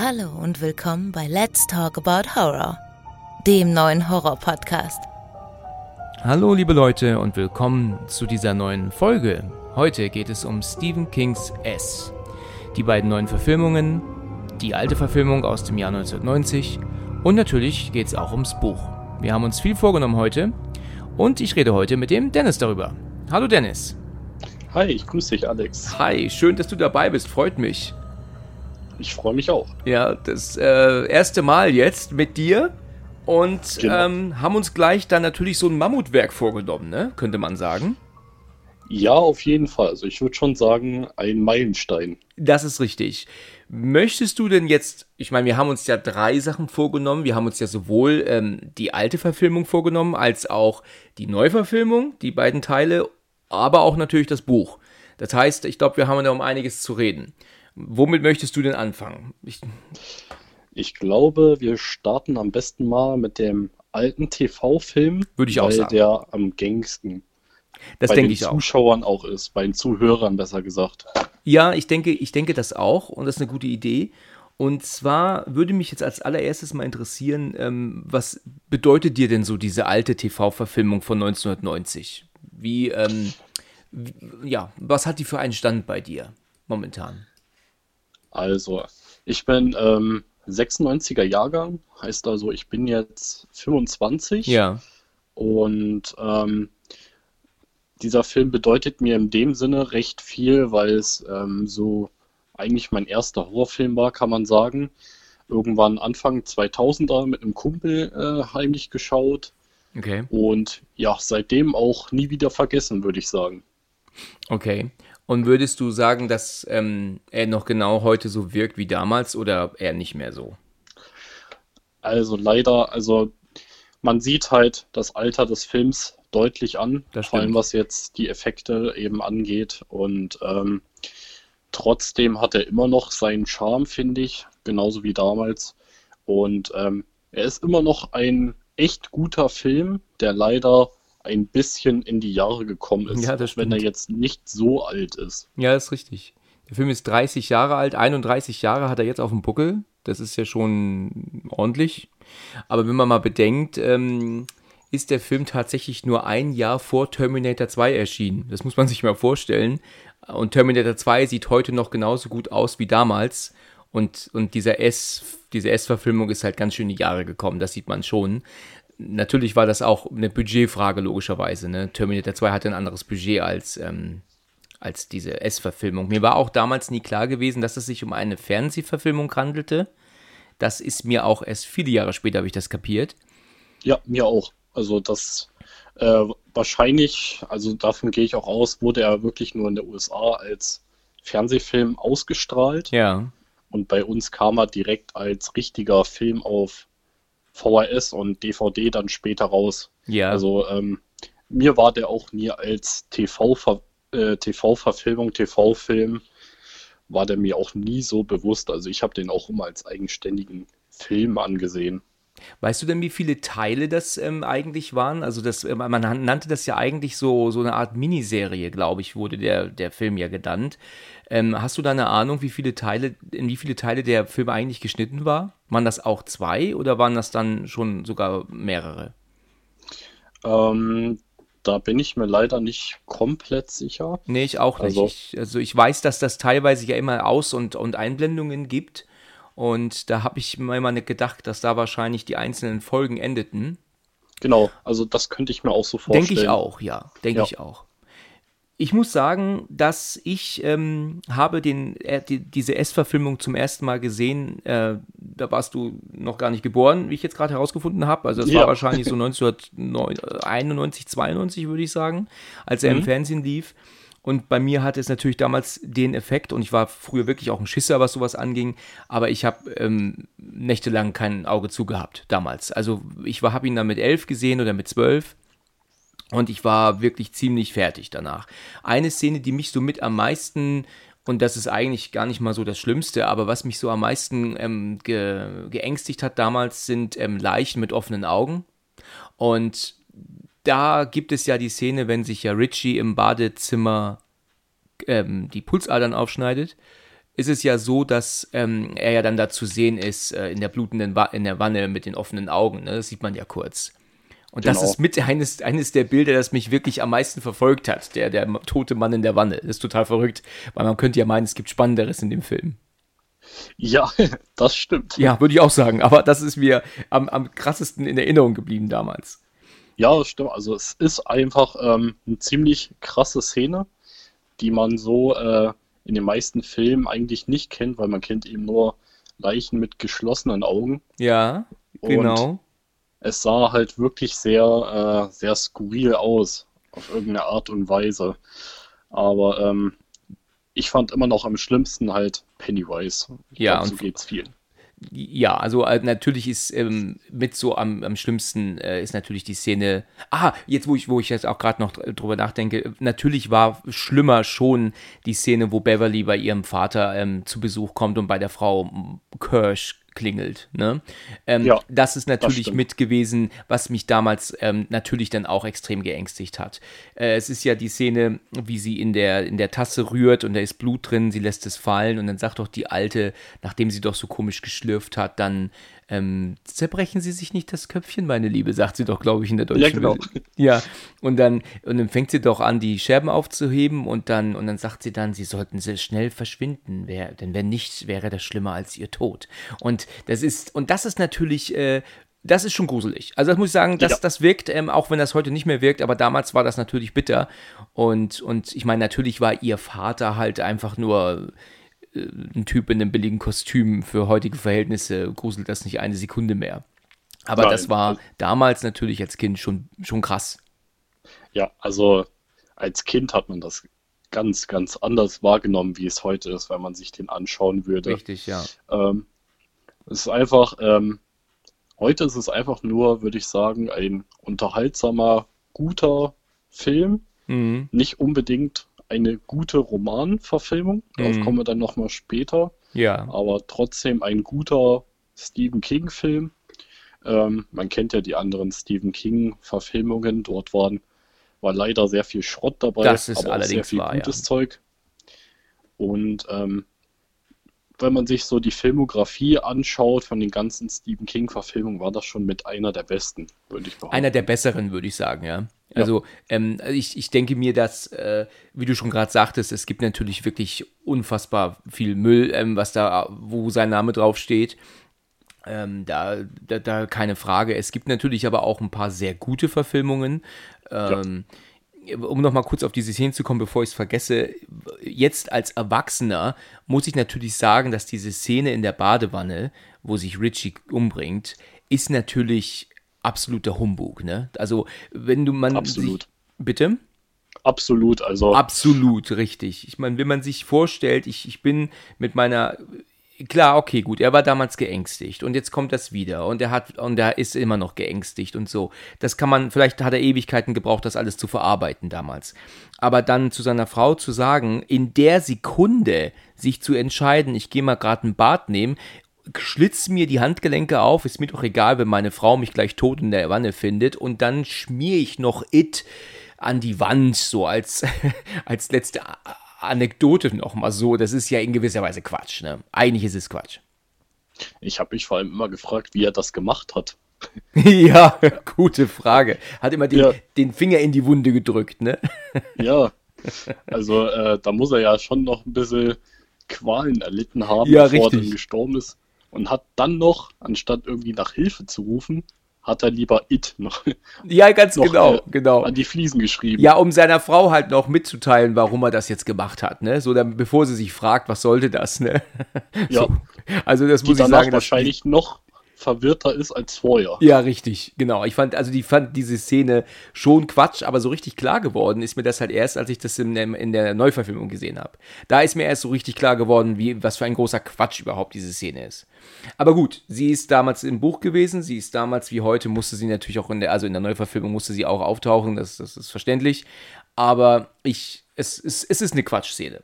Hallo und willkommen bei Let's Talk About Horror, dem neuen Horror-Podcast. Hallo liebe Leute und willkommen zu dieser neuen Folge. Heute geht es um Stephen Kings S. Die beiden neuen Verfilmungen, die alte Verfilmung aus dem Jahr 1990 und natürlich geht es auch ums Buch. Wir haben uns viel vorgenommen heute und ich rede heute mit dem Dennis darüber. Hallo Dennis. Hi, ich grüße dich, Alex. Hi, schön, dass du dabei bist, freut mich. Ich freue mich auch. Ja, das äh, erste Mal jetzt mit dir und Genau. ähm, haben uns gleich dann natürlich so ein Mammutwerk vorgenommen, ne? könnte man sagen. Ja, auf jeden Fall. Also ich würde schon sagen, ein Meilenstein. Das ist richtig. Möchtest du denn jetzt, ich meine, wir haben uns ja drei Sachen vorgenommen. Wir haben uns ja sowohl ähm, die alte Verfilmung vorgenommen, als auch die Neuverfilmung, die beiden Teile, aber auch natürlich das Buch. Das heißt, ich glaube, wir haben da um einiges zu reden. Womit möchtest du denn anfangen? Ich, Ich glaube, wir starten am besten mal mit dem alten TV-Film, Würde ich auch weil sagen. der am gängigsten das bei denke den ich auch. Zuschauern auch ist, bei den Zuhörern besser gesagt. Ja, ich denke, ich denke das auch und das ist eine gute Idee. Und zwar würde mich jetzt als allererstes mal interessieren, ähm, was bedeutet dir denn so diese alte TV-Verfilmung von 1990? Wie, ähm, wie, ja, was hat die für einen Stand bei dir momentan? Also, ich bin ähm, 96er Jahrgang, heißt also, ich bin jetzt 25 Ja, und ähm, dieser Film bedeutet mir in dem Sinne recht viel, weil es ähm, so eigentlich mein erster Horrorfilm war, kann man sagen. Irgendwann Anfang 2000er mit einem Kumpel äh, heimlich geschaut okay, und ja, seitdem auch nie wieder vergessen, würde ich sagen. okay. Und würdest du sagen, dass ähm, er noch genau heute so wirkt wie damals oder eher nicht mehr so? Also leider, also man sieht halt das Alter des Films deutlich an, Das vor allem was jetzt die Effekte eben angeht. Und ähm, trotzdem hat er immer noch seinen Charme, finde ich, genauso wie damals. Und ähm, er ist immer noch ein echt guter Film, der leider ein bisschen in die Jahre gekommen ist, Ja, das wenn er jetzt nicht so alt ist. Ja, ist richtig. Der Film ist 30 Jahre alt, 31 Jahre hat er jetzt auf dem Buckel. Das ist ja schon ordentlich. Aber wenn man mal bedenkt, ähm, ist der Film tatsächlich nur ein Jahr vor Terminator 2 erschienen. Das muss man sich mal vorstellen. Und Terminator 2 sieht heute noch genauso gut aus wie damals. Und, und dieser S, diese S-Verfilmung ist halt ganz schön in die Jahre gekommen, das sieht man schon. Natürlich war das auch eine Budgetfrage, logischerweise. Ne? Terminator 2 hatte ein anderes Budget als, ähm, als diese S-Verfilmung. Mir war auch damals nie klar gewesen, dass es sich um eine Fernsehverfilmung handelte. Das ist mir auch erst viele Jahre später, habe ich das kapiert. Ja, mir auch. Also das äh, wahrscheinlich, also davon gehe ich auch aus, wurde er wirklich nur in der USA als Fernsehfilm ausgestrahlt Ja, und bei uns kam er direkt als richtiger Film auf VHS und DVD dann später raus. ja. Also ähm, mir war der auch nie als TV-Ver äh, TV-Verfilmung, TV-Film, war der mir auch nie so bewusst. Also ich habe den auch immer als eigenständigen Film angesehen. Weißt du denn, wie viele Teile das ähm, eigentlich waren? Also das, ähm, man nannte das ja eigentlich so, so eine Art Miniserie, glaube ich, wurde der, der Film ja genannt. Ähm, hast du da eine Ahnung, wie viele Teile, in wie viele Teile der Film eigentlich geschnitten war? Waren das auch zwei oder waren das dann schon sogar mehrere? Ähm, da bin ich mir leider nicht komplett sicher. Nee, ich auch nicht. Also- ich, also ich weiß, dass das teilweise ja immer Aus- und, und Einblendungen gibt. Und da habe ich mir immer nicht gedacht, dass da wahrscheinlich die einzelnen Folgen endeten. Genau, also das könnte ich mir auch so vorstellen. Denke ich auch, ja. Denke Ja. ich auch. Ich muss sagen, dass ich ähm, habe den, äh, die, diese S-Verfilmung zum ersten Mal gesehen. Äh, da warst du noch gar nicht geboren, wie ich jetzt gerade herausgefunden habe. Also es war Ja. wahrscheinlich so 1991, 92 würde ich sagen, als er im Mhm. Fernsehen lief. Und bei mir hatte es natürlich damals den Effekt, und ich war früher wirklich auch ein Schisser, was sowas anging, aber ich habe ähm, nächtelang kein Auge zugehabt damals. Also ich habe ihn dann mit elf gesehen oder mit zwölf. Und ich war wirklich ziemlich fertig danach. Eine Szene, die mich so mit am meisten, und das ist eigentlich gar nicht mal so das Schlimmste, aber was mich so am meisten ähm, ge geängstigt hat damals, sind ähm, Leichen mit offenen Augen. Und da gibt es ja die Szene, wenn sich ja Richie im Badezimmer ähm, die Pulsadern aufschneidet. ist es ja so, dass ähm, er ja dann da zu sehen ist äh, in der blutenden Wa in der Wanne mit den offenen Augen. Ne? Das sieht man ja kurz. Und genau. das ist mit eines, eines der Bilder, das mich wirklich am meisten verfolgt hat. Der, der tote Mann in der Wanne. Das ist total verrückt, weil man könnte ja meinen, es gibt Spannenderes in dem Film. Ja, das stimmt. Ja, würde ich auch sagen. Aber das ist mir am, am krassesten in Erinnerung geblieben damals. Ja, das stimmt. Also es ist einfach ähm, eine ziemlich krasse Szene, die man so äh, in den meisten Filmen eigentlich nicht kennt, weil man kennt eben nur Leichen mit geschlossenen Augen. Ja, genau. Und es sah halt wirklich sehr, äh, sehr skurril aus, auf irgendeine Art und Weise. Aber ähm, ich fand immer noch am schlimmsten halt Pennywise. Ich ja, glaub, so geht's vielen. Ja, also äh, natürlich ist ähm, mit so am, am schlimmsten äh, ist natürlich die Szene. Ah, jetzt wo ich wo ich jetzt auch gerade noch drüber nachdenke, natürlich war schlimmer schon die Szene, wo Beverly bei ihrem Vater ähm, zu Besuch kommt und bei der Frau Kirsch klingelt. Ne? Ähm, ja, das ist natürlich das mit gewesen, was mich damals ähm, natürlich dann auch extrem geängstigt hat. Äh, es ist ja die Szene, wie sie in der, in der Tasse rührt und da ist Blut drin, sie lässt es fallen und dann sagt doch die Alte, nachdem sie doch so komisch geschlürft hat, dann ähm, zerbrechen Sie sich nicht das Köpfchen, meine Liebe, sagt sie doch, glaube ich, in der deutschen Ja, genau. Ja, und dann, und dann fängt sie doch an, die Scherben aufzuheben und dann, und dann sagt sie dann, sie sollten sehr schnell verschwinden, wär, denn wenn nicht, wäre das schlimmer als ihr Tod. Und das ist, und das ist natürlich, äh, das ist schon gruselig. Also das muss ich sagen, das, ja. das wirkt, ähm, auch wenn das heute nicht mehr wirkt, aber damals war das natürlich bitter. Und, und ich meine, natürlich war ihr Vater halt einfach nur ein Typ in einem billigen Kostüm für heutige Verhältnisse gruselt das nicht eine Sekunde mehr. Aber Nein. das war damals natürlich als Kind schon, schon krass. Ja, also als Kind hat man das ganz, ganz anders wahrgenommen, wie es heute ist, wenn man sich den anschauen würde. Richtig, ja. Ähm, es ist einfach, ähm, heute ist es einfach nur, würde ich sagen, ein unterhaltsamer, guter Film. Mhm. Nicht unbedingt eine gute Romanverfilmung. Darauf mhm. kommen wir dann nochmal später. Ja. Aber trotzdem ein guter Stephen King-Film. Ähm, man kennt ja die anderen Stephen King-Verfilmungen. Dort waren, war leider sehr viel Schrott dabei. Das ist aber allerdings sehr viel wahr, gutes ja. Zeug. Und ähm, wenn man sich so die Filmografie anschaut von den ganzen Stephen King-Verfilmungen, war das schon mit einer der besten, würde ich behaupten. Einer der besseren, würde ich sagen, ja. Also ähm, ich, ich denke mir, dass, äh, wie du schon gerade sagtest, es gibt natürlich wirklich unfassbar viel Müll, ähm, was da, wo sein Name draufsteht. Ähm, da, da, da, keine Frage. Es gibt natürlich aber auch ein paar sehr gute Verfilmungen. Ähm, ja. Um nochmal kurz auf diese Szene zu kommen, bevor ich es vergesse, jetzt als Erwachsener muss ich natürlich sagen, dass diese Szene in der Badewanne, wo sich Richie umbringt, ist natürlich absoluter Humbug, ne? Also, wenn du man. Absolut. Sich, bitte? Absolut, also. Absolut, richtig. Ich meine, wenn man sich vorstellt, ich, ich bin mit meiner. Klar, okay, gut, er war damals geängstigt und jetzt kommt das wieder und er hat und er ist immer noch geängstigt und so. Das kann man, vielleicht hat er Ewigkeiten gebraucht, das alles zu verarbeiten damals. Aber dann zu seiner Frau zu sagen, in der Sekunde sich zu entscheiden, ich gehe mal gerade ein Bad nehmen schlitz mir die Handgelenke auf, ist mir doch egal, wenn meine Frau mich gleich tot in der Wanne findet und dann schmier ich noch It an die Wand, so als, als letzte Anekdote nochmal so. Das ist ja in gewisser Weise Quatsch, ne? Eigentlich ist es Quatsch. Ich habe mich vor allem immer gefragt, wie er das gemacht hat. ja, gute Frage. Hat immer den, ja. den Finger in die Wunde gedrückt, ne? ja, also äh, da muss er ja schon noch ein bisschen Qualen erlitten haben, ja, bevor er dann gestorben ist und hat dann noch, anstatt irgendwie nach Hilfe zu rufen, hat er lieber It noch. Ja, ganz noch, genau, äh, genau. An die Fliesen geschrieben. Ja, um seiner Frau halt noch mitzuteilen, warum er das jetzt gemacht hat, ne? So, dann, bevor sie sich fragt, was sollte das, ne? Ja. So. Also, das die muss ich sagen. wahrscheinlich noch verwirrter ist als vorher. Ja, richtig, genau. Ich fand, also die fand diese Szene schon Quatsch, aber so richtig klar geworden ist mir das halt erst, als ich das in, in der Neuverfilmung gesehen habe. Da ist mir erst so richtig klar geworden, wie, was für ein großer Quatsch überhaupt diese Szene ist. Aber gut, sie ist damals im Buch gewesen, sie ist damals wie heute, musste sie natürlich auch in der, also in der Neuverfilmung musste sie auch auftauchen, das, das ist verständlich. Aber ich, es, es, es ist eine Quatschszene.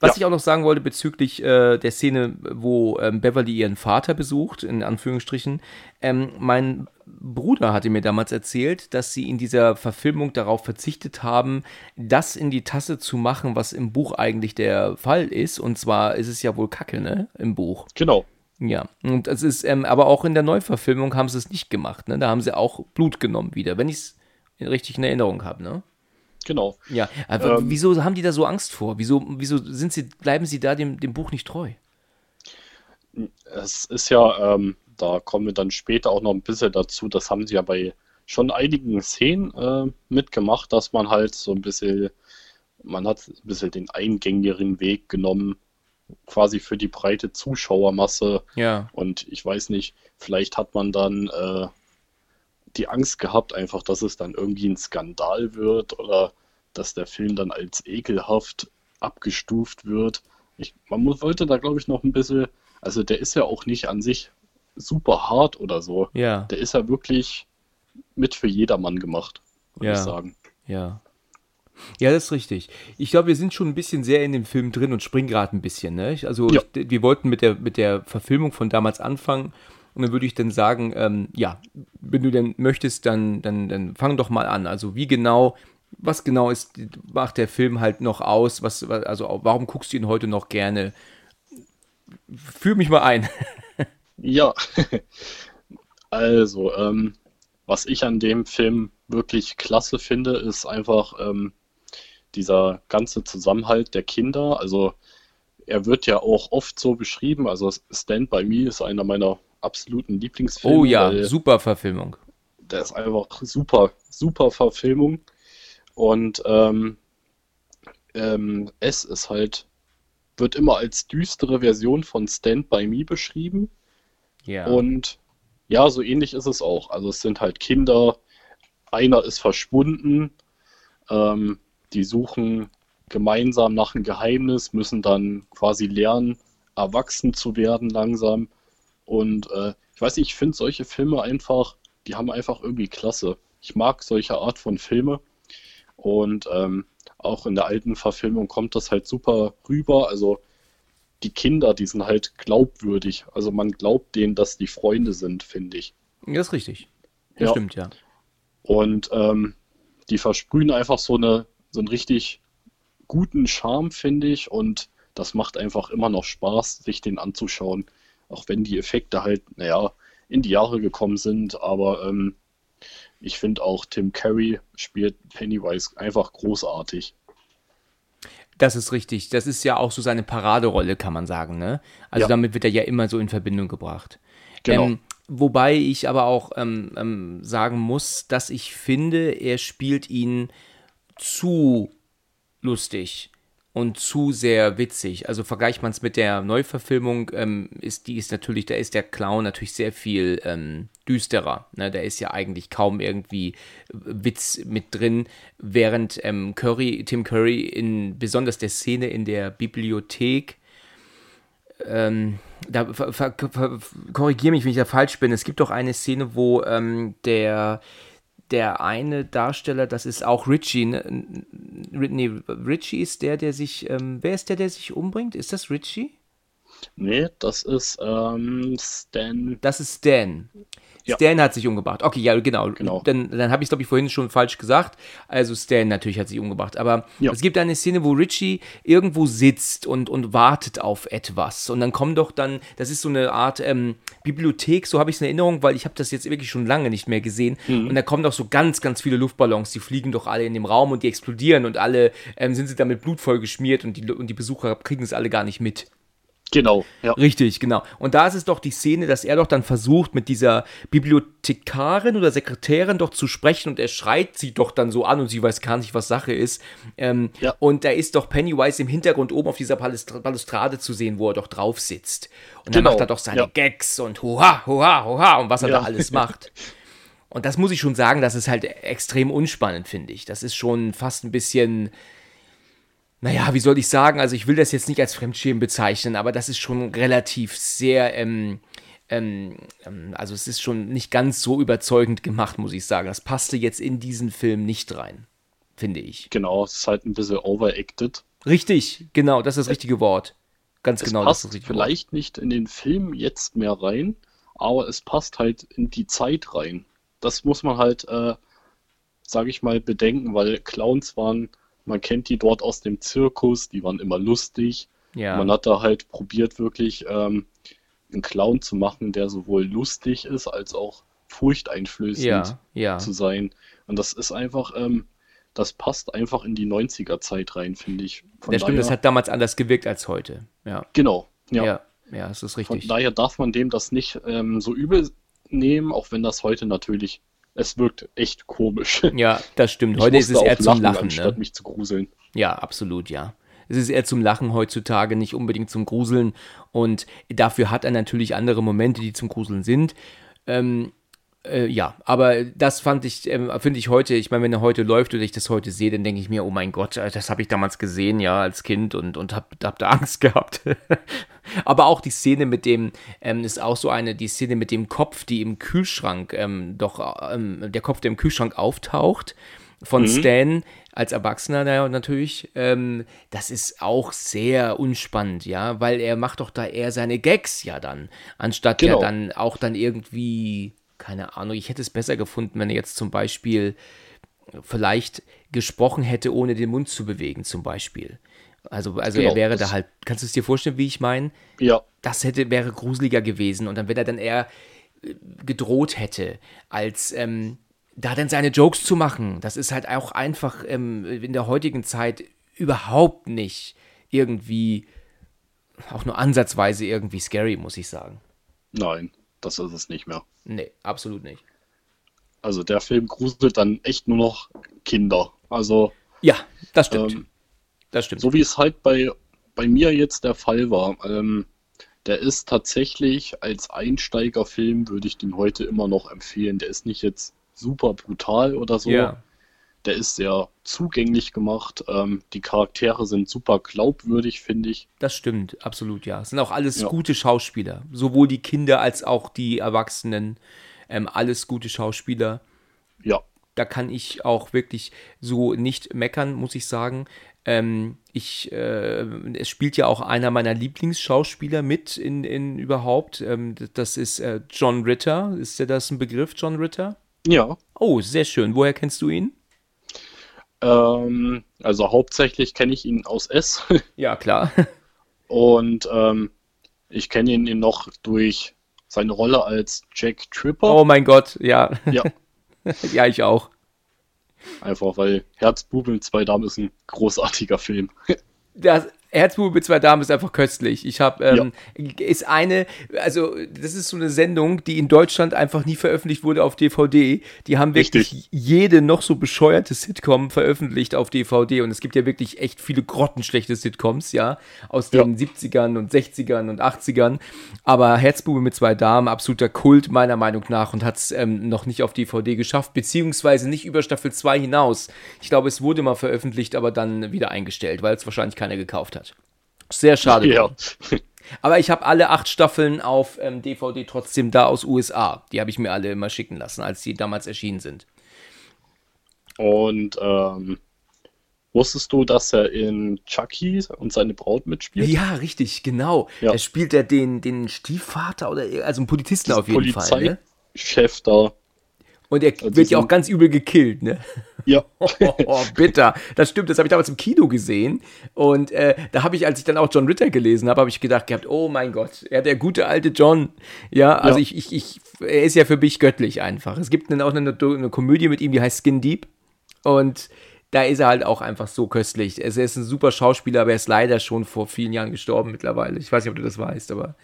Was Ja. ich auch noch sagen wollte bezüglich äh, der Szene, wo ähm, Beverly ihren Vater besucht, in Anführungsstrichen. Ähm, mein Bruder hatte mir damals erzählt, dass sie in dieser Verfilmung darauf verzichtet haben, das in die Tasse zu machen, was im Buch eigentlich der Fall ist. Und zwar ist es ja wohl Kacke, ne? Im Buch. Genau. Ja, und es ist, ähm, aber auch in der Neuverfilmung haben sie es nicht gemacht, ne? Da haben sie auch Blut genommen wieder, wenn ich es richtig in Erinnerung habe, ne? Genau. Ja, aber Ähm, wieso haben die da so Angst vor? Wieso, wieso sind sie, bleiben sie da dem, dem Buch nicht treu? Es ist ja, ähm, da kommen wir dann später auch noch ein bisschen dazu, das haben sie ja bei schon einigen Szenen äh, mitgemacht, dass man halt so ein bisschen, man hat ein bisschen den eingängigeren Weg genommen, quasi für die breite Zuschauermasse. Ja, Und ich weiß nicht, vielleicht hat man dann äh, die Angst gehabt, einfach, dass es dann irgendwie ein Skandal wird oder dass der Film dann als ekelhaft abgestuft wird. Ich, man muss, wollte da, glaube ich, noch ein bisschen, also der ist ja auch nicht an sich super hart oder so. ja, Der ist ja wirklich mit für jedermann gemacht, würde Ja. ich sagen. ja. Ja, das ist richtig. Ich glaube, wir sind schon ein bisschen sehr in dem Film drin und springen gerade ein bisschen. Ne? Also Ja. ich, wir wollten mit der, mit der Verfilmung von damals anfangen und dann würde ich dann sagen, ähm, ja, wenn du denn möchtest, dann, dann, dann fang doch mal an. Also wie genau, was genau ist, macht der Film halt noch aus? Was, also warum guckst du ihn heute noch gerne? Führ mich mal ein. Ja, also, ähm, was ich an dem Film wirklich klasse finde, ist einfach ähm, dieser ganze Zusammenhalt der Kinder. Also, er wird ja auch oft so beschrieben. Also, Stand By Me ist einer meiner absoluten Lieblingsfilme. Oh ja, super Verfilmung. der ist einfach super, super Verfilmung. Und ähm, ähm, es ist halt, wird immer als düstere Version von Stand By Me beschrieben. Ja. Und ja, so ähnlich ist es auch. Also es sind halt Kinder, einer ist verschwunden, ähm, die suchen gemeinsam nach einem Geheimnis, müssen dann quasi lernen, erwachsen zu werden langsam. Und äh, ich weiß nicht, ich finde solche Filme einfach, die haben einfach irgendwie Klasse. Ich mag solche Art von Filme. Und ähm, auch in der alten Verfilmung kommt das halt super rüber. Also die Kinder, die sind halt glaubwürdig. Also man glaubt denen, dass die Freunde sind, finde ich. das ist richtig. Das Ja. stimmt, ja. Und ähm, die versprühen einfach so eine, so einen richtig guten Charme, finde ich. Und das macht einfach immer noch Spaß, sich den anzuschauen. Auch wenn die Effekte halt, naja, in die Jahre gekommen sind. Aber ähm, ich finde auch Tim Curry spielt Pennywise einfach großartig. Das ist richtig. Das ist ja auch so seine Paraderolle, kann man sagen, ne? Also Ja. damit wird er ja immer so in Verbindung gebracht. Genau. Ähm, wobei ich aber auch ähm, ähm, sagen muss, dass ich finde, er spielt ihn zu lustig und zu sehr witzig. Also vergleicht man es mit der Neuverfilmung, ähm, ist die ist natürlich, da ist der Clown natürlich sehr viel ähm, düsterer. Ne? Da ist ja eigentlich kaum irgendwie Witz mit drin, während ähm, Curry, Tim Curry in besonders der Szene in der Bibliothek ähm, da korrigiere mich, wenn ich da falsch bin. Es gibt doch eine Szene, wo ähm, der der eine Darsteller, das ist auch Richie. Ne? Nee, Richie ist der, der sich. Ähm, wer ist der, der sich umbringt? Ist das Richie? Nee, das ist ähm, Stan. Das ist Stan. Ja. Stan hat sich umgebracht. Okay, ja, genau. Genau. Dann, dann habe ich es, glaube ich, vorhin schon falsch gesagt. Also Stan natürlich hat sich umgebracht. Aber Ja. es gibt eine Szene, wo Richie irgendwo sitzt und, und wartet auf etwas. Und dann kommen doch dann, das ist so eine Art ähm, Bibliothek, so habe ich es in Erinnerung, weil ich habe das jetzt wirklich schon lange nicht mehr gesehen. Mhm. Und da kommen doch so ganz, ganz viele Luftballons, die fliegen doch alle in dem Raum und die explodieren und alle ähm, sind sie damit Blut voll geschmiert und die, und die Besucher kriegen es alle gar nicht mit. Genau, ja. Richtig, genau. Und da ist es doch die Szene, dass er doch dann versucht, mit dieser Bibliothekarin oder Sekretärin doch zu sprechen und er schreit sie doch dann so an und sie weiß gar nicht, was Sache ist. Ähm, Ja. Und da ist doch Pennywise im Hintergrund oben auf dieser Balust- Balustrade zu sehen, wo er doch drauf sitzt. Und dann Genau, macht er doch seine ja. Gags und Huha, Huha, Huha und was er da alles macht. Und das muss ich schon sagen, das ist halt extrem unspannend, finde ich. Das ist schon fast ein bisschen, naja, wie soll ich sagen? Also ich will das jetzt nicht als Fremdschämen bezeichnen, aber das ist schon relativ sehr, ähm, ähm, ähm, also es ist schon nicht ganz so überzeugend gemacht, muss ich sagen. Das passte jetzt in diesen Film nicht rein, finde ich. Genau, es ist halt ein bisschen overacted. Richtig, genau, das ist das richtige Wort. Ganz Es genau, das ist passt das richtige vielleicht nicht in den Film jetzt mehr rein, aber es passt halt in die Zeit rein. Das muss man halt, äh, sage ich mal, bedenken, weil Clowns waren, man kennt die dort aus dem Zirkus, die waren immer lustig. Ja, Man hat da halt probiert, wirklich ähm, einen Clown zu machen, der sowohl lustig ist, als auch furchteinflößend ja, ja. zu sein. Und das ist einfach, ähm, das passt einfach in die 90er-Zeit rein, finde ich. Von Das stimmt, das daher- hat damals anders gewirkt als heute. Ja, Genau, ja. ja, ja, das ist Von richtig. daher darf man dem das nicht ähm, so übel nehmen, auch wenn das heute natürlich, es wirkt echt komisch. Ja, das stimmt. Heute ist es eher zum Lachen, anstatt ne? mich zu gruseln. Ja, absolut, ja. Es ist eher zum Lachen heutzutage, nicht unbedingt zum Gruseln. Und dafür hat er natürlich andere Momente, die zum Gruseln sind. Ähm, äh, ja, aber das fand ich, ähm, finde ich heute, ich meine, wenn er heute läuft oder ich das heute sehe, dann denke ich mir, oh mein Gott, äh, das habe ich damals gesehen, ja, als Kind und, und hab, hab da Angst gehabt. aber auch die Szene mit dem, ähm, ist auch so eine, die Szene mit dem Kopf, die im Kühlschrank, ähm, doch, ähm, der Kopf, der im Kühlschrank auftaucht, von Stan als Erwachsener na- natürlich, ähm, das ist auch sehr unspannend, ja, weil er macht doch da eher seine Gags ja dann, anstatt ja Genau. dann auch dann irgendwie, keine Ahnung, ich hätte es besser gefunden, wenn er jetzt zum Beispiel vielleicht gesprochen hätte, ohne den Mund zu bewegen, zum Beispiel. Also, also Genau, er wäre da halt, kannst du es dir vorstellen, wie ich meine? Ja, das hätte, wäre gruseliger gewesen. Und dann, wenn er dann eher äh, gedroht hätte, als ähm, da dann seine Jokes zu machen, das ist halt auch einfach ähm, in der heutigen Zeit überhaupt nicht irgendwie, auch nur ansatzweise irgendwie scary, muss ich sagen. nein, das ist es nicht mehr. Nee, absolut nicht. Also der Film gruselt dann echt nur noch Kinder. Also Ja, das stimmt. Ähm, das stimmt. so wie es halt bei, bei mir jetzt der Fall war. Ähm, der ist tatsächlich als Einsteigerfilm, würde ich den heute immer noch empfehlen. Der ist nicht jetzt super brutal oder so. ja, Der ist sehr zugänglich gemacht. Ähm, die Charaktere sind super glaubwürdig, finde ich. das stimmt, absolut, ja. Es sind auch alles Ja. gute Schauspieler. Sowohl die Kinder als auch die Erwachsenen. Ähm, alles gute Schauspieler. Ja, da kann ich auch wirklich so nicht meckern, muss ich sagen. Ähm, ich, äh, es spielt ja auch einer meiner Lieblingsschauspieler mit in, in überhaupt. Ähm, das ist äh, John Ritter. Ist dir das ein Begriff, John Ritter? ja. Oh, sehr schön. Woher kennst du ihn? Ähm, also hauptsächlich kenne ich ihn aus S. Ja, klar. Und ähm, ich kenne ihn noch durch seine Rolle als Jack Tripper. Oh mein Gott, ja. Ja, ja, ich auch. einfach weil Herzbube mit zwei Damen ist ein großartiger Film. das Herzbube mit zwei Damen ist einfach köstlich. Ich habe, ähm, ist eine, also das ist so eine Sendung, die in Deutschland einfach nie veröffentlicht wurde auf DVD. Die haben wirklich Richtig. jede noch so bescheuerte Sitcom veröffentlicht auf DVD und es gibt ja wirklich echt viele grottenschlechte Sitcoms, ja, aus Ja. den 70ern und 60ern und 80ern. Aber Herzbube mit zwei Damen, absoluter Kult meiner Meinung nach und hat es ähm, noch nicht auf DVD geschafft, beziehungsweise nicht über Staffel 2 hinaus. Ich glaube, es wurde mal veröffentlicht, aber dann wieder eingestellt, weil es wahrscheinlich keiner gekauft hat. Sehr schade. Ja. Aber ich habe alle acht Staffeln auf ähm, DVD trotzdem da aus USA. Die habe ich mir alle immer schicken lassen, als die damals erschienen sind. und ähm, wusstest du, dass er in Chucky und seine Braut mitspielt? Ja, richtig, genau. Ja. Da spielt er den, den Stiefvater oder also einen Polizisten auf jeden Fall. Ne? Polizeichef da. Und er Also wird ja auch ganz übel gekillt, ne? Ja, Oh, oh, bitter. Das stimmt, das habe ich damals im Kino gesehen. Und äh, da habe ich, als ich dann auch John Ritter gelesen habe, habe ich gedacht gehabt, oh mein Gott, ja, der gute alte John. Ja, also Ja. Ich, ich, ich, er ist ja für mich göttlich einfach. Es gibt dann auch eine, eine Komödie mit ihm, die heißt Skin Deep. Und da ist er halt auch einfach so köstlich. Also er ist ein super Schauspieler, aber er ist leider schon vor vielen Jahren gestorben mittlerweile. Ich weiß nicht, ob du das weißt, aber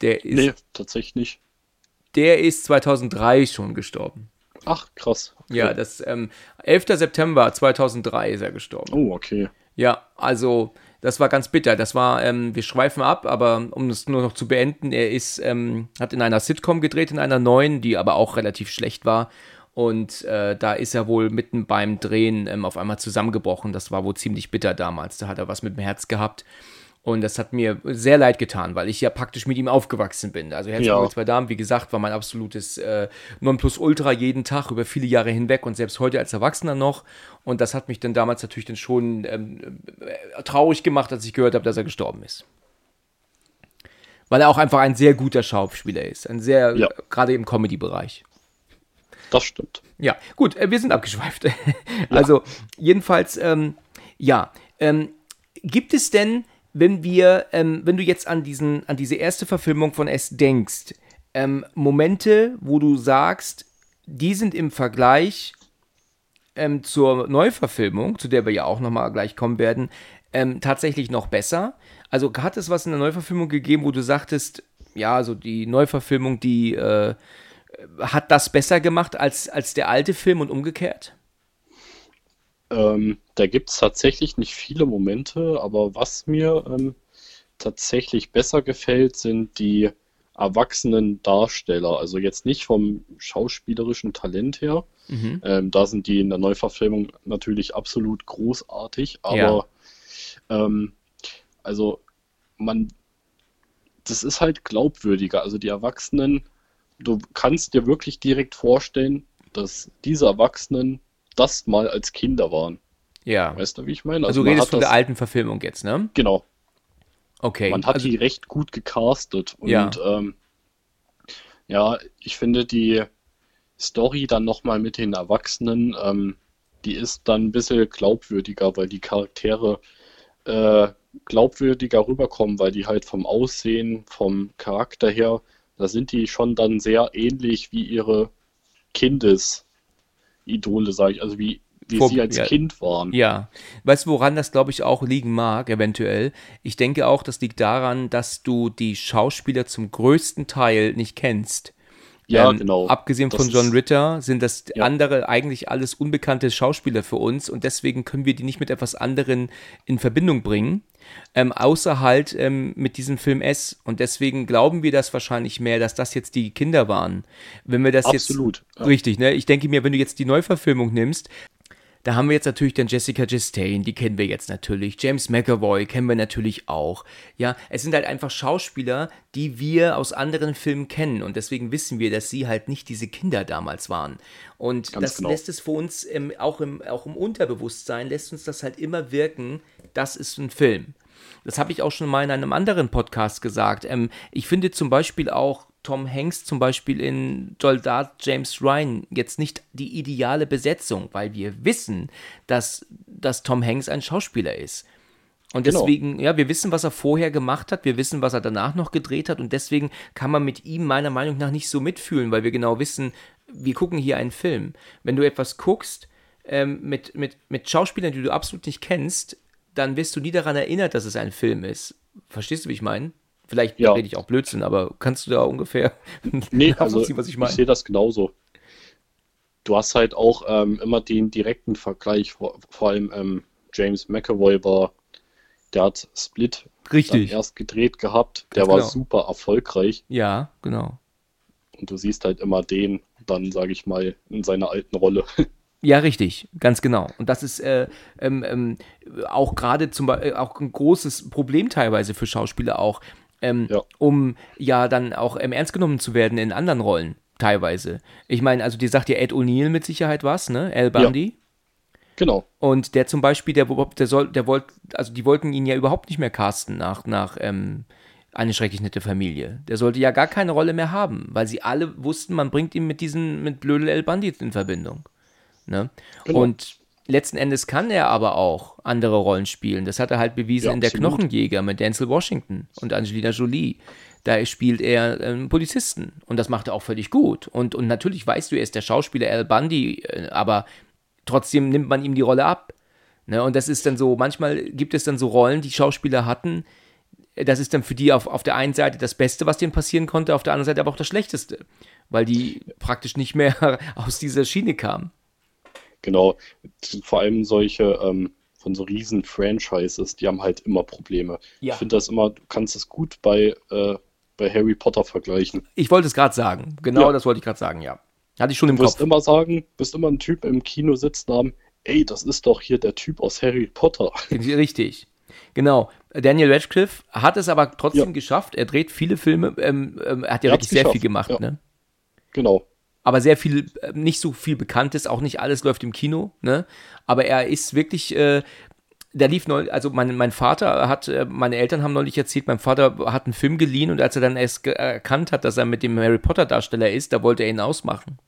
der ist, nee, tatsächlich nicht. der ist 2003 schon gestorben. Ach, krass. Ja, das ähm, 11. September 2003 ist er gestorben. Oh, okay. Ja, also das war ganz bitter. Das war, ähm, wir schweifen ab, aber um es nur noch zu beenden, er ist, ähm, hat in einer Sitcom gedreht, in einer neuen, die aber auch relativ schlecht war. Und äh, da ist er wohl mitten beim Drehen ähm, auf einmal zusammengebrochen. Das war wohl ziemlich bitter damals. Da hat er was mit dem Herz gehabt. Und das hat mir sehr leid getan, weil ich ja praktisch mit ihm aufgewachsen bin. Also Herzog ja. zwei Damen, wie gesagt, war mein absolutes äh, Nonplusultra jeden Tag über viele Jahre hinweg und selbst heute als Erwachsener noch. Und das hat mich dann damals natürlich dann schon ähm, äh, traurig gemacht, als ich gehört habe, dass er gestorben ist. Weil er auch einfach ein sehr guter Schauspieler ist. Ein sehr, ja. gerade im Comedy-Bereich. Das stimmt. Ja, gut, äh, wir sind abgeschweift. also, jedenfalls, ähm, ja. Ähm, gibt es denn wenn wir, ähm, wenn du jetzt an diesen, an diese erste Verfilmung von S denkst, ähm, Momente, wo du sagst, die sind im Vergleich ähm, zur Neuverfilmung, zu der wir ja auch nochmal gleich kommen werden, ähm, tatsächlich noch besser. Also hat es was in der Neuverfilmung gegeben, wo du sagtest, ja, also die Neuverfilmung, die äh, hat das besser gemacht als, als der alte Film und umgekehrt? Ähm, da gibt es tatsächlich nicht viele Momente, aber was mir ähm, tatsächlich besser gefällt, sind die erwachsenen Darsteller. Also jetzt nicht vom schauspielerischen Talent her. Mhm. Ähm, da sind die in der Neuverfilmung natürlich absolut großartig, aber ja. ähm, also man, das ist halt glaubwürdiger. Also die Erwachsenen, du kannst dir wirklich direkt vorstellen, dass diese Erwachsenen das mal als Kinder waren. Ja. Weißt du, wie ich meine? Also, also du redest von das, der alten Verfilmung jetzt, ne? Genau. Okay. Man hat also, die recht gut gecastet. Und ja, ähm, ja ich finde die Story dann nochmal mit den Erwachsenen, ähm, die ist dann ein bisschen glaubwürdiger, weil die Charaktere äh, glaubwürdiger rüberkommen, weil die halt vom Aussehen, vom Charakter her, da sind die schon dann sehr ähnlich wie ihre Kindes- Idole, sage ich, also wie, wie Vor, sie als ja, Kind waren. Ja, weißt du, woran das, glaube ich, auch liegen mag, eventuell? Ich denke auch, das liegt daran, dass du die Schauspieler zum größten Teil nicht kennst. Ja, ähm, genau. Abgesehen das von John Ritter sind das ja. andere eigentlich alles unbekannte Schauspieler für uns und deswegen können wir die nicht mit etwas anderen in Verbindung bringen. Ähm, außer halt ähm, mit diesem Film S. Und deswegen glauben wir das wahrscheinlich mehr, dass das jetzt die Kinder waren. Wenn wir das Absolut, jetzt. Ja. Richtig, ne? Ich denke mir, wenn du jetzt die Neuverfilmung nimmst, da haben wir jetzt natürlich dann Jessica Chastain, die kennen wir jetzt natürlich. James McAvoy kennen wir natürlich auch. Ja, es sind halt einfach Schauspieler, die wir aus anderen Filmen kennen und deswegen wissen wir, dass sie halt nicht diese Kinder damals waren. Und Ganz das genau. lässt es für uns im, auch, im, auch im Unterbewusstsein, lässt uns das halt immer wirken, das ist ein Film. Das habe ich auch schon mal in einem anderen Podcast gesagt. Ähm, ich finde zum Beispiel auch Tom Hanks zum Beispiel in Soldat James Ryan jetzt nicht die ideale Besetzung, weil wir wissen, dass, dass Tom Hanks ein Schauspieler ist. Und genau. deswegen, genau. ja, wir wissen, was er vorher gemacht hat, wir wissen, was er danach noch gedreht hat und deswegen kann man mit ihm meiner Meinung nach nicht so mitfühlen, weil wir genau wissen, wir gucken hier einen Film. Wenn du etwas guckst ähm, mit, mit, mit Schauspielern, die du absolut nicht kennst, dann wirst du nie daran erinnert, dass es ein Film ist. Verstehst du, wie ich meine? Vielleicht ja. rede ich auch Blödsinn, aber kannst du da ungefähr nee, also was ich meine? Ich sehe das genauso. Du hast halt auch ähm, immer den direkten Vergleich, vor, vor allem ähm, James McAvoy war, der hat Split Richtig. erst gedreht gehabt, der Ganz war genau. super erfolgreich. Ja, genau. Und du siehst halt immer den, dann sage ich mal, in seiner alten Rolle. Ja, richtig, ganz genau. Und das ist äh, ähm, ähm, auch gerade zum Beispiel auch ein großes Problem teilweise für Schauspieler auch, ähm, ja. um ja dann auch ähm, ernst genommen zu werden in anderen Rollen, teilweise. Ich meine, also dir sagt ja Ed O'Neill mit Sicherheit was, ne? Al Bundy. Ja. Genau. Und der zum Beispiel, der, der soll, der wollte, also die wollten ihn ja überhaupt nicht mehr casten nach, nach ähm, eine schrecklich nette Familie. Der sollte ja gar keine Rolle mehr haben, weil sie alle wussten, man bringt ihn mit diesem, mit Blödel El Bandit in Verbindung. Ne? Genau. Und letzten Endes kann er aber auch andere Rollen spielen. Das hat er halt bewiesen ja, in der. Knochenjäger mit Denzel Washington und Angelina Jolie. Da spielt er ähm, Polizisten und das macht er auch völlig gut. Und, und natürlich weißt du, er ist der Schauspieler Al Bundy, äh, aber trotzdem nimmt man ihm die Rolle ab. Ne? Und das ist dann so, manchmal gibt es dann so Rollen, die Schauspieler hatten, das ist dann für die auf, auf der einen Seite das Beste, was denen passieren konnte, auf der anderen Seite aber auch das Schlechteste, weil die praktisch nicht mehr aus dieser Schiene kamen. Genau, vor allem solche ähm, von so riesen Franchises, die haben halt immer Probleme. Ja. Ich finde das immer, du kannst es gut bei, äh, bei Harry Potter vergleichen. Ich wollte es gerade sagen, genau ja. das wollte ich gerade sagen, ja. Hatte ich schon im du Kopf. Wirst immer sagen, wirst immer ein Typ im Kino sitzen haben, ey, das ist doch hier der Typ aus Harry Potter. Richtig. Genau. Daniel Radcliffe hat es aber trotzdem Ja. geschafft. Er dreht viele Filme. Ähm, ähm, er hat ja Er wirklich sehr viel gemacht, ja. ne? Genau. Aber sehr viel, äh, nicht so viel Bekanntes, auch nicht alles läuft im Kino, ne? Aber er ist wirklich, äh, der lief neulich, also mein, mein Vater hat, äh, meine Eltern haben neulich erzählt, mein Vater hat einen Film geliehen und als er dann erst erkannt hat, dass er mit dem Harry Potter Darsteller ist, da wollte er ihn ausmachen.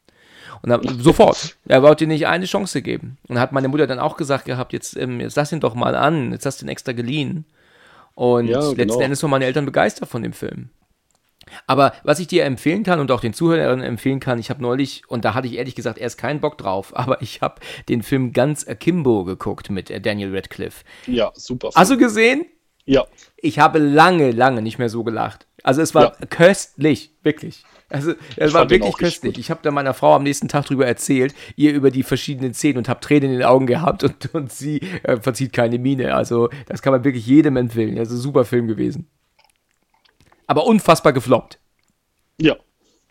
Und dann, sofort. Er wollte ihm nicht eine Chance geben. Und hat meine Mutter dann auch gesagt gehabt, jetzt, ähm, jetzt lass ihn doch mal an, jetzt hast du ihn extra geliehen. Und Ja, letzten genau. Endes waren meine Eltern begeistert von dem Film. Aber was ich dir empfehlen kann und auch den Zuhörern empfehlen kann, ich habe neulich, und da hatte ich ehrlich gesagt erst keinen Bock drauf, aber ich habe den Film Ganz Akimbo geguckt mit äh, Daniel Radcliffe. Ja, super. Hast du gesehen? ja, Ich habe lange, lange nicht mehr so gelacht. Also es war Ja. köstlich, wirklich. Also es Ich war wirklich köstlich. Ich habe da meiner Frau am nächsten Tag drüber erzählt, ihr über die verschiedenen Szenen und habe Tränen in den Augen gehabt und, und sie äh, verzieht keine Miene. Also das kann man wirklich jedem empfehlen. Also super Film gewesen. Aber unfassbar gefloppt. ja,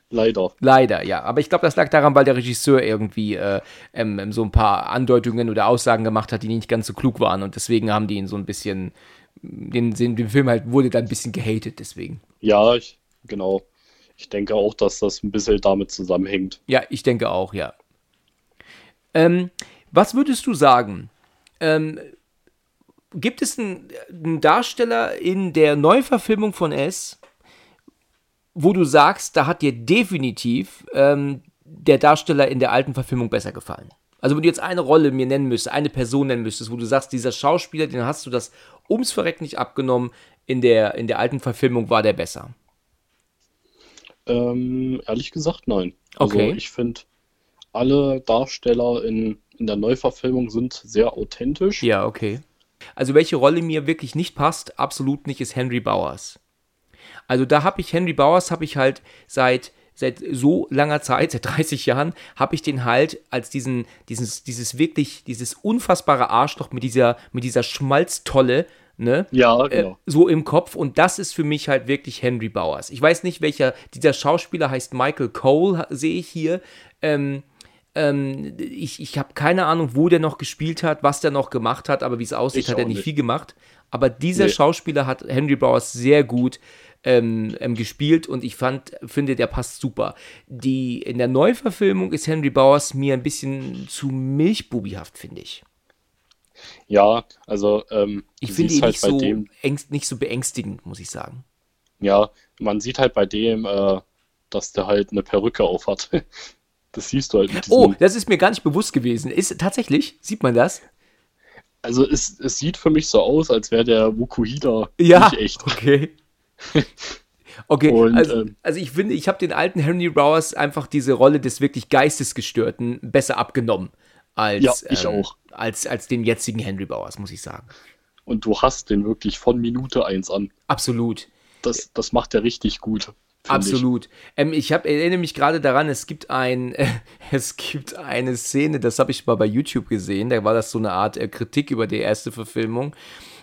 leider. Leider, ja. Aber ich glaube, das lag daran, weil der Regisseur irgendwie äh, ähm, ähm, so ein paar Andeutungen oder Aussagen gemacht hat, die nicht ganz so klug waren. Und deswegen haben die ihn so ein bisschen, den, den, den Film halt wurde dann ein bisschen gehatet, deswegen. Ja, ich, genau. Ich denke auch, dass das ein bisschen damit zusammenhängt. Ja, ich denke auch, ja. Ähm, was würdest du sagen? Ähm, gibt es einen, einen Darsteller in der Neuverfilmung von S, wo du sagst, da hat dir definitiv ähm, der Darsteller in der alten Verfilmung besser gefallen? Also wenn du jetzt eine Rolle mir nennen müsstest, eine Person nennen müsstest, wo du sagst, dieser Schauspieler, den hast du das ums Verreck nicht abgenommen, in der, in der alten Verfilmung war der besser. Ähm, ehrlich gesagt, nein. Also Okay. ich finde, alle Darsteller in, in der Neuverfilmung sind sehr authentisch. Ja, okay. Also welche Rolle mir wirklich nicht passt, absolut nicht, ist Henry Bowers. Also da habe ich Henry Bowers habe ich halt seit seit so langer Zeit, seit 30 Jahren, habe ich den halt als diesen dieses dieses wirklich dieses unfassbare Arschloch mit dieser mit dieser Schmalztolle, ne? Ja, äh, genau. so im Kopf und das ist für mich halt wirklich Henry Bowers. Ich weiß nicht, welcher, dieser Schauspieler heißt Michael Cole, sehe ich hier. Ähm, ähm, ich ich habe keine Ahnung, wo der noch gespielt hat, was der noch gemacht hat, aber wie es aussieht, Ich hat er nicht nicht. viel gemacht. Aber dieser Nee. Schauspieler hat Henry Bowers sehr gut ähm, ähm, gespielt und ich fand, finde, der passt super. Die, in der Neuverfilmung ist Henry Bowers mir ein bisschen zu milchbubihaft, finde ich. Ja, also ähm, Ich finde ihn halt nicht so, dem, ängst, nicht so beängstigend, muss ich sagen. ja, man sieht halt bei dem, äh, dass der halt eine Perücke aufhat. Das siehst du halt mit Oh, das ist mir gar nicht bewusst gewesen. Ist tatsächlich, sieht man das? also es, es sieht für mich so aus, als wäre der Wukuhida Ja. nicht echt. Okay. Okay, Und, also, ähm, also ich finde, ich habe den alten Henry Bowers einfach diese Rolle des wirklich Geistesgestörten besser abgenommen als, Ja, ich ähm, auch. als, als den jetzigen Henry Bowers, muss ich sagen. Und du hast den wirklich von Minute eins an. Absolut. Das, das macht er richtig gut. Absolut. Ähm, ich hab, erinnere mich gerade daran, es gibt ein, äh, es gibt eine Szene, das habe ich mal bei YouTube gesehen, da war das so eine Art äh, Kritik über die erste Verfilmung.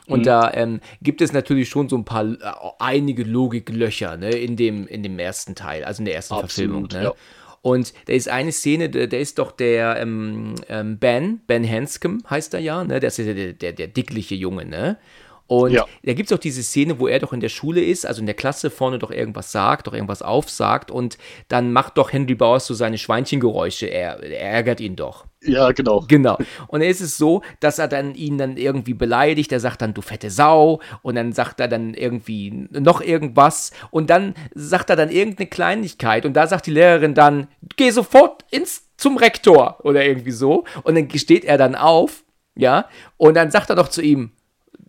Und da ähm, gibt es natürlich schon so ein paar, äh, einige Logiklöcher ne, in, dem, in dem ersten Teil, also in der ersten Absolut, Verfilmung. Ne? ja. Und da ist eine Szene, da, ist doch der ähm, ähm, Ben, Ben Hanscom heißt er ja, ne? Der ist ja der, der, der dickliche Junge, ne? Und Ja. da gibt es auch diese Szene, wo er doch in der Schule ist, also in der Klasse vorne doch irgendwas sagt, doch irgendwas aufsagt und dann macht doch Henry Bowers so seine Schweinchengeräusche, er, er ärgert ihn doch. Ja, genau. Genau. Und dann ist es so, dass er dann ihn dann irgendwie beleidigt. Er sagt dann, du fette Sau. Und dann sagt er dann irgendwie noch irgendwas. Und dann sagt er dann irgendeine Kleinigkeit. Und da sagt die Lehrerin dann, geh sofort ins, zum Rektor. Oder irgendwie so. Und dann steht er dann auf. Ja. Und dann sagt er doch zu ihm,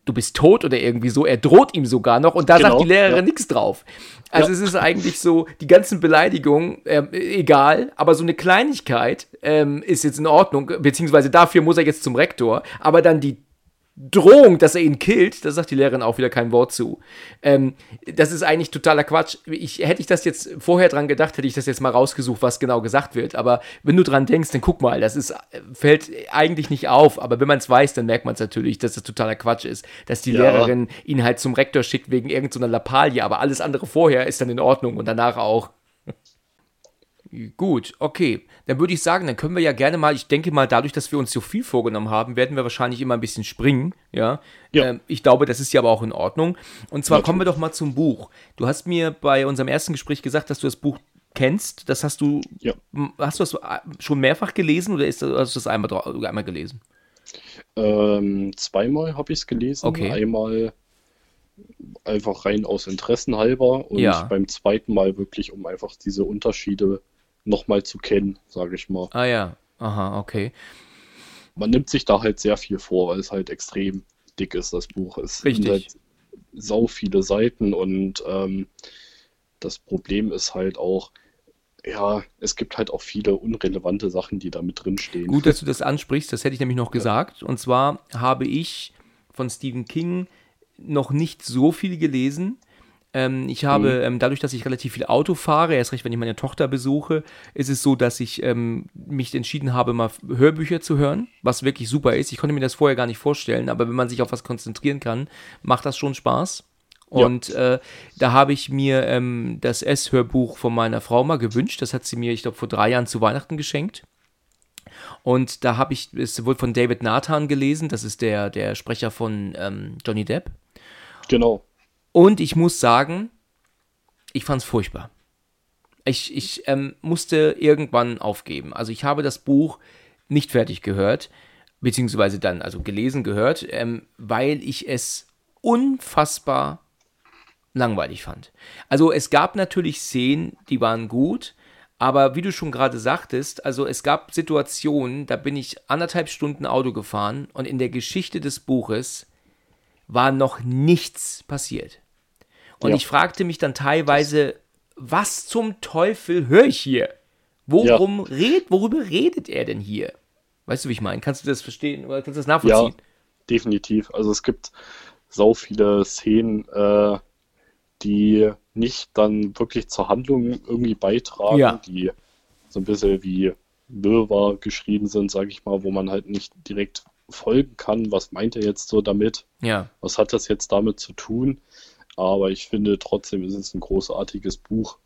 du bist tot oder irgendwie so. Er droht ihm sogar noch. Und da sagt Genau, die Lehrerin ja. nichts drauf. Also Ja. es ist eigentlich so, die ganzen Beleidigungen, ähm, egal, aber so eine Kleinigkeit ähm, ist jetzt in Ordnung, beziehungsweise dafür muss er jetzt zum Rektor, aber dann die Drohung, dass er ihn killt, da sagt die Lehrerin auch wieder kein Wort zu. Ähm, das ist eigentlich totaler Quatsch. Ich, hätte ich das jetzt vorher dran gedacht, hätte ich das jetzt mal rausgesucht, was genau gesagt wird. Aber wenn du dran denkst, dann guck mal, das ist, fällt eigentlich nicht auf. Aber wenn man es weiß, dann merkt man es natürlich, dass das totaler Quatsch ist. Dass die Ja. Lehrerin ihn halt zum Rektor schickt wegen irgendeiner Lappalie, aber alles andere vorher ist dann in Ordnung und danach auch. Gut, okay. Dann würde ich sagen, dann können wir ja gerne mal, ich denke mal, dadurch, dass wir uns so viel vorgenommen haben, werden wir wahrscheinlich immer ein bisschen springen, ja. Ja. Ähm, ich glaube, das ist ja aber auch in Ordnung. Und zwar Natürlich. kommen wir doch mal zum Buch. Du hast mir bei unserem ersten Gespräch gesagt, dass du das Buch kennst. Das hast du, Ja. hast du das äh, schon mehrfach gelesen oder ist, hast du das einmal, einmal gelesen? Ähm, zweimal habe ich es gelesen. Okay. Einmal einfach rein aus Interessen halber und Ja. beim zweiten Mal wirklich, um einfach diese Unterschiede nochmal zu kennen, sage ich mal. Ah ja, aha, okay. Man nimmt sich da halt sehr viel vor, weil es halt extrem dick ist, das Buch. Es Richtig. halt sau viele Seiten und ähm, das Problem ist halt auch, ja, es gibt halt auch viele unrelevante Sachen, die da mit drin stehen. Gut, dass du das ansprichst, das hätte ich nämlich noch gesagt. Und zwar habe ich von Stephen King noch nicht so viel gelesen. Ähm, ich habe, ähm, dadurch, dass ich relativ viel Auto fahre, erst recht, wenn ich meine Tochter besuche, ist es so, dass ich ähm, mich entschieden habe, mal Hörbücher zu hören, was wirklich super ist. Ich konnte mir das vorher gar nicht vorstellen, aber wenn man sich auf was konzentrieren kann, macht das schon Spaß. Ja. Und äh, da habe ich mir ähm, das S-Hörbuch von meiner Frau mal gewünscht. Das hat sie mir, ich glaube, vor drei Jahren zu Weihnachten geschenkt. Und da habe ich es wohl von David Nathan gelesen. Das ist der, der Sprecher von ähm, Johnny Depp. Genau. Und ich muss sagen, ich fand es furchtbar. Ich, ich ähm, musste irgendwann aufgeben. Also ich habe das Buch nicht fertig gehört, beziehungsweise dann also gelesen gehört, ähm, weil ich es unfassbar langweilig fand. Also es gab natürlich Szenen, die waren gut, aber wie du schon gerade sagtest, also es gab Situationen, da bin ich anderthalb Stunden Auto gefahren und in der Geschichte des Buches war noch nichts passiert. Und Ja. ich fragte mich dann teilweise, was zum Teufel höre ich hier? Worum red, worüber redet er denn hier? Weißt du, wie ich meine? Kannst du das verstehen oder kannst du das nachvollziehen? Ja, definitiv. Also es gibt sau viele Szenen, äh, die nicht dann wirklich zur Handlung irgendwie beitragen, Ja. die so ein bisschen wie Wirrwarr geschrieben sind, sage ich mal, wo man halt nicht direkt folgen kann, was meint er jetzt so damit, Ja. was hat das jetzt damit zu tun. Aber ich finde trotzdem ist es ein großartiges Buch.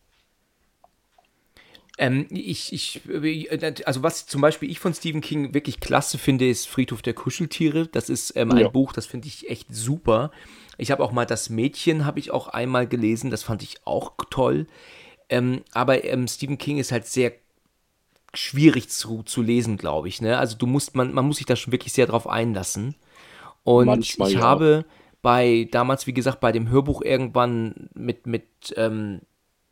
Ähm, ich, ich, äh, also was zum Beispiel ich von Stephen King wirklich klasse finde, ist Friedhof der Kuscheltiere. Das ist ähm, ein Ja. Buch, das finde ich echt super. Ich habe auch mal das Mädchen, habe ich auch einmal gelesen, das fand ich auch toll. Ähm, aber ähm, Stephen King ist halt sehr schwierig zu, zu lesen, glaube ich. Ne? Also du musst, man, man muss sich da schon wirklich sehr drauf einlassen. Und Manchmal, ich ja. habe bei, damals, wie gesagt, bei dem Hörbuch irgendwann mit, mit ähm,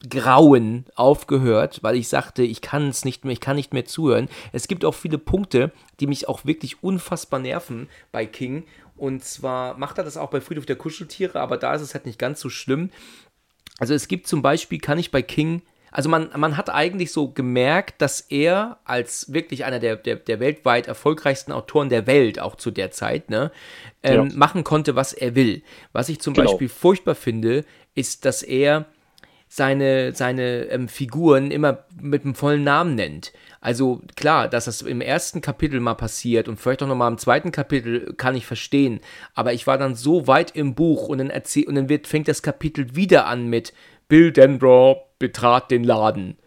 Grauen aufgehört, weil ich sagte, ich kann es nicht mehr, ich kann nicht mehr zuhören. Es gibt auch viele Punkte, die mich auch wirklich unfassbar nerven bei King. Und zwar macht er das auch bei Friedhof der Kuscheltiere, aber da ist es halt nicht ganz so schlimm. Also es gibt zum Beispiel, kann ich bei King, also man, man hat eigentlich so gemerkt, dass er als wirklich einer der, der, der weltweit erfolgreichsten Autoren der Welt, auch zu der Zeit, ne, ähm, Ja. machen konnte, was er will. Was ich zum Genau. Beispiel furchtbar finde, ist, dass er seine, seine ähm, Figuren immer mit dem vollen Namen nennt. Also klar, dass das im ersten Kapitel mal passiert und vielleicht auch nochmal im zweiten Kapitel kann ich verstehen. Aber ich war dann so weit im Buch und dann erzähl und dann wird, fängt das Kapitel wieder an mit Bill Denbrough betrat den Laden.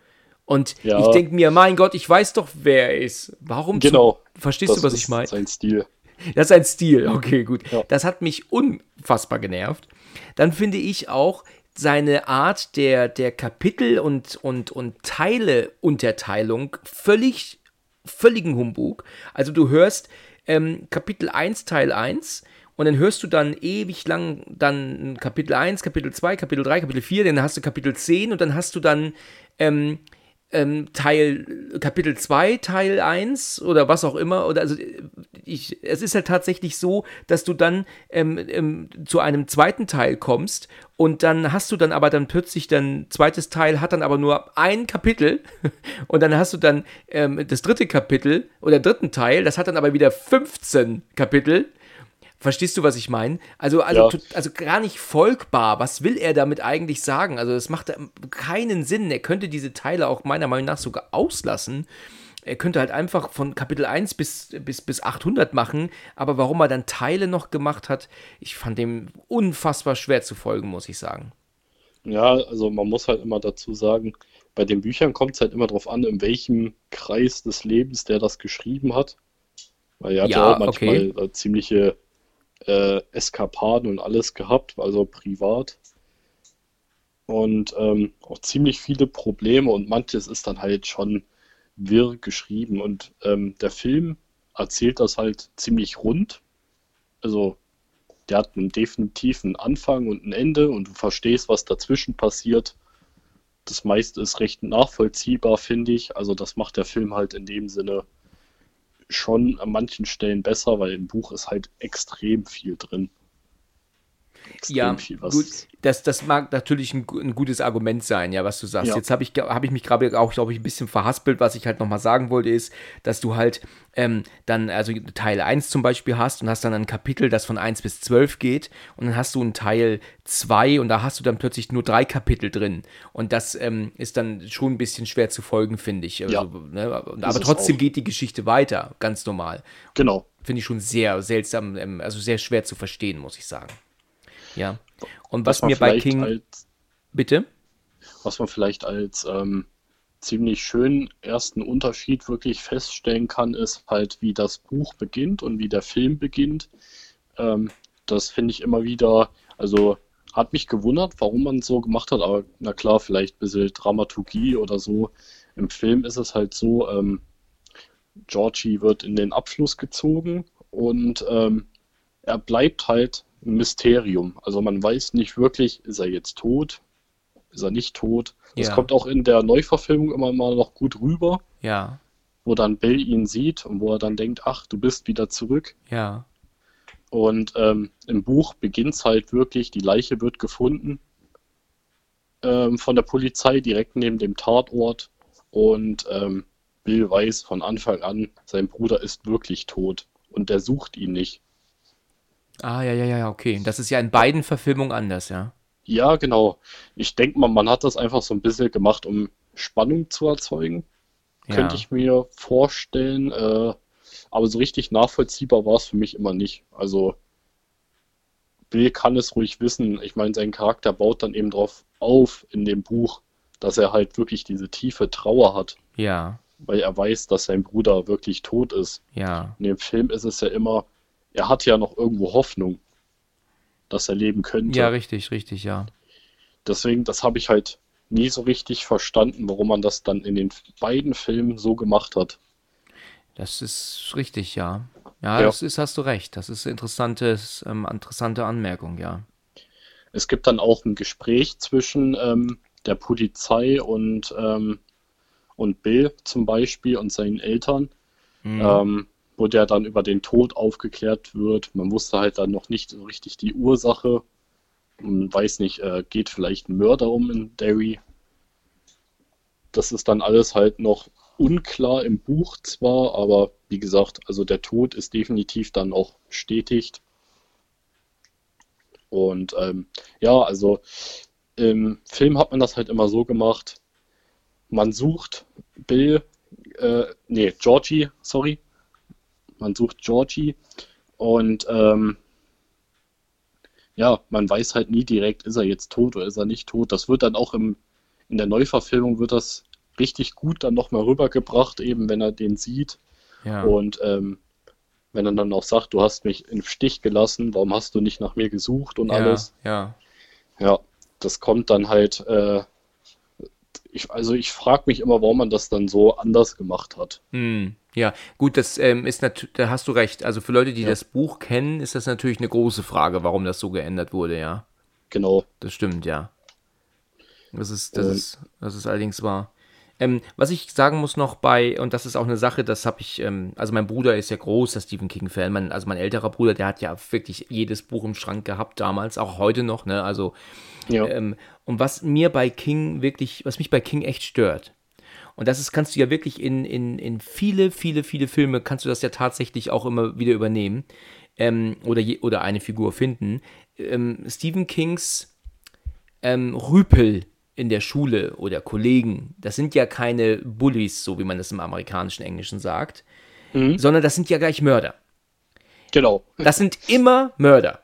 Und Ja. ich denke mir, mein Gott, ich weiß doch, wer er ist. Warum? zu- Genau. Verstehst Das du, was ist ich meine? Sein Stil. Das ist ein Stil, okay, gut. Ja. Das hat mich unfassbar genervt. Dann finde ich auch seine Art der, der Kapitel und, und, und Teile-Unterteilung völlig, völligen Humbug. Also du hörst ähm, Kapitel 1, Teil 1 und dann hörst du dann ewig lang dann Kapitel 1, Kapitel 2, Kapitel 3, Kapitel 4, dann hast du Kapitel 10 und dann hast du dann ähm, ähm, Teil Kapitel 2, Teil 1 oder was auch immer. Oder also ich, es ist halt tatsächlich so, dass du dann ähm, ähm, zu einem zweiten Teil kommst und dann hast du dann aber dann plötzlich dann zweites Teil hat dann aber nur ein Kapitel und dann hast du dann ähm, das dritte Kapitel oder dritten Teil, das hat dann aber wieder 15 Kapitel. Verstehst du, was ich meine? Also, also, Ja. also gar nicht folgbar. Was will er damit eigentlich sagen? Also, es macht keinen Sinn. Er könnte diese Teile auch meiner Meinung nach sogar auslassen. Er könnte halt einfach von Kapitel 1 bis, bis, bis 800 machen, aber warum er dann Teile noch gemacht hat, ich fand dem unfassbar schwer zu folgen, muss ich sagen. Ja, also man muss halt immer dazu sagen, bei den Büchern kommt es halt immer darauf an, in welchem Kreis des Lebens der das geschrieben hat. Weil er hat ja, Ja, auch manchmal okay. ziemliche äh, Eskapaden und alles gehabt, also privat. Und ähm, auch ziemlich viele Probleme und manches ist dann halt schon wirr geschrieben. Und ähm, der Film erzählt das halt ziemlich rund. Also der hat einen definitiven Anfang und ein Ende und du verstehst, was dazwischen passiert. Das meiste ist recht nachvollziehbar, finde ich. Also das macht der Film halt in dem Sinne schon an manchen Stellen besser, weil im Buch ist halt extrem viel drin. Extrem Ja, viel, was gut, das, das mag natürlich ein, ein gutes Argument sein, ja, was du sagst. Ja. Jetzt habe ich, hab ich mich gerade auch, glaube ich, ein bisschen verhaspelt. Was ich halt nochmal sagen wollte, ist, dass du halt ähm, dann, also Teil 1 zum Beispiel hast und hast dann ein Kapitel, das von 1 bis 12 geht und dann hast du einen Teil 2 und da hast du dann plötzlich nur drei Kapitel drin. Und das ähm, ist dann schon ein bisschen schwer zu folgen, finde ich. Also, Ja, ne, aber trotzdem geht die Geschichte weiter, ganz normal. Genau. Finde ich schon sehr seltsam, ähm, also sehr schwer zu verstehen, muss ich sagen. Ja. Und was, man mir bei King. Als, Bitte? was man vielleicht als ähm, ziemlich schönen ersten Unterschied wirklich feststellen kann, ist halt, wie das Buch beginnt und wie der Film beginnt. Ähm, das finde ich immer wieder, also hat mich gewundert, warum man es so gemacht hat, aber na klar, vielleicht ein bisschen Dramaturgie oder so. Im Film ist es halt so, ähm, Georgie wird in den Abfluss gezogen und ähm, er bleibt halt ein Mysterium. Also man weiß nicht wirklich, ist er jetzt tot, ist er nicht tot. Das Ja. kommt auch in der Neuverfilmung immer mal noch gut rüber, Ja, wo dann Bill ihn sieht und wo er dann denkt, ach, du bist wieder zurück. ja. Und ähm, im Buch beginnt es halt wirklich, die Leiche wird gefunden ähm, von der Polizei direkt neben dem Tatort und ähm, Bill weiß von Anfang an, sein Bruder ist wirklich tot und der sucht ihn nicht. Ah, ja, ja, ja, okay. Das ist ja in beiden Verfilmungen anders, ja. Ja, genau. Ich denke mal, man hat das einfach so ein bisschen gemacht, um Spannung zu erzeugen. Ja. Könnte ich mir vorstellen. Äh, aber so richtig nachvollziehbar war es für mich immer nicht. Also Bill kann es ruhig wissen. Ich meine, sein Charakter baut dann eben drauf auf in dem Buch, dass er halt wirklich diese tiefe Trauer hat, Ja, weil er weiß, dass sein Bruder wirklich tot ist. ja. In dem Film ist es ja immer, er hat ja noch irgendwo Hoffnung, dass er leben könnte. Ja, richtig, richtig, ja. Deswegen, das habe ich halt nie so richtig verstanden, warum man das dann in den beiden Filmen so gemacht hat. Das ist richtig, ja. Ja, Ja. das ist, hast du recht. Das ist interessantes, ähm, interessante Anmerkung, ja. Es gibt dann auch ein Gespräch zwischen ähm, der Polizei und, ähm, und Bill zum Beispiel und seinen Eltern, Mhm. Wo der dann über den Tod aufgeklärt wird. Man wusste halt dann noch nicht so richtig die Ursache. Man weiß nicht, äh, geht vielleicht ein Mörder um in Derry. Das ist dann alles halt noch unklar im Buch zwar, aber wie gesagt, also der Tod ist definitiv dann auch bestätigt. Und ähm, ja, also im Film hat man das halt immer so gemacht, man sucht Bill, äh, nee, Georgie, sorry, man sucht Georgie und ähm, ja, man weiß halt nie direkt, ist er jetzt tot oder ist er nicht tot. Das wird dann auch im, in der Neuverfilmung wird das richtig gut dann nochmal rübergebracht, eben wenn er den sieht. Ja. Und ähm, wenn er dann auch sagt, du hast mich im Stich gelassen, warum hast du nicht nach mir gesucht und ja, alles. ja. Ja, das kommt dann halt, äh, ich, also ich frage mich immer, warum man das dann so anders gemacht hat. Hm, ja, gut, das ähm, ist natürlich, da hast du recht. Also für Leute, die Ja. das Buch kennen, ist das natürlich eine große Frage, warum das so geändert wurde, ja. Genau. Das stimmt, ja. Das ist, das Und- ist, das ist allerdings wahr. Ähm, was ich sagen muss noch bei, und das ist auch eine Sache, das habe ich, ähm, also mein Bruder ist ja großer Stephen King-Fan, also mein älterer Bruder, der hat ja wirklich jedes Buch im Schrank gehabt damals, auch heute noch, ne, also, Ja. ähm, und was mir bei King wirklich, was mich bei King echt stört, und das ist, kannst du ja wirklich in, in, in viele, viele, viele Filme, kannst du das ja tatsächlich auch immer wieder übernehmen, ähm, oder, je, oder eine Figur finden, ähm, Stephen Kings ähm, Rüpel in der Schule oder Kollegen, das sind ja keine Bullies, so wie man das im amerikanischen Englischen sagt, Mhm. sondern das sind ja gleich Mörder. Genau. Das sind immer Mörder.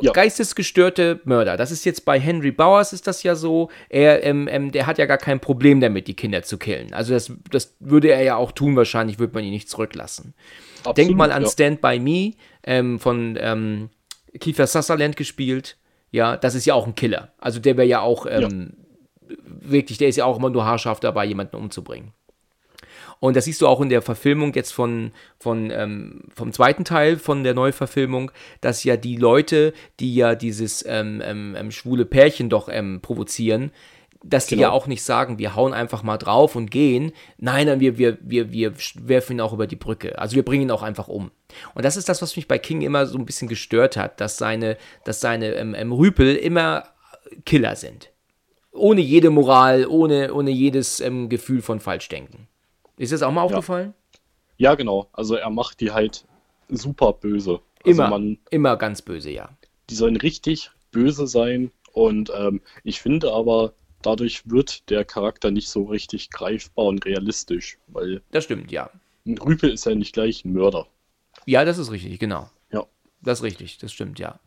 Ja. geistesgestörte Mörder. Das ist jetzt bei Henry Bowers ist das ja so. Er, ähm, ähm, der hat ja gar kein Problem damit, die Kinder zu killen. Also das, das würde er ja auch tun. Wahrscheinlich würde man ihn nicht zurücklassen. Absolut, Denk mal an ja. Stand by Me ähm, von ähm, Kiefer Sutherland gespielt. Ja, das ist ja auch ein Killer. Also der wäre ja auch ähm, ja. wirklich, der ist ja auch immer nur haarscharf dabei, jemanden umzubringen. Und das siehst du auch in der Verfilmung jetzt von, von ähm, vom zweiten Teil von der Neuverfilmung, dass ja die Leute, die ja dieses ähm, ähm, ähm schwule Pärchen doch ähm, provozieren, dass die genau. ja auch nicht sagen, wir hauen einfach mal drauf und gehen. Nein, dann wir, wir, wir, wir werfen ihn auch über die Brücke. Also wir bringen ihn auch einfach um. Und das ist das, was mich bei King immer so ein bisschen gestört hat, dass seine, dass seine ähm, ähm, Rüpel immer Killer sind. Ohne jede Moral, ohne, ohne jedes ähm, Gefühl von Falschdenken. Ist das auch mal aufgefallen? Ja. ja, genau. Also er macht die halt super böse. Also immer, man, immer ganz böse, ja. Die sollen richtig böse sein. Und ähm, ich finde aber, dadurch wird der Charakter nicht so richtig greifbar und realistisch, weil. Das stimmt, ja. Ein Rüpel ist ja nicht gleich ein Mörder. Ja, das ist richtig, genau. Ja. Das ist richtig, das stimmt, ja.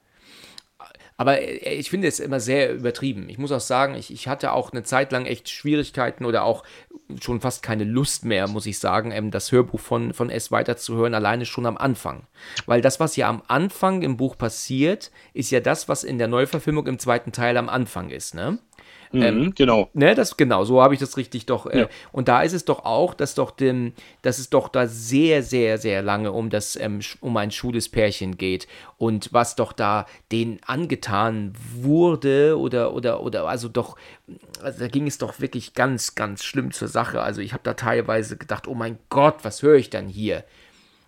Aber äh, ich finde es immer sehr übertrieben. Ich muss auch sagen, ich, ich hatte auch eine Zeit lang echt Schwierigkeiten oder auch schon fast keine Lust mehr, muss ich sagen, ähm, das Hörbuch von, von S weiterzuhören, alleine schon am Anfang. Weil das, was ja am Anfang im Buch passiert, ist ja das, was in der Neuverfilmung im zweiten Teil am Anfang ist, ne? Mhm, ähm, genau. Ne, das, genau, so habe ich das richtig doch. Äh, ja. Und da ist es doch auch, dass doch dem, dass es doch da sehr, sehr, sehr lange um das, ähm, um ein schwules Pärchen geht und was doch da denen angetan wurde oder, oder, oder, also doch, also da ging es doch wirklich ganz, ganz schlimm zur Sache. Also ich habe da teilweise gedacht, oh mein Gott, was höre ich dann hier?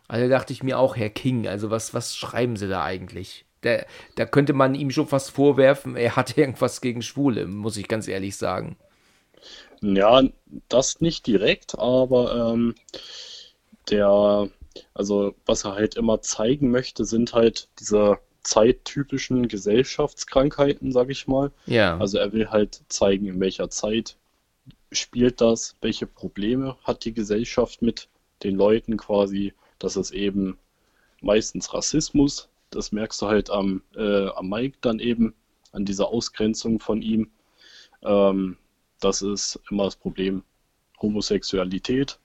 Also dachte ich mir auch, Herr King, also was, was schreiben Sie da eigentlich? Da, da könnte man ihm schon fast vorwerfen, er hat irgendwas gegen Schwule, muss ich ganz ehrlich sagen. Ja, das nicht direkt, aber ähm, der, also was er halt immer zeigen möchte, sind halt diese zeittypischen Gesellschaftskrankheiten, sag ich mal. Ja. Also er will halt zeigen, in welcher Zeit spielt das, welche Probleme hat die Gesellschaft mit den Leuten quasi, dass es eben meistens Rassismus das merkst du halt am, äh, am Mike dann eben, an dieser Ausgrenzung von ihm. Ähm, das ist immer das Problem. Homosexualität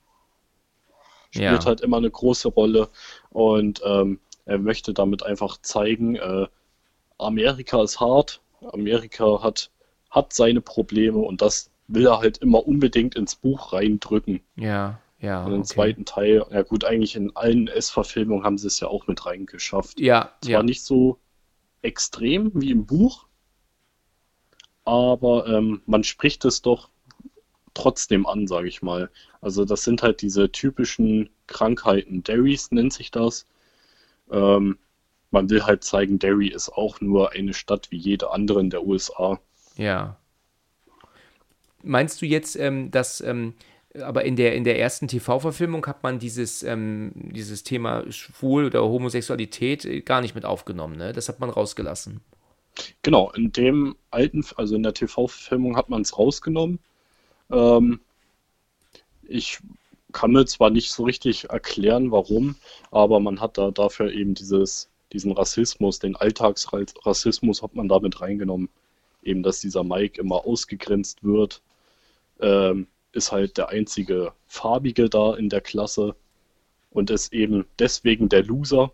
spielt ja. halt immer eine große Rolle und ähm, er möchte damit einfach zeigen, äh, Amerika ist hart, Amerika hat, hat seine Probleme und das will er halt immer unbedingt ins Buch reindrücken. Ja. Ja. Und den okay. zweiten Teil, ja gut, eigentlich in allen S-Verfilmungen haben sie es ja auch mit reingeschafft. Ja. Zwar ja. nicht so extrem wie im Buch, aber ähm, man spricht es doch trotzdem an, sage ich mal. Also das sind halt diese typischen Krankheiten. Derrys nennt sich das. Ähm, man will halt zeigen, Derry ist auch nur eine Stadt wie jede andere in der USA. Ja. Meinst du jetzt, ähm, dass ähm, aber in der, in der ersten TV-Verfilmung hat man dieses, ähm, dieses Thema Schwul oder Homosexualität äh, gar nicht mit aufgenommen, ne? Das hat man rausgelassen. Genau, in dem alten, also in der TV-Verfilmung hat man es rausgenommen. Ähm, ich kann mir zwar nicht so richtig erklären, warum, aber man hat da dafür eben dieses, diesen Rassismus, den Alltagsrassismus hat man damit reingenommen. Eben, dass dieser Mike immer ausgegrenzt wird. Ähm, ist halt der einzige Farbige da in der Klasse und ist eben deswegen der Loser.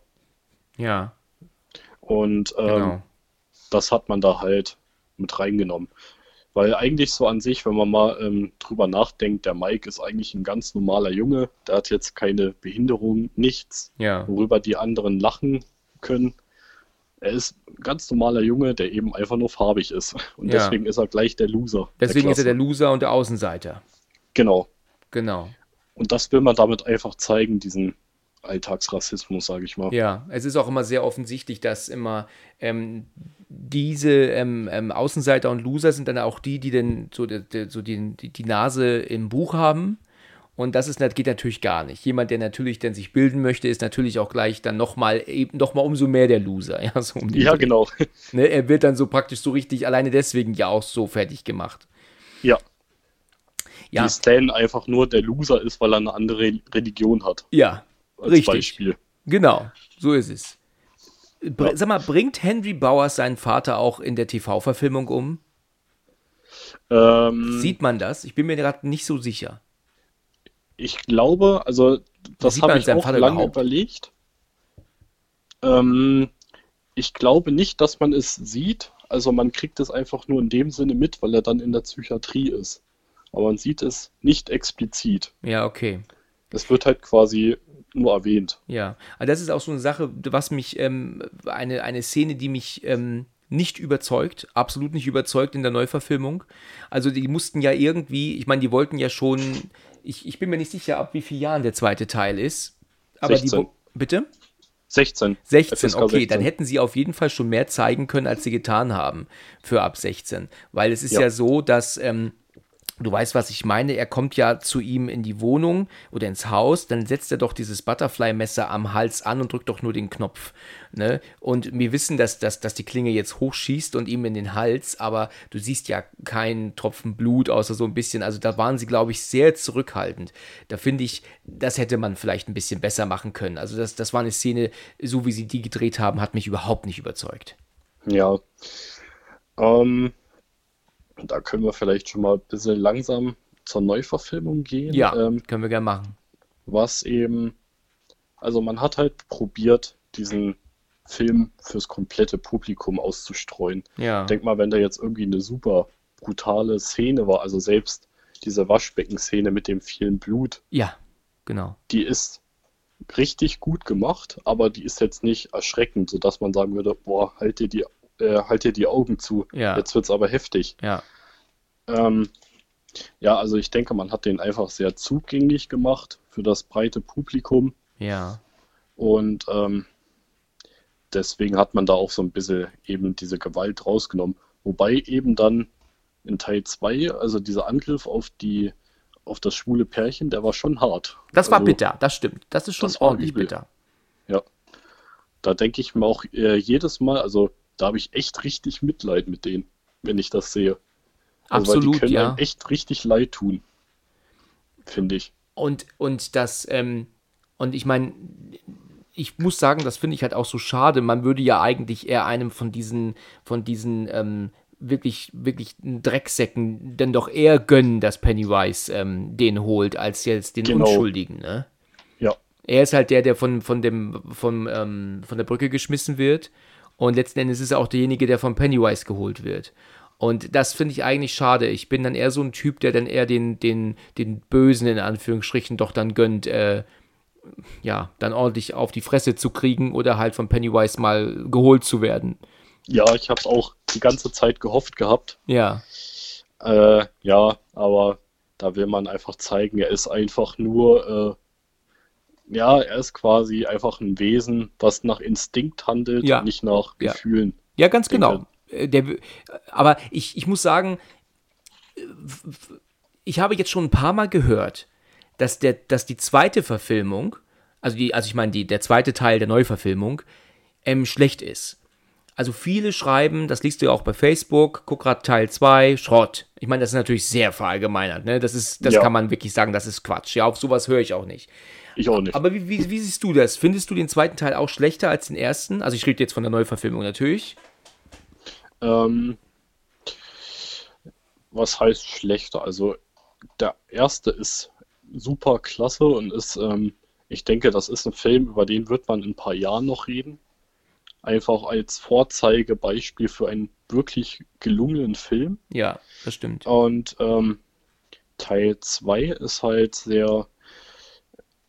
Ja. Und ähm, genau. das hat man da halt mit reingenommen. Weil eigentlich so an sich, wenn man mal ähm, drüber nachdenkt, der Mike ist eigentlich ein ganz normaler Junge. Der hat jetzt keine Behinderung, nichts, ja. worüber die anderen lachen können. Er ist ein ganz normaler Junge, der eben einfach nur farbig ist. Und ja. deswegen ist er gleich der Loser. Deswegen ist er der Loser und der Außenseiter. Genau. Genau. Und das will man damit einfach zeigen, diesen Alltagsrassismus, sage ich mal. Ja, es ist auch immer sehr offensichtlich, dass immer ähm, diese ähm, ähm, Außenseiter und Loser sind dann auch die, die dann so, die, so die, die Nase im Buch haben. Und das ist, das geht natürlich gar nicht. Jemand, der natürlich dann sich bilden möchte, ist natürlich auch gleich dann nochmal eben noch mal umso mehr der Loser. Ja, so um ja genau. Ne, er wird dann so praktisch so richtig alleine deswegen ja auch so fertig gemacht. Ja ja. die Stan einfach nur der Loser ist, weil er eine andere Religion hat. Ja, als richtig. Beispiel. Genau, so ist es. Br Sag mal, bringt Henry Bowers seinen Vater auch in der TV-Verfilmung um? Ähm, Sieht man das? Ich bin mir gerade nicht so sicher. ich glaube, also das habe ich auch Vater lange überhaupt? überlegt. Ähm, ich glaube nicht, dass man es sieht. Also man kriegt es einfach nur in dem Sinne mit, weil er dann in der Psychiatrie ist. Aber man sieht es nicht explizit. Ja, okay. Es wird halt quasi nur erwähnt. Ja, aber das ist auch so eine Sache, was mich, ähm, eine, eine Szene, die mich ähm, nicht überzeugt, absolut nicht überzeugt in der Neuverfilmung. Also die mussten ja irgendwie, ich meine, die wollten ja schon, ich, ich bin mir nicht sicher, ab wie vielen Jahren der zweite Teil ist. Aber die, 16. wo- bitte? 16. 16, FSK okay, dann 16. hätten sie auf jeden Fall schon mehr zeigen können, als sie getan haben für ab 16. Weil es ist ja, Ja. so, dass, ähm, du weißt, was ich meine, er kommt ja zu ihm in die Wohnung oder ins Haus, dann setzt er doch dieses Butterfly-Messer am Hals an und drückt doch nur den Knopf. Ne? Und wir wissen, dass, dass, dass die Klinge jetzt hochschießt und ihm in den Hals, aber du siehst ja keinen Tropfen Blut, außer so ein bisschen. Also da waren sie, glaube ich, sehr zurückhaltend. Da finde ich, das hätte man vielleicht ein bisschen besser machen können. Also das, das war eine Szene, so wie sie die gedreht haben, hat mich überhaupt nicht überzeugt. Ja. Ähm, da können wir vielleicht schon mal ein bisschen langsam zur Neuverfilmung gehen. Ja, Ähm, können wir gerne machen. was eben, also man hat halt probiert, diesen Film fürs komplette Publikum auszustreuen. Ja. Denk mal, wenn da jetzt irgendwie eine super brutale Szene war, also selbst diese Waschbecken-Szene mit dem vielen Blut, Ja, genau. die ist richtig gut gemacht, aber die ist jetzt nicht erschreckend, sodass man sagen würde, boah, halt dir die, äh, halt dir die Augen zu. Ja. Jetzt wird's aber heftig. Ja. Ähm, ja, also ich denke, man hat den einfach sehr zugänglich gemacht für das breite Publikum Ja. und ähm, deswegen hat man da auch so ein bisschen eben diese Gewalt rausgenommen. Wobei eben dann in Teil 2, also dieser Angriff auf die auf das schwule Pärchen, der war schon hart. Das war Also, bitter, das stimmt. Das ist schon das ordentlich bitter. Ja. Da denke ich mir auch äh, jedes Mal, also da habe ich echt richtig Mitleid mit denen, wenn ich das sehe. Also, weil die Absolut, können ja. einem echt richtig leid tun. Finde ich. Und, und das, ähm, und ich meine, ich muss sagen, das finde ich halt auch so schade. Man würde ja eigentlich eher einem von diesen, von diesen, ähm, wirklich, wirklich Drecksäcken dann doch eher gönnen, dass Pennywise ähm, den holt, als jetzt den Genau. Unschuldigen, ne? Ja. Er ist halt der, der von, von, dem, von, ähm, von der Brücke geschmissen wird. Und letzten Endes ist er auch derjenige, der von Pennywise geholt wird. Und das finde ich eigentlich schade. Ich bin dann eher so ein Typ, der dann eher den, den, den Bösen in Anführungsstrichen doch dann gönnt, äh, ja, dann ordentlich auf die Fresse zu kriegen oder halt von Pennywise mal geholt zu werden. Ja, ich habe es auch die ganze Zeit gehofft gehabt. Ja, Äh, ja, aber da will man einfach zeigen, er ist einfach nur, äh, ja, er ist quasi einfach ein Wesen, was nach Instinkt handelt, Ja. nicht nach Ja. Gefühlen. Ja, ganz Denke- genau. Äh, Der, aber ich, ich muss sagen, äh, ich habe jetzt schon ein paar Mal gehört, dass, der, dass die zweite Verfilmung, also, die, also ich meine, die, der zweite Teil der Neuverfilmung, ähm, schlecht ist. Also viele schreiben, das liest du ja auch bei Facebook, guck grad Teil 2, Schrott. Ich meine, das ist natürlich sehr verallgemeinert, ne? Das ist, das Ja. kann man wirklich sagen, das ist Quatsch. Ja, auf sowas höre ich auch nicht. Ich auch nicht. Aber wie, wie, wie siehst du das? Findest du den zweiten Teil auch schlechter als den ersten? Also ich rede jetzt von der Neuverfilmung natürlich. Ähm, was heißt schlechter? Also der erste ist super klasse und ist, ähm, ich denke, das ist ein Film, über den wird man in ein paar Jahren noch reden. Einfach als Vorzeigebeispiel für einen wirklich gelungenen Film. Ja, das stimmt. Und ähm, Teil 2 ist halt sehr.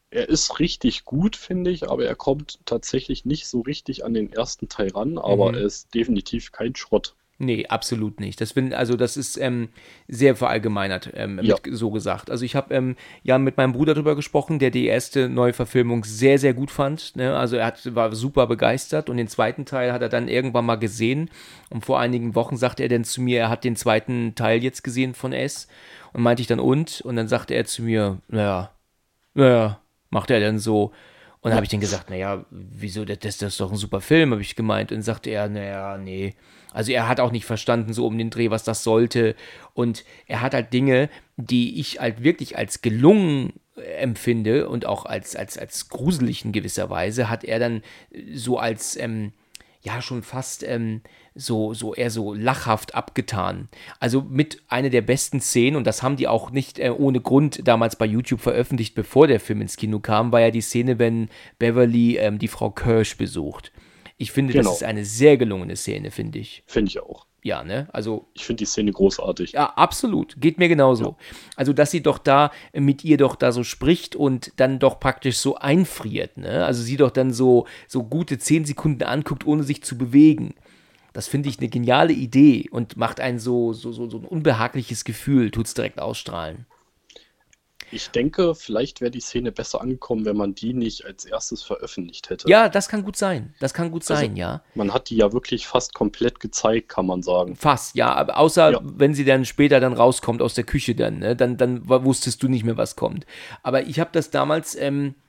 Er ist richtig gut, finde ich, aber er kommt tatsächlich nicht so richtig an den ersten Teil ran, aber Mhm. er ist definitiv kein Schrott. Nee, absolut nicht. Das find, also das ist ähm, sehr verallgemeinert, ähm, Ja. mit, so gesagt. Also ich habe ähm, ja mit meinem Bruder darüber gesprochen, der die erste Neuverfilmung sehr, sehr gut fand. Ne? Also er hat, war super begeistert und den zweiten Teil hat er dann irgendwann mal gesehen. Und vor einigen Wochen sagte er dann zu mir, er hat den zweiten Teil jetzt gesehen von S. Und meinte ich dann und? Und dann sagte er zu mir, naja, naja, macht er dann so. Und habe ich dann gesagt, naja, wieso, das, das ist doch ein super Film, habe ich gemeint. Und sagte er, naja, nee. Also er hat auch nicht verstanden, so um den Dreh, was das sollte. Und er hat halt Dinge, die ich halt wirklich als gelungen empfinde und auch als, als, als gruselig in gewisser Weise, hat er dann so als, ähm, ja schon fast ähm, so, so eher so lachhaft abgetan. Also mit einer der besten Szenen, und das haben die auch nicht äh, ohne Grund damals bei YouTube veröffentlicht, bevor der Film ins Kino kam, war ja die Szene, wenn Beverly ähm, die Frau Kirsch besucht. Ich finde, genau. das ist eine sehr gelungene Szene, finde ich. Finde ich auch. Ja, ne? Also. Ich finde die Szene großartig. Ja, absolut. Geht mir genauso. Ja. Also, dass sie doch da mit ihr doch da so spricht und dann doch praktisch so einfriert, ne? Also sie doch dann so, so gute zehn Sekunden anguckt, ohne sich zu bewegen. Das finde ich eine geniale Idee und macht ein so, so, so, so ein unbehagliches Gefühl, tut es direkt ausstrahlen. Ich denke, vielleicht wäre die Szene besser angekommen, wenn man die nicht als erstes veröffentlicht hätte. Ja, das kann gut sein. Das kann gut also, sein, ja. Man hat die ja wirklich fast komplett gezeigt, kann man sagen. Fast, ja. Aber außer ja. wenn sie dann später dann rauskommt aus der Küche dann, ne? dann, dann wusstest du nicht mehr, was kommt. Aber ich habe das damals, ähm, äh,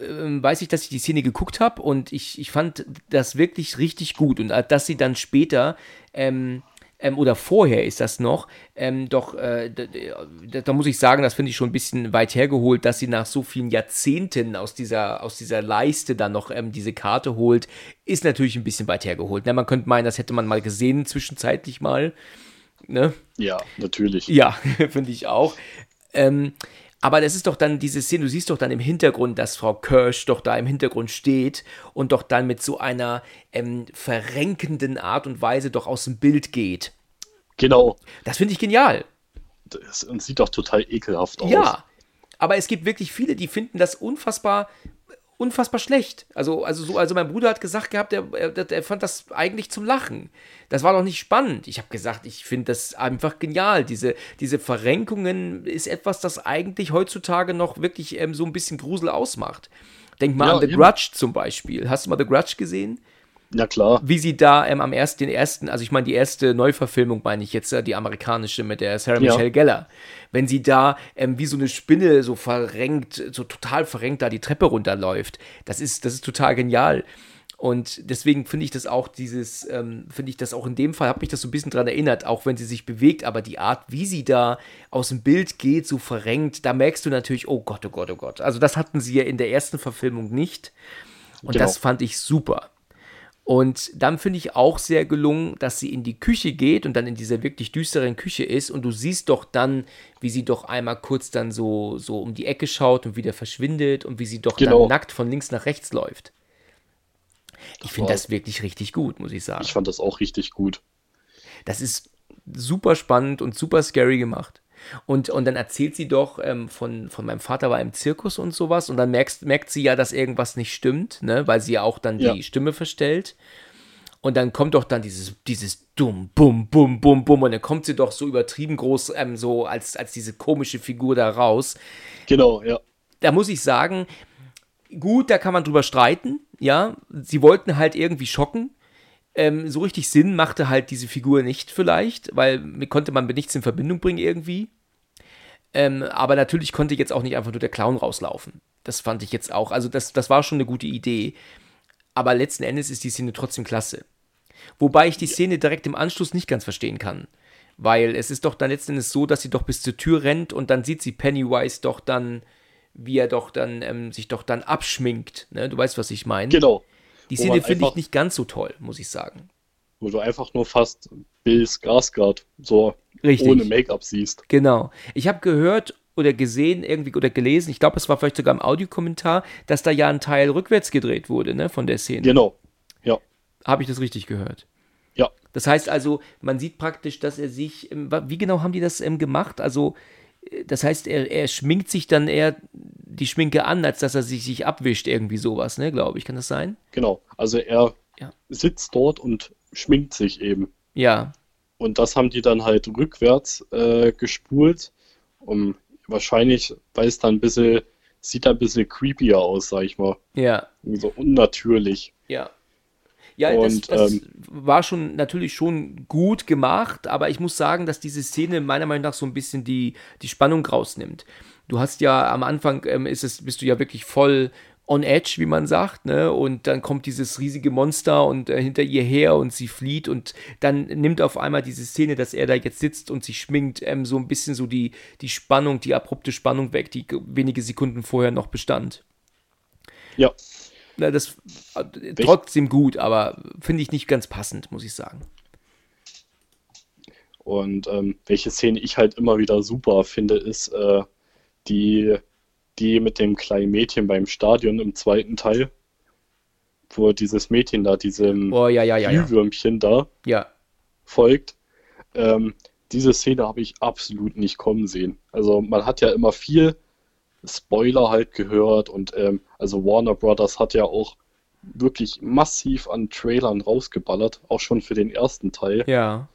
weiß ich, dass ich die Szene geguckt habe und ich, ich fand das wirklich richtig gut. Und dass sie dann später ähm, ähm, oder vorher ist das noch, ähm, doch, äh, da, da, muss ich sagen, das finde ich schon ein bisschen weit hergeholt, dass sie nach so vielen Jahrzehnten aus dieser, aus dieser Leiste dann noch ähm, diese Karte holt, ist natürlich ein bisschen weit hergeholt. Ne? Man könnte meinen, das hätte man mal gesehen, zwischenzeitlich mal. Ne? Ja, natürlich. Ja, finde ich auch. Ähm, aber das ist doch dann diese Szene, du siehst doch dann im Hintergrund, dass Frau Kirsch doch da im Hintergrund steht und doch dann mit so einer ähm, verrenkenden Art und Weise doch aus dem Bild geht. Genau. Das finde ich genial. Das sieht doch total ekelhaft aus. Ja, aber es gibt wirklich viele, die finden das unfassbar unfassbar schlecht. Also, also, so, also mein Bruder hat gesagt gehabt, er, er, er fand das eigentlich zum Lachen. Das war doch nicht spannend. Ich habe gesagt, ich finde das einfach genial. Diese, diese Verrenkungen ist etwas, das eigentlich heutzutage noch wirklich ähm, so ein bisschen Grusel ausmacht. Denk mal ja, an The eben. Grudge zum Beispiel. Hast du mal The Grudge gesehen? Ja, klar. Wie sie da ähm, am ersten, den ersten, also ich meine, die erste Neuverfilmung meine ich jetzt, äh, die amerikanische mit der Sarah ja. Michelle Geller. Wenn sie da ähm, wie so eine Spinne so verrenkt, so total verrenkt da die Treppe runterläuft. Das ist, das ist total genial. Und deswegen finde ich das auch dieses, ähm, finde ich das auch in dem Fall, habe mich das so ein bisschen dran erinnert, auch wenn sie sich bewegt, aber die Art, wie sie da aus dem Bild geht, so verrenkt, da merkst du natürlich, oh Gott, oh Gott, oh Gott. Also das hatten sie ja in der ersten Verfilmung nicht. Und genau. das fand ich super. Und dann finde ich auch sehr gelungen, dass sie in die Küche geht und dann in dieser wirklich düsteren Küche ist und du siehst doch dann, wie sie doch einmal kurz dann so, so um die Ecke schaut und wieder verschwindet und wie sie doch genau. dann nackt von links nach rechts läuft. Ich finde das wirklich richtig gut, muss ich sagen. Ich fand das auch richtig gut. Das ist super spannend und super scary gemacht. Und, und dann erzählt sie doch ähm, von, von meinem Vater war im Zirkus und sowas. Und dann merkst, merkt sie ja, dass irgendwas nicht stimmt, ne? weil sie ja auch dann ja. die Stimme verstellt. Und dann kommt doch dann dieses, dieses Dumm, Bum, Bum, Bum, Bum. Und dann kommt sie doch so übertrieben groß, ähm, so als, als diese komische Figur da raus. Genau, ja. Da muss ich sagen, gut, da kann man drüber streiten, ja. Sie wollten halt irgendwie schocken. Ähm, so richtig Sinn machte halt diese Figur nicht vielleicht, weil konnte man mit nichts in Verbindung bringen irgendwie. Ähm, aber natürlich konnte jetzt auch nicht einfach nur der Clown rauslaufen. Das fand ich jetzt auch. Also, das, das war schon eine gute Idee. Aber letzten Endes ist die Szene trotzdem klasse. Wobei ich die Szene direkt im Anschluss nicht ganz verstehen kann. Weil es ist doch dann letzten Endes so, dass sie doch bis zur Tür rennt und dann sieht sie Pennywise doch dann, wie er doch dann ähm, sich doch dann abschminkt. Ne? Du weißt, was ich meine. Genau. Die Szene finde ich nicht ganz so toll, muss ich sagen. Wo du einfach nur fast Bill Skarsgård so Richtig. ohne Make-up siehst. Genau. Ich habe gehört oder gesehen irgendwie oder gelesen, ich glaube, es war vielleicht sogar im Audiokommentar, dass da ja ein Teil rückwärts gedreht wurde, ne, von der Szene. Genau. Ja. Habe ich das richtig gehört? Ja. Das heißt also, man sieht praktisch, dass er sich, wie genau haben die das ähm, gemacht? Also, das heißt, er, er schminkt sich dann eher die Schminke an, als dass er sich, sich abwischt, irgendwie sowas, ne, glaube ich. Kann das sein? Genau. Also er ja. sitzt dort und schminkt sich eben. Ja. Und das haben die dann halt rückwärts äh, gespult, um wahrscheinlich, weil es dann ein bisschen, sieht ein bisschen creepier aus, sag ich mal. Ja. So unnatürlich. Ja. Ja, und, das, das ähm, war schon natürlich schon gut gemacht, aber ich muss sagen, dass diese Szene meiner Meinung nach so ein bisschen die, die Spannung rausnimmt. Du hast ja am Anfang ähm, ist es, bist du ja wirklich voll on edge, wie man sagt, ne? Und dann kommt dieses riesige Monster und äh, hinter ihr her und sie flieht und dann nimmt auf einmal diese Szene, dass er da jetzt sitzt und sich schminkt, ähm, so ein bisschen so die, die Spannung, die abrupte Spannung weg, die wenige Sekunden vorher noch bestand. Ja. Na, das äh, trotzdem gut, aber finde ich nicht ganz passend, muss ich sagen. Und ähm, welche Szene ich halt immer wieder super finde, ist äh, die, die mit dem kleinen Mädchen beim Stadion im zweiten Teil, wo dieses Mädchen da diesem Oh, ja, ja, ja. Glühwürmchen da Ja, folgt. Ähm, diese Szene habe ich absolut nicht kommen sehen. Also man hat ja immer viel Spoiler halt gehört und ähm, also Warner Brothers hat ja auch wirklich massiv an Trailern rausgeballert, auch schon für den ersten Teil, ja.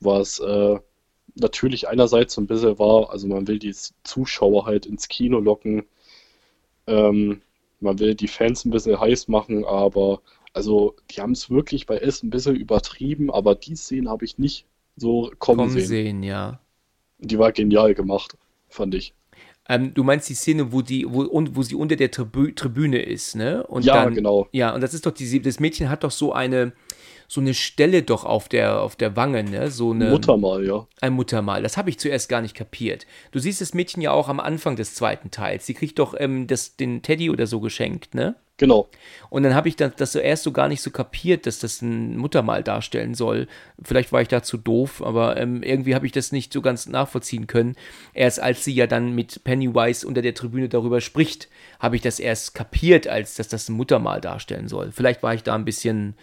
was äh, natürlich einerseits so ein bisschen war, also man will die Zuschauer halt ins Kino locken, ähm, man will die Fans ein bisschen heiß machen, aber also die haben es wirklich bei S ein bisschen übertrieben, aber die Szene habe ich nicht so kommen, Kommen sehen. sehen, ja. Die war genial gemacht, fand ich. Ähm, du meinst die Szene, wo die, wo, und, wo sie unter der Tribü Tribüne ist, ne? Und Ja, dann, genau. Ja, und das ist doch die, das Mädchen hat doch so eine, so eine Stelle doch auf der, auf der Wange, ne? So eine. Muttermal, ja. Ein Muttermal. Das habe ich zuerst gar nicht kapiert. Du siehst das Mädchen ja auch am Anfang des zweiten Teils. Sie kriegt doch ähm, das, den Teddy oder so geschenkt, ne? Genau. Und dann habe ich das, das so erst so gar nicht so kapiert, dass das ein Muttermal darstellen soll. Vielleicht war ich da zu doof, aber ähm, irgendwie habe ich das nicht so ganz nachvollziehen können. Erst als sie ja dann mit Pennywise unter der Tribüne darüber spricht, habe ich das erst kapiert, als dass das ein Muttermal darstellen soll. Vielleicht war ich da ein bisschen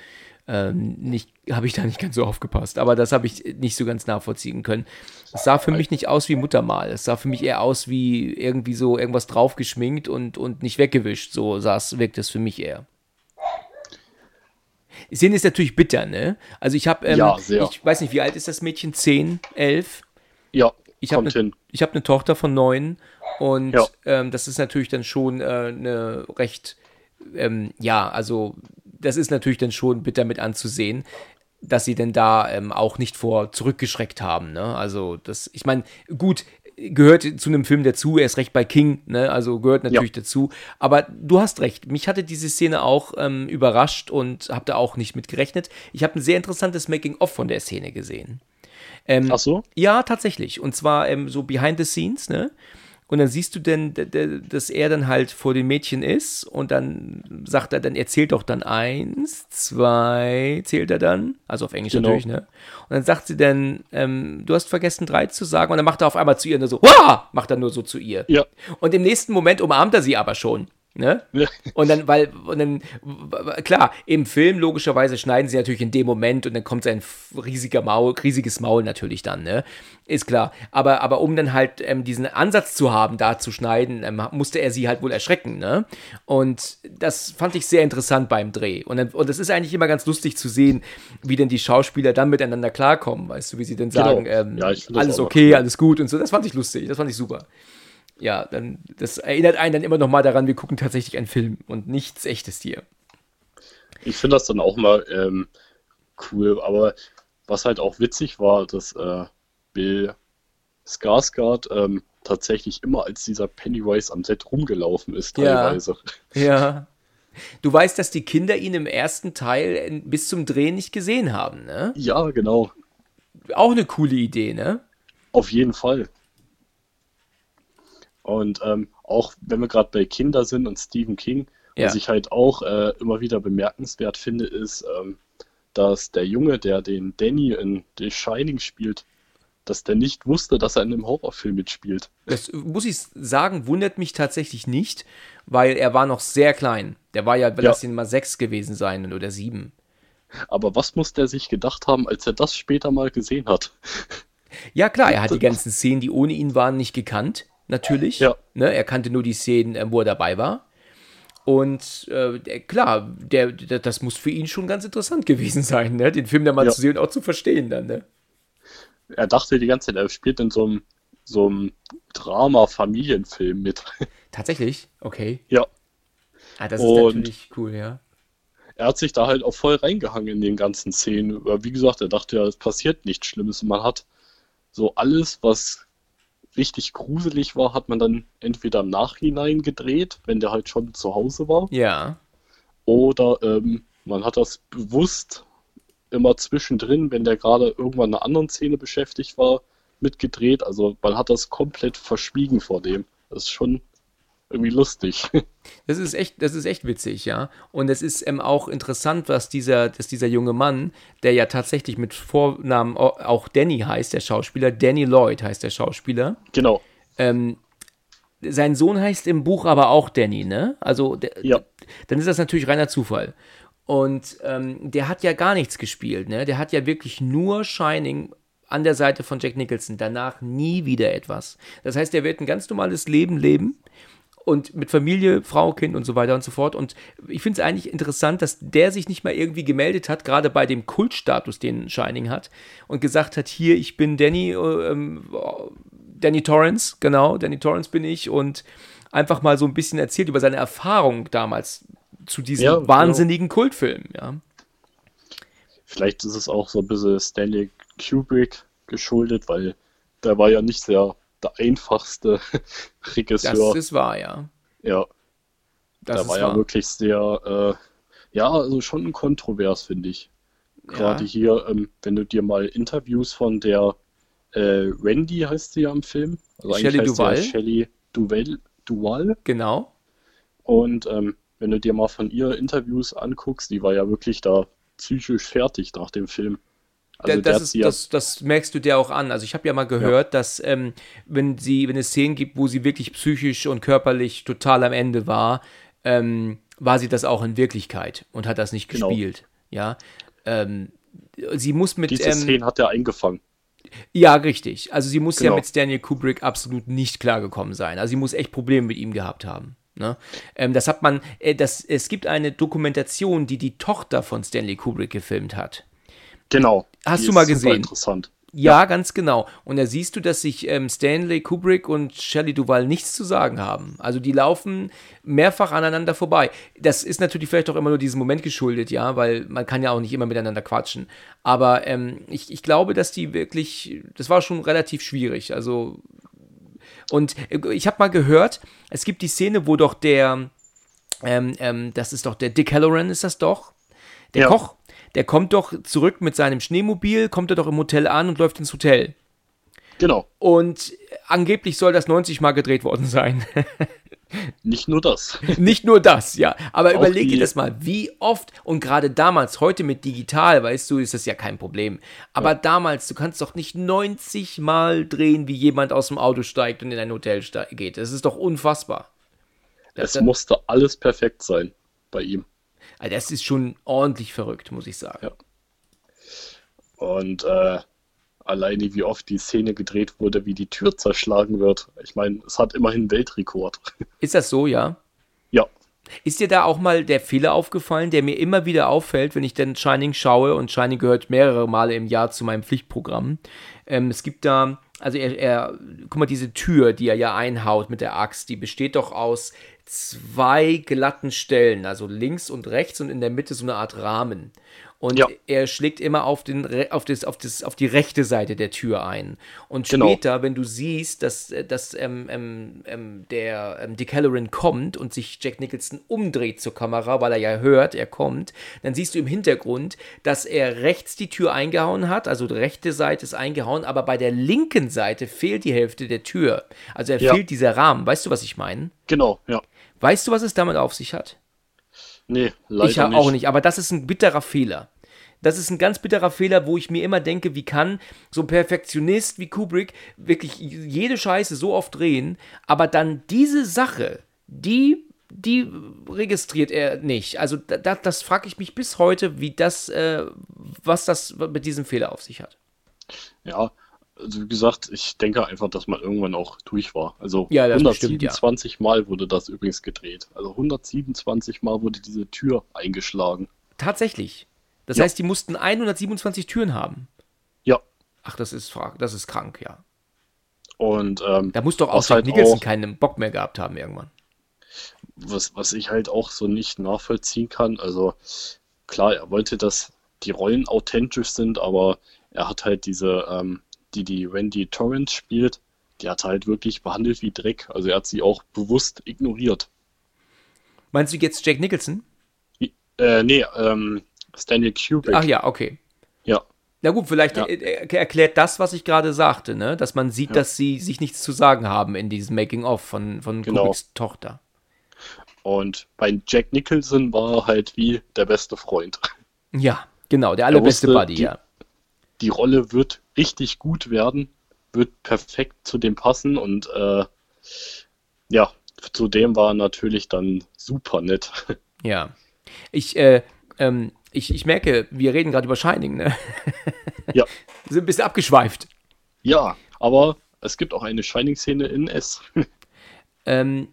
ähm, nicht, habe ich da nicht ganz so aufgepasst, aber das habe ich nicht so ganz nachvollziehen können. Es sah für mich nicht aus wie Muttermal. Es sah für mich eher aus wie irgendwie so irgendwas draufgeschminkt und, und nicht weggewischt. So sah's, wirkt es für mich eher. Szene ist natürlich bitter, ne? Also ich habe, ähm, Ja, ich weiß nicht, wie alt ist das Mädchen? 10, 11? Ja, Ich habe eine hab ne Tochter von neun und Ja. ähm, das ist natürlich dann schon äh, eine recht, ähm, ja, also das ist natürlich dann schon bitter mit anzusehen, dass sie denn da ähm, auch nicht vor zurückgeschreckt haben. Ne? Also das, ich meine, gut, gehört zu einem Film dazu, erst recht bei King, ne? also gehört natürlich dazu. Aber du hast recht, mich hatte diese Szene auch ähm, überrascht und habe da auch nicht mit gerechnet. Ich habe ein sehr interessantes Making-of von der Szene gesehen. Ähm, Ach so? ja, tatsächlich. Und zwar ähm, so behind the scenes, ne? Und dann siehst du denn, dass er dann halt vor dem Mädchen ist und dann sagt er, dann erzählt doch dann eins, zwei, zählt er dann, also auf Englisch Genau. natürlich, ne? Und dann sagt sie dann, ähm, du hast vergessen drei zu sagen und dann macht er auf einmal zu ihr nur so, Wah! macht er nur so zu ihr. Ja. Und im nächsten Moment umarmt er sie aber schon. Ne? Ja. Und dann, weil, und dann, klar, im Film logischerweise schneiden sie natürlich in dem Moment und dann kommt sein riesiger Maul, riesiges Maul natürlich dann, ne? Ist klar. Aber, aber um dann halt ähm, diesen Ansatz zu haben, da zu schneiden, ähm, musste er sie halt wohl erschrecken, ne? Und das fand ich sehr interessant beim Dreh. Und, dann, und das ist eigentlich immer ganz lustig zu sehen, wie denn die Schauspieler dann miteinander klarkommen, weißt du, wie sie dann Genau. sagen, ähm, Ja, alles okay, alles gut und so. Das fand ich lustig, das fand ich super ja, dann, das erinnert einen dann immer noch mal daran, wir gucken tatsächlich einen Film und nichts echtes hier. Ich finde das dann auch mal ähm, cool, aber was halt auch witzig war, dass äh, Bill Skarsgård ähm, tatsächlich immer als dieser Pennywise am Set rumgelaufen ist, Ja. teilweise. Ja. Du weißt, dass die Kinder ihn im ersten Teil in- bis zum Drehen nicht gesehen haben, ne? Ja, genau. Auch eine coole Idee, ne? Auf jeden Fall. Und ähm, auch wenn wir gerade bei Kinder sind und Stephen King, Ja. was ich halt auch äh, immer wieder bemerkenswert finde, ist, ähm, dass der Junge, der den Danny in The Shining spielt, dass der nicht wusste, dass er in einem Horrorfilm mitspielt. Das muss ich sagen, wundert mich tatsächlich nicht, weil er war noch sehr klein. Der war ja, lass ihn mal sechs gewesen sein oder sieben. Aber was muss der sich gedacht haben, als er das später mal gesehen hat? Ja, klar, er hat die ganzen Szenen, die ohne ihn waren, nicht gekannt, natürlich. Ja. Ne, er kannte nur die Szenen, äh, wo er dabei war. Und äh, klar, der, der, das muss für ihn schon ganz interessant gewesen sein, ne? den Film dann mal Ja. zu sehen und auch zu verstehen dann. Ne? Er dachte die ganze Zeit, er spielt in so einem, so einem Drama-Familienfilm mit. Tatsächlich? Okay. ja. Ah, das ist Und- natürlich cool, ja. er hat sich da halt auch voll reingehangen in den ganzen Szenen. Aber wie gesagt, er dachte ja, es passiert nichts Schlimmes. Und man hat so alles, was richtig gruselig war, hat man dann entweder im Nachhinein gedreht, wenn der halt schon zu Hause war, Ja. oder ähm, man hat das bewusst immer zwischendrin, wenn der gerade irgendwann in einer anderen Szene beschäftigt war, mitgedreht. Also man hat das komplett verschwiegen vor dem. Das ist schon irgendwie lustig. Das ist echt, das ist echt witzig, ja. Und es ist ähm, auch interessant, was dieser, dass dieser junge Mann, der ja tatsächlich mit Vornamen auch Danny heißt, der Schauspieler, Danny Lloyd heißt der Schauspieler. Genau. Ähm, sein Sohn heißt im Buch aber auch Danny, ne? Also, der, Ja. dann ist das natürlich reiner Zufall. Und ähm, der hat ja gar nichts gespielt, ne? Der hat ja wirklich nur Shining an der Seite von Jack Nicholson. Danach nie wieder etwas. Das heißt, er wird ein ganz normales Leben leben und mit Familie, Frau, Kind und so weiter und so fort. Und ich finde es eigentlich interessant, dass der sich nicht mal irgendwie gemeldet hat, gerade bei dem Kultstatus, den Shining hat, und gesagt hat, hier, ich bin Danny, äh, ähm, Danny Torrance, genau, Danny Torrance bin ich und einfach mal so ein bisschen erzählt über seine Erfahrung damals zu diesem Ja, genau. wahnsinnigen Kultfilm, ja. Vielleicht ist es auch so ein bisschen Stanley Kubrick geschuldet, weil der war ja nicht sehr der einfachste Das Regisseur. ist wahr, ja. ja, Das ist war ja wahr. wirklich sehr, äh, ja, also schon kontrovers, finde ich. Gerade Ja. hier, ähm, wenn du dir mal Interviews von der äh, Wendy heißt sie ja im Film. Also Shelley sie ja. Shelley Duval, Duval. Genau. Und ähm, wenn du dir mal von ihr Interviews anguckst, die war ja wirklich da psychisch fertig nach dem Film. Also der das, ist, ja, das, das merkst du dir auch an. Also ich habe ja mal gehört, dass ähm, wenn sie, wenn es Szenen gibt, wo sie wirklich psychisch und körperlich total am Ende war, ähm, war sie das auch in Wirklichkeit und hat das nicht Genau. gespielt. Ja. Ähm, sie muss mit diese ähm, Szene hat er eingefangen. ja, richtig. Also sie muss ja Genau. mit Daniel Kubrick absolut nicht klargekommen sein. Also sie muss echt Probleme mit ihm gehabt haben. Ne? Ähm, das hat man, äh, das, es gibt eine Dokumentation, die die Tochter von Stanley Kubrick gefilmt hat. Genau. Hast Die du mal gesehen? Interessant. Ja, ganz genau. Und da siehst du, dass sich ähm, Stanley Kubrick und Shelley Duvall nichts zu sagen haben. Also die laufen mehrfach aneinander vorbei. Das ist natürlich vielleicht auch immer nur diesem Moment geschuldet, ja, weil man kann ja auch nicht immer miteinander quatschen. Aber ähm, ich, ich glaube, dass die wirklich, das war schon relativ schwierig. Also und äh, ich habe mal gehört, es gibt die Szene, wo doch der, ähm, ähm, das ist doch der Dick Halloran, ist das doch? Der Ja. Koch, der kommt doch zurück mit seinem Schneemobil, kommt er doch im Hotel an und läuft ins Hotel. Genau. Und angeblich soll das 90 Mal gedreht worden sein. Nicht nur das. Nicht nur das, ja. Aber Auch überleg dir das mal, wie oft und gerade damals, heute mit digital, weißt du, ist das ja kein Problem. Aber damals, du kannst doch nicht 90 Mal drehen, wie jemand aus dem Auto steigt und in ein Hotel geht. Das ist doch unfassbar. Es das- musste alles perfekt sein bei ihm. Also das ist schon ordentlich verrückt, muss ich sagen. Ja. Und äh, alleine wie oft die Szene gedreht wurde, wie die Tür zerschlagen wird. Ich meine, es hat immerhin Weltrekord. Ist das so, ja? ja. Ist dir da auch mal der Fehler aufgefallen, der mir immer wieder auffällt, wenn ich dann Shining schaue und Shining gehört mehrere Male im Jahr zu meinem Pflichtprogramm? Ähm, es gibt da, also er, er, guck mal, diese Tür, die er ja einhaut mit der Axt, die besteht doch aus zwei glatten Stellen, also links und rechts und in der Mitte so eine Art Rahmen. Und Ja. er schlägt immer auf, den, auf, das, auf, das, auf die rechte Seite der Tür ein. Und Genau. später, wenn du siehst, dass, äh, dass ähm, ähm, ähm, der ähm, Dick Halloran kommt und sich Jack Nicholson umdreht zur Kamera, weil er ja hört, er kommt, dann siehst du im Hintergrund, dass er rechts die Tür eingehauen hat, also die rechte Seite ist eingehauen, aber bei der linken Seite fehlt die Hälfte der Tür. Also er Ja. fehlt dieser Rahmen. Weißt du, was ich meine? Genau, ja. Weißt du, was es damit auf sich hat? Nee, leider ich nicht. auch nicht, aber das ist ein bitterer Fehler. Das ist ein ganz bitterer Fehler, wo ich mir immer denke, wie kann so ein Perfektionist wie Kubrick wirklich jede Scheiße so oft drehen, aber dann diese Sache, die, die registriert er nicht. Also da, das frage ich mich bis heute, wie das, äh, was das mit diesem Fehler auf sich hat. Ja, also wie gesagt, ich denke einfach, dass man irgendwann auch durch war. Also Ja, das bestimmt, ja. 127 Mal wurde das übrigens gedreht. Also 127 Mal wurde diese Tür eingeschlagen. Tatsächlich. Das Ja. heißt, die mussten 127 Türen haben. Ja. Ach, das ist, das ist krank, ja. Und ähm, Da muss doch auch halt Nicholson auch- keinen Bock mehr gehabt haben irgendwann. was, was ich halt auch so nicht nachvollziehen kann, also klar, er wollte, dass die Rollen authentisch sind, aber er hat halt diese, ähm, die die Wendy Torrance spielt, die hat halt wirklich behandelt wie Dreck. Also er hat sie auch bewusst ignoriert. Meinst du jetzt Jack Nicholson? Äh, nee, ähm, Stanley Kubrick. Ach ja, okay. Ja, Na gut, vielleicht Ja. er- er- erklärt das, was ich gerade sagte, ne? dass man sieht, Ja. dass sie sich nichts zu sagen haben in diesem Making-of von, von Genau. Kubricks Tochter. Und bei Jack Nicholson war er halt wie der beste Freund. Ja, genau, der allerbeste Buddy, die- ja. Die Rolle wird richtig gut werden, wird perfekt zu dem passen und äh, ja, zudem war er natürlich dann super nett. Ja. Ich, äh, ähm, ich, ich merke, wir reden gerade über Shining, ne? Ja. Wir sind ein bisschen abgeschweift. Ja, aber es gibt auch eine Shining-Szene in S. Ähm,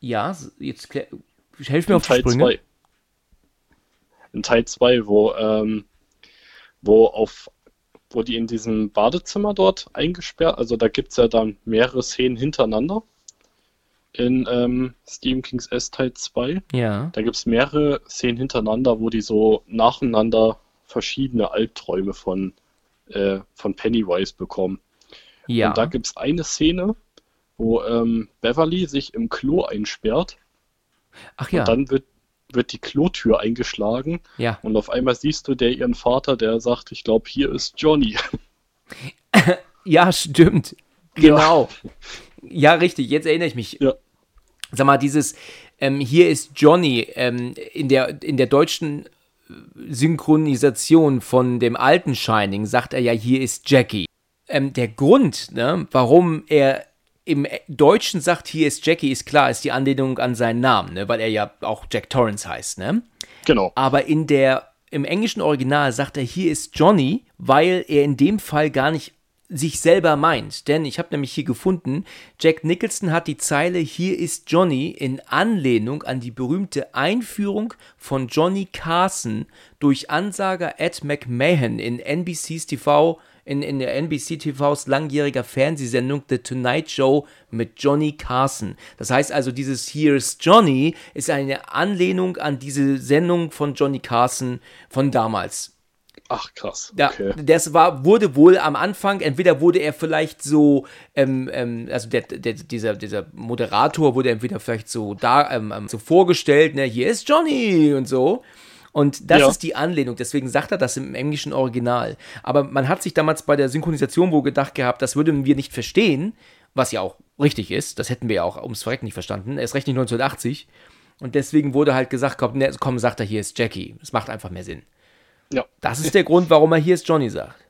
ja, jetzt helf mir In auf die Teil Sprünge. 2. In Teil 2, wo, ähm, wo auf wo die in diesem Badezimmer dort eingesperrt, also da gibt es ja dann mehrere Szenen hintereinander in ähm, Stephen Kings S Teil 2. Ja. Da gibt es mehrere Szenen hintereinander, wo die so nacheinander verschiedene Albträume von, äh, von Pennywise bekommen. Ja. Und da gibt es eine Szene, wo ähm, Beverly sich im Klo einsperrt Ach ja. und dann wird, wird die Klotür eingeschlagen ja. und auf einmal siehst du der ihren Vater, der sagt, ich glaube, hier ist Johnny. Ja, stimmt. Genau. Ja, richtig. Jetzt erinnere ich mich. Ja. Sag mal, dieses ähm, hier ist Johnny ähm, in der in der deutschen äh, Synchronisation von dem alten Shining sagt er ja hier ist Jackie. Ähm, der Grund, ne, warum er im Deutschen sagt hier ist Jackie, ist klar, ist die Anlehnung an seinen Namen, ne, weil er ja auch Jack Torrance heißt, ne? Genau. Aber in der, im englischen Original sagt er, hier ist Johnny, weil er in dem Fall gar nicht sich selber meint. Denn ich habe nämlich hier gefunden, Jack Nicholson hat die Zeile Hier ist Johnny in Anlehnung an die berühmte Einführung von Johnny Carson durch Ansager Ed McMahon in NBC's TV, in, in der NBC TVs langjähriger Fernsehsendung The Tonight Show mit Johnny Carson. Das heißt also, dieses Here's Johnny ist eine Anlehnung an diese Sendung von Johnny Carson von damals. Ach krass. Ja, Okay. das war, wurde wohl am Anfang, entweder wurde er vielleicht so, ähm, ähm, also der, der, dieser, dieser Moderator wurde entweder vielleicht so da, ähm, ähm, so vorgestellt, ne, hier ist Johnny und so. Und das Ja. ist die Anlehnung, deswegen sagt er das im englischen Original. Aber man hat sich damals bei der Synchronisation wohl gedacht gehabt, das würden wir nicht verstehen, was ja auch richtig ist, das hätten wir ja auch ums Verrecken nicht verstanden, erst recht nicht 1980. Und deswegen wurde halt gesagt, komm, ne, komm sagt er, hier ist Jackie. Das macht einfach mehr Sinn. Ja. Das ist der Grund, warum er hier ist Johnny sagt.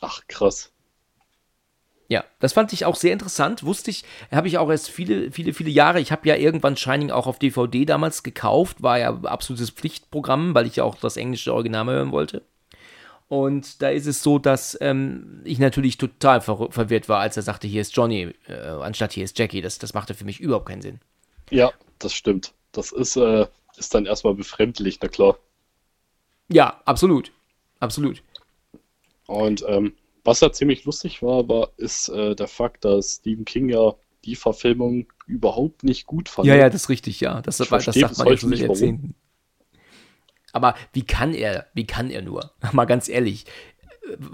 Ach krass. Ja, das fand ich auch sehr interessant. Wusste ich, habe ich auch erst viele, viele, viele Jahre. Ich habe ja irgendwann Shining auch auf DVD damals gekauft. War ja absolutes Pflichtprogramm, weil ich ja auch das englische Original hören wollte. Und da ist es so, dass ähm, ich natürlich total ver verwirrt war, als er sagte, hier ist Johnny, äh, anstatt hier ist Jackie. Das, das machte für mich überhaupt keinen Sinn. Ja, das stimmt. Das ist, äh, ist dann erstmal befremdlich, na klar. Ja, absolut. Absolut. Und ähm, was ja ziemlich lustig war, war ist äh, der Fakt, dass Stephen King ja die Verfilmung überhaupt nicht gut fand. Ja, ja, das ist richtig, ja. Das, das verstehe sagt bis man seit nicht. Jahrzehnten. Aber wie kann er, wie kann er nur? Mal ganz ehrlich.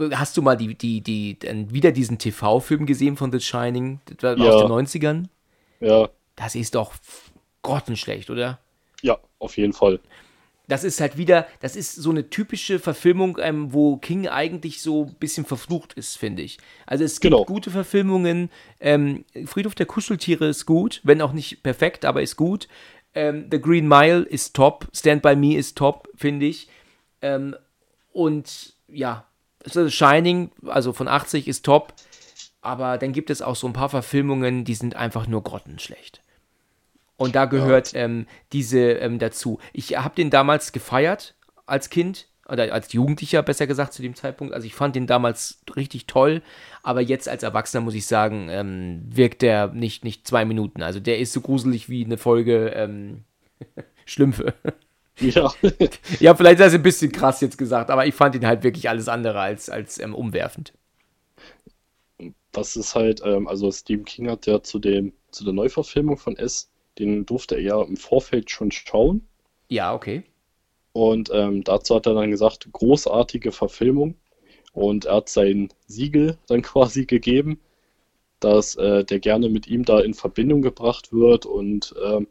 Äh, Hast du mal die, die, die, wieder diesen TV-Film gesehen von The Shining? Das war Ja. aus den 90ern? ja, Das ist doch grottenschlecht, oder? ja, auf jeden Fall. Das ist halt wieder, das ist so eine typische Verfilmung, ähm, wo King eigentlich so ein bisschen verflucht ist, finde ich. Also es gibt Genau. gute Verfilmungen. Ähm, Friedhof der Kuscheltiere ist gut, wenn auch nicht perfekt, aber ist gut. Ähm, The Green Mile ist top. Stand By Me ist top, finde ich. Ähm, und ja, Shining, also von 80 ist top. Aber dann gibt es auch so ein paar Verfilmungen, die sind einfach nur grottenschlecht. Und da gehört ähm, diese ähm, dazu. Ich habe den damals gefeiert als Kind oder als Jugendlicher besser gesagt zu dem Zeitpunkt. Also ich fand den damals richtig toll, aber jetzt als Erwachsener muss ich sagen, ähm, wirkt der nicht, nicht zwei Minuten. Also der ist so gruselig wie eine Folge ähm, Schlümpfe. Ja, ja, vielleicht ist das ein bisschen krass jetzt gesagt, aber ich fand ihn halt wirklich alles andere als, als ähm, umwerfend. das ist halt, ähm, also Stephen King hat ja zu dem, zu der Neuverfilmung von S, den durfte er ja im Vorfeld schon schauen. Ja, okay. Und ähm, dazu hat er dann gesagt, großartige Verfilmung. Und er hat sein Siegel dann quasi gegeben, dass äh, der gerne mit ihm da in Verbindung gebracht wird. Und ähm,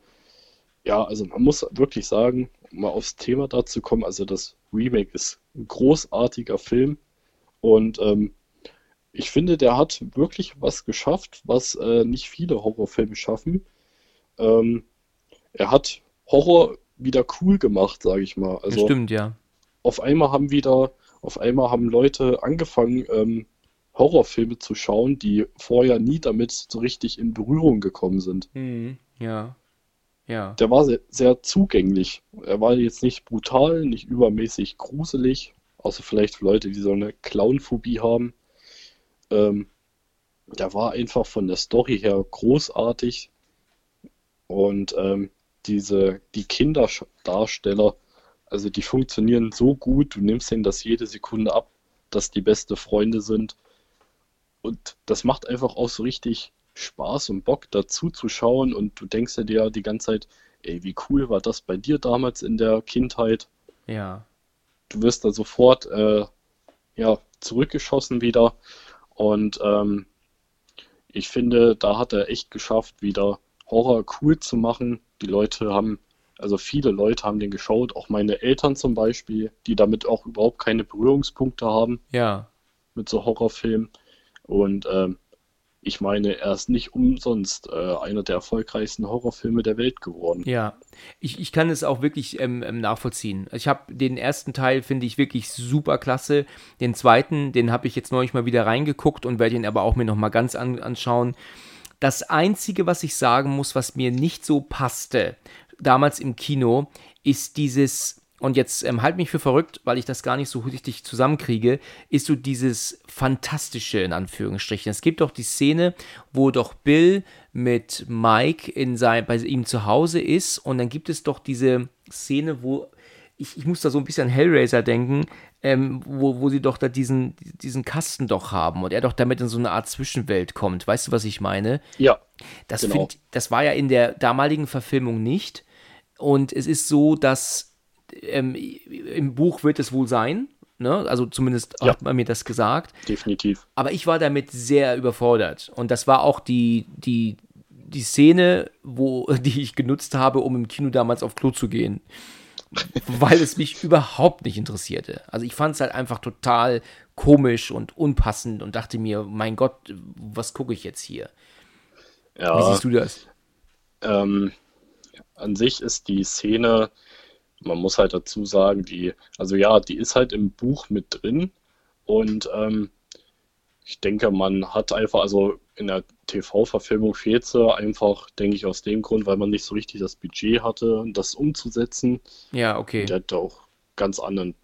ja, also man muss wirklich sagen, um mal aufs Thema dazu kommen, also das Remake ist ein großartiger Film. Und ähm, ich finde, der hat wirklich was geschafft, was äh, nicht viele Horrorfilme schaffen. Ähm, er hat Horror wieder cool gemacht, sage ich mal. Also das stimmt, ja. Auf einmal haben wieder, auf einmal haben Leute angefangen, ähm, Horrorfilme zu schauen, die vorher nie damit so richtig in Berührung gekommen sind. Mhm. Ja. Ja. Der war sehr, sehr zugänglich. Er war jetzt nicht brutal, nicht übermäßig gruselig, außer vielleicht für Leute, die so eine Clownphobie haben. Ähm, der war einfach von der Story her großartig. Und ähm, diese, die Kinderdarsteller, also die funktionieren so gut, du nimmst ihnen das jede Sekunde ab, dass die beste Freunde sind. Und das macht einfach auch so richtig Spaß und Bock dazu zu schauen und du denkst dir die ganze Zeit, ey, wie cool war das bei dir damals in der Kindheit? Ja. Du wirst da sofort äh, ja, zurückgeschossen wieder und ähm, ich finde, da hat er echt geschafft, wieder Horror cool zu machen. Die Leute haben, also viele Leute haben den geschaut, auch meine Eltern zum Beispiel, die damit auch überhaupt keine Berührungspunkte haben. Ja. Mit so Horrorfilmen. Und ähm, ich meine, er ist nicht umsonst äh, einer der erfolgreichsten Horrorfilme der Welt geworden. Ja, ich, ich kann es auch wirklich ähm, ähm nachvollziehen. Ich habe den ersten Teil, finde ich, wirklich super klasse. Den zweiten, den habe ich jetzt neulich mal wieder reingeguckt und werde ihn aber auch mir nochmal ganz an, anschauen. Das Einzige, was ich sagen muss, was mir nicht so passte, damals im Kino, ist dieses und jetzt ähm, halt mich für verrückt, weil ich das gar nicht so richtig zusammenkriege, ist so dieses Fantastische in Anführungsstrichen. Es gibt doch die Szene, wo doch Bill mit Mike in sein, bei ihm zu Hause ist und dann gibt es doch diese Szene, wo ich, ich muss da so ein bisschen an Hellraiser denken, ähm, wo, wo sie doch da diesen, diesen Kasten doch haben und er doch damit in so eine Art Zwischenwelt kommt. Weißt du, was ich meine? Ja. Das, genau. find, das war ja in der damaligen Verfilmung nicht. Und es ist so, dass ähm, im Buch wird es wohl sein. Ne? Also zumindest ja. hat man mir das gesagt. Definitiv. Aber ich war damit sehr überfordert. Und das war auch die, die, die Szene, wo, die ich genutzt habe, um im Kino damals auf Klo zu gehen. weil es mich überhaupt nicht interessierte. Also ich fand es halt einfach total komisch und unpassend und dachte mir, mein Gott, was gucke ich jetzt hier? Ja, Wie siehst du das? Ähm, an sich ist die Szene man muss halt dazu sagen, die, also ja, die ist halt im Buch mit drin und ähm, ich denke, man hat einfach, also in der TV-Verfilmung fehlt sie einfach, denke ich, aus dem Grund, weil man nicht so richtig das Budget hatte, das umzusetzen. Ja, okay. Der hat auch ganz anderen,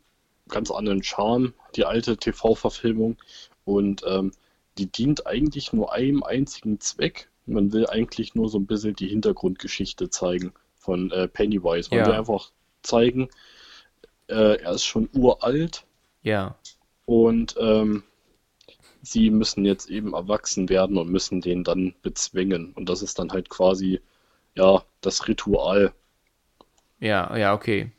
ganz anderen Charme, die alte TV-Verfilmung. Und ähm, die dient eigentlich nur einem einzigen Zweck. Man will eigentlich nur so ein bisschen die Hintergrundgeschichte zeigen von äh, Pennywise. Man ja. will einfach zeigen. Äh, er ist schon uralt. Ja. Und ähm, sie müssen jetzt eben erwachsen werden und müssen den dann bezwingen. Und das ist dann halt quasi, ja, das Ritual. Ja, ja, okay.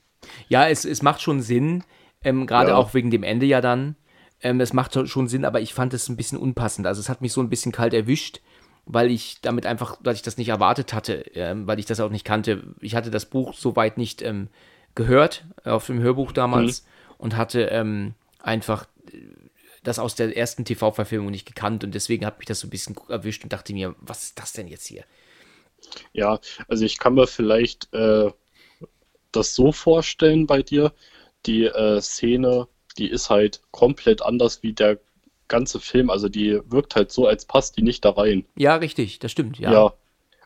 Ja, es, es macht schon Sinn, ähm, gerade ja. auch wegen dem Ende ja dann. Ähm, es macht schon Sinn, aber ich fand es ein bisschen unpassend. Also es hat mich so ein bisschen kalt erwischt, weil ich damit einfach, dass ich das nicht erwartet hatte, ähm, weil ich das auch nicht kannte. Ich hatte das Buch soweit nicht ähm, gehört auf dem Hörbuch damals mhm. und hatte ähm, einfach das aus der ersten TV-Verfilmung nicht gekannt und deswegen hat mich das so ein bisschen erwischt und dachte mir, was ist das denn jetzt hier? Ja, also ich kann mir vielleicht äh, das so vorstellen bei dir. Die äh, Szene, die ist halt komplett anders wie der ganze Film. Also die wirkt halt so, als passt die nicht da rein. Ja, richtig, das stimmt, ja. Ja.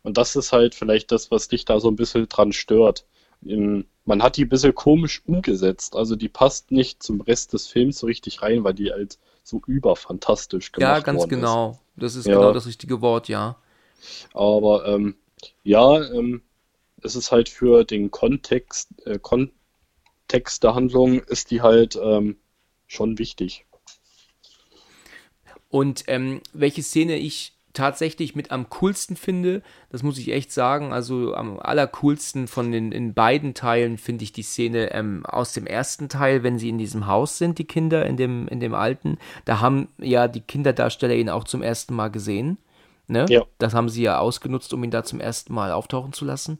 Und das ist halt vielleicht das, was dich da so ein bisschen dran stört. Im, man hat die ein bisschen komisch umgesetzt. Also die passt nicht zum Rest des Films so richtig rein, weil die halt so überfantastisch gemacht Ja, ganz genau. Ist. Das ist ja. genau das richtige Wort, ja. Aber ähm, ja, ähm, es ist halt für den Kontext, äh, Kontext der Handlung ist die halt ähm, schon wichtig. Und ähm, welche Szene ich tatsächlich mit am coolsten finde. Das muss ich echt sagen. Also am allercoolsten von den in beiden Teilen finde ich die Szene ähm, aus dem ersten Teil, wenn sie in diesem Haus sind, die Kinder in dem, in dem alten. Da haben ja die Kinderdarsteller ihn auch zum ersten Mal gesehen. Ne? Ja. Das haben sie ja ausgenutzt, um ihn da zum ersten Mal auftauchen zu lassen.